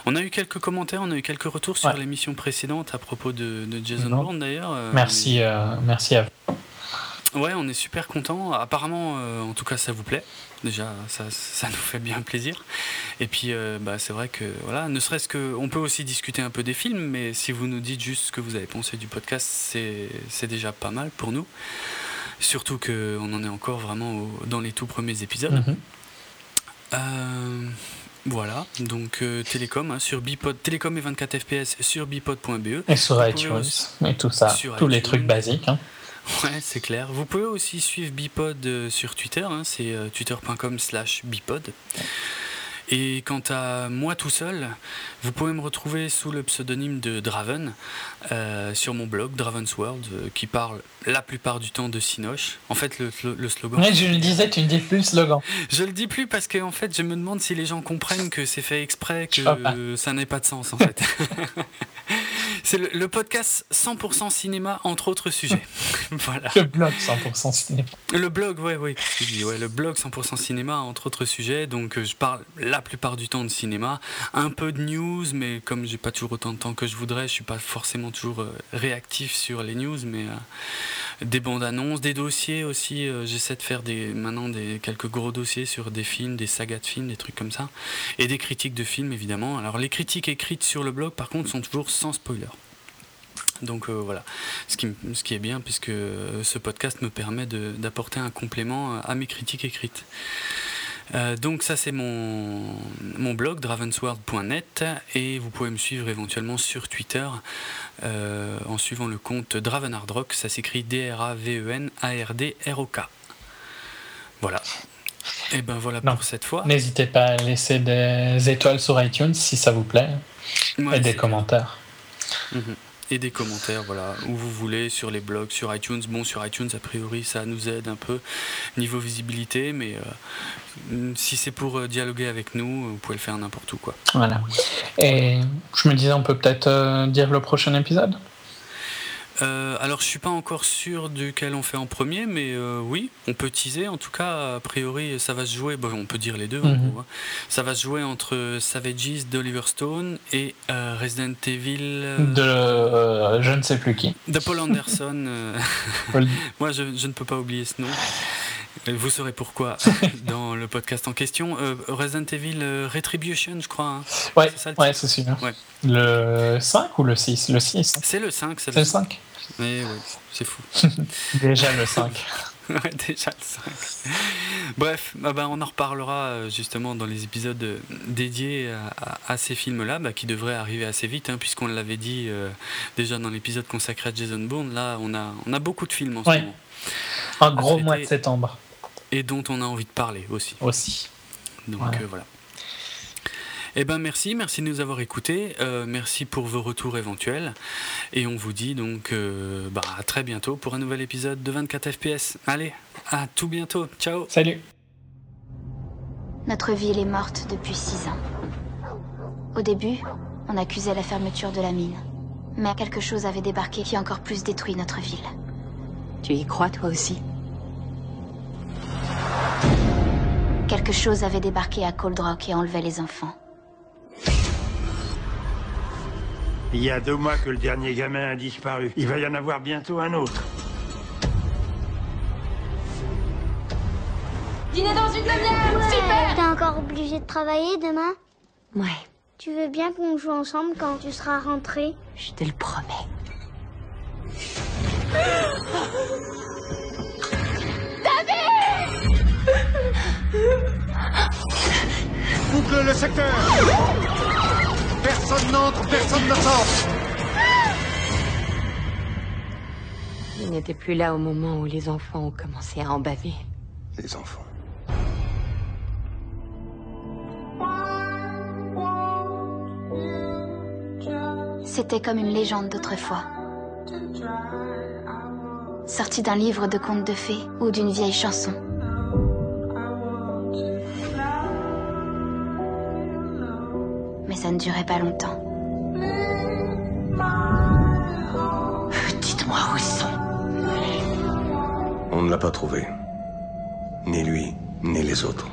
On a eu quelques commentaires, on a eu quelques retours sur Ouais. l'émission précédente à propos de, de Jason. Bourne d'ailleurs. Euh, Merci, euh, merci à vous. Ouais, on est super content. Apparemment, euh, en tout cas, ça vous plaît. Déjà, ça, ça nous fait bien plaisir. Et puis, euh, bah, c'est vrai que, voilà, ne serait-ce que. On peut aussi discuter un peu des films, mais si vous nous dites juste ce que vous avez pensé du podcast, c'est déjà pas mal pour nous. Surtout qu'on en est encore vraiment au- dans les tout premiers épisodes. Mhm. Euh, voilà, donc euh, Télécom, hein, sur Bipod, Télécom et 24 FPS sur bipod.be. Et sur iTunes, et tout ça, tous les trucs basiques. hein. Ouais, c'est clair. Vous pouvez aussi suivre Bipod euh, sur Twitter, hein, c'est euh, twitter.com slash Bipod. Et quant à moi tout seul, vous pouvez me retrouver sous le pseudonyme de Draven euh, sur mon blog Draven's World euh, qui parle la plupart du temps de Sinoche. En fait, le, le- le slogan. Ouais, je le disais, tu ne dis plus le slogan. Je le dis plus parce que en fait, je me demande si les gens comprennent que c'est fait exprès, que ça n'ait pas de sens en fait. [LAUGHS] C'est le, podcast 100% cinéma, entre autres sujets. [LAUGHS] voilà. Le blog 100% cinéma. Le blog, ouais, ouais, ouais, le blog 100% cinéma, entre autres sujets. Donc, euh, je parle la plupart du temps de cinéma, un peu de news, mais comme j'ai pas toujours autant de temps que je voudrais, je suis pas forcément toujours euh, réactif sur les news, mais euh, des bandes annonces, des dossiers aussi. J'essaie de faire des, maintenant des, quelques gros dossiers sur des films, des sagas de films, des trucs comme ça, et des critiques de films évidemment. Alors, les critiques écrites sur le blog, par contre, sont toujours sans spoiler. Donc euh, voilà, ce qui, ce qui, est bien puisque ce podcast me permet d'apporter un complément à mes critiques écrites. Euh, donc ça c'est mon, mon blog dravensworld.net et vous pouvez me suivre éventuellement sur Twitter euh, en suivant le compte Dravenardrock, ça s'écrit D-R-A-V-E-N-A-R-D-R-O-K. Voilà. Et ben voilà pour cette fois. N'hésitez pas à laisser des étoiles sur iTunes si ça vous plaît et des commentaires. Mhm et des commentaires, voilà, où vous voulez, sur les blogs, sur iTunes. Bon, sur iTunes, a priori, ça nous aide un peu niveau visibilité, mais euh, si c'est pour euh, dialoguer avec nous, vous pouvez le faire n'importe où, quoi. Voilà. Et je me disais, on peut peut-être euh, dire le prochain épisode? Euh, alors je suis pas encore sûr duquel on fait en premier, mais euh, oui, on peut teaser. En tout cas, a priori, ça va se jouer. Bon, on peut dire les deux. Mhm. Hein. Ça va se jouer entre Savages d'Oliver Stone et euh, Resident Evil de je ne sais plus qui. De Paul Anderson. [LAUGHS] [LAUGHS] Moi, je, ne peux pas oublier ce nom. Vous saurez pourquoi [LAUGHS] dans le podcast en question. Resident Evil Retribution, je crois. Hein. Ouais, c'est ça, Ouais. Le 5 ou le 6 Le 6. C'est le 5. C'est le 5. Mais ouais, c'est fou. [LAUGHS] déjà le 5. [LAUGHS] ouais, déjà le 5. Bref, bah, bah, on en reparlera euh, justement dans les épisodes euh, dédiés à, ces films-là, bah, qui devraient arriver assez vite, hein, puisqu'on l'avait dit euh, déjà dans l'épisode consacré à Jason Bourne. Là, on a, on a beaucoup de films en ce moment. Un gros mois de septembre. Et dont on a envie de parler aussi. Aussi. Donc voilà. Eh ben merci, merci de nous avoir écoutés, euh, merci pour vos retours éventuels, et on vous dit donc euh, bah, à très bientôt pour un nouvel épisode de 24 FPS. Allez, à tout bientôt, ciao Salut Notre ville est morte depuis six ans. Au début, on accusait la fermeture de la mine. Mais quelque chose avait débarqué qui a encore plus détruit notre ville. Tu y crois toi aussi? Quelque chose avait débarqué à Cold Rock et enlevé les enfants. Il y a deux mois que le dernier gamin a disparu. Il va y en avoir bientôt un autre. Dîner dans une demi-heure Super T'es encore obligé de travailler demain? Ouais. Tu veux bien qu'on joue ensemble quand tu seras rentré? Je te le promets. [GASPS] David [LAUGHS] Boucle le secteur Personne n'entre, personne ne sort. Il n'était plus là au moment où les enfants ont commencé à en baver. Les enfants. C'était comme une légende d'autrefois. Sortie d'un livre de contes de fées ou d'une vieille chanson. Mais ça ne durait pas longtemps. Dites-moi où ils sont. On ne l'a pas trouvé. Ni lui, ni les autres.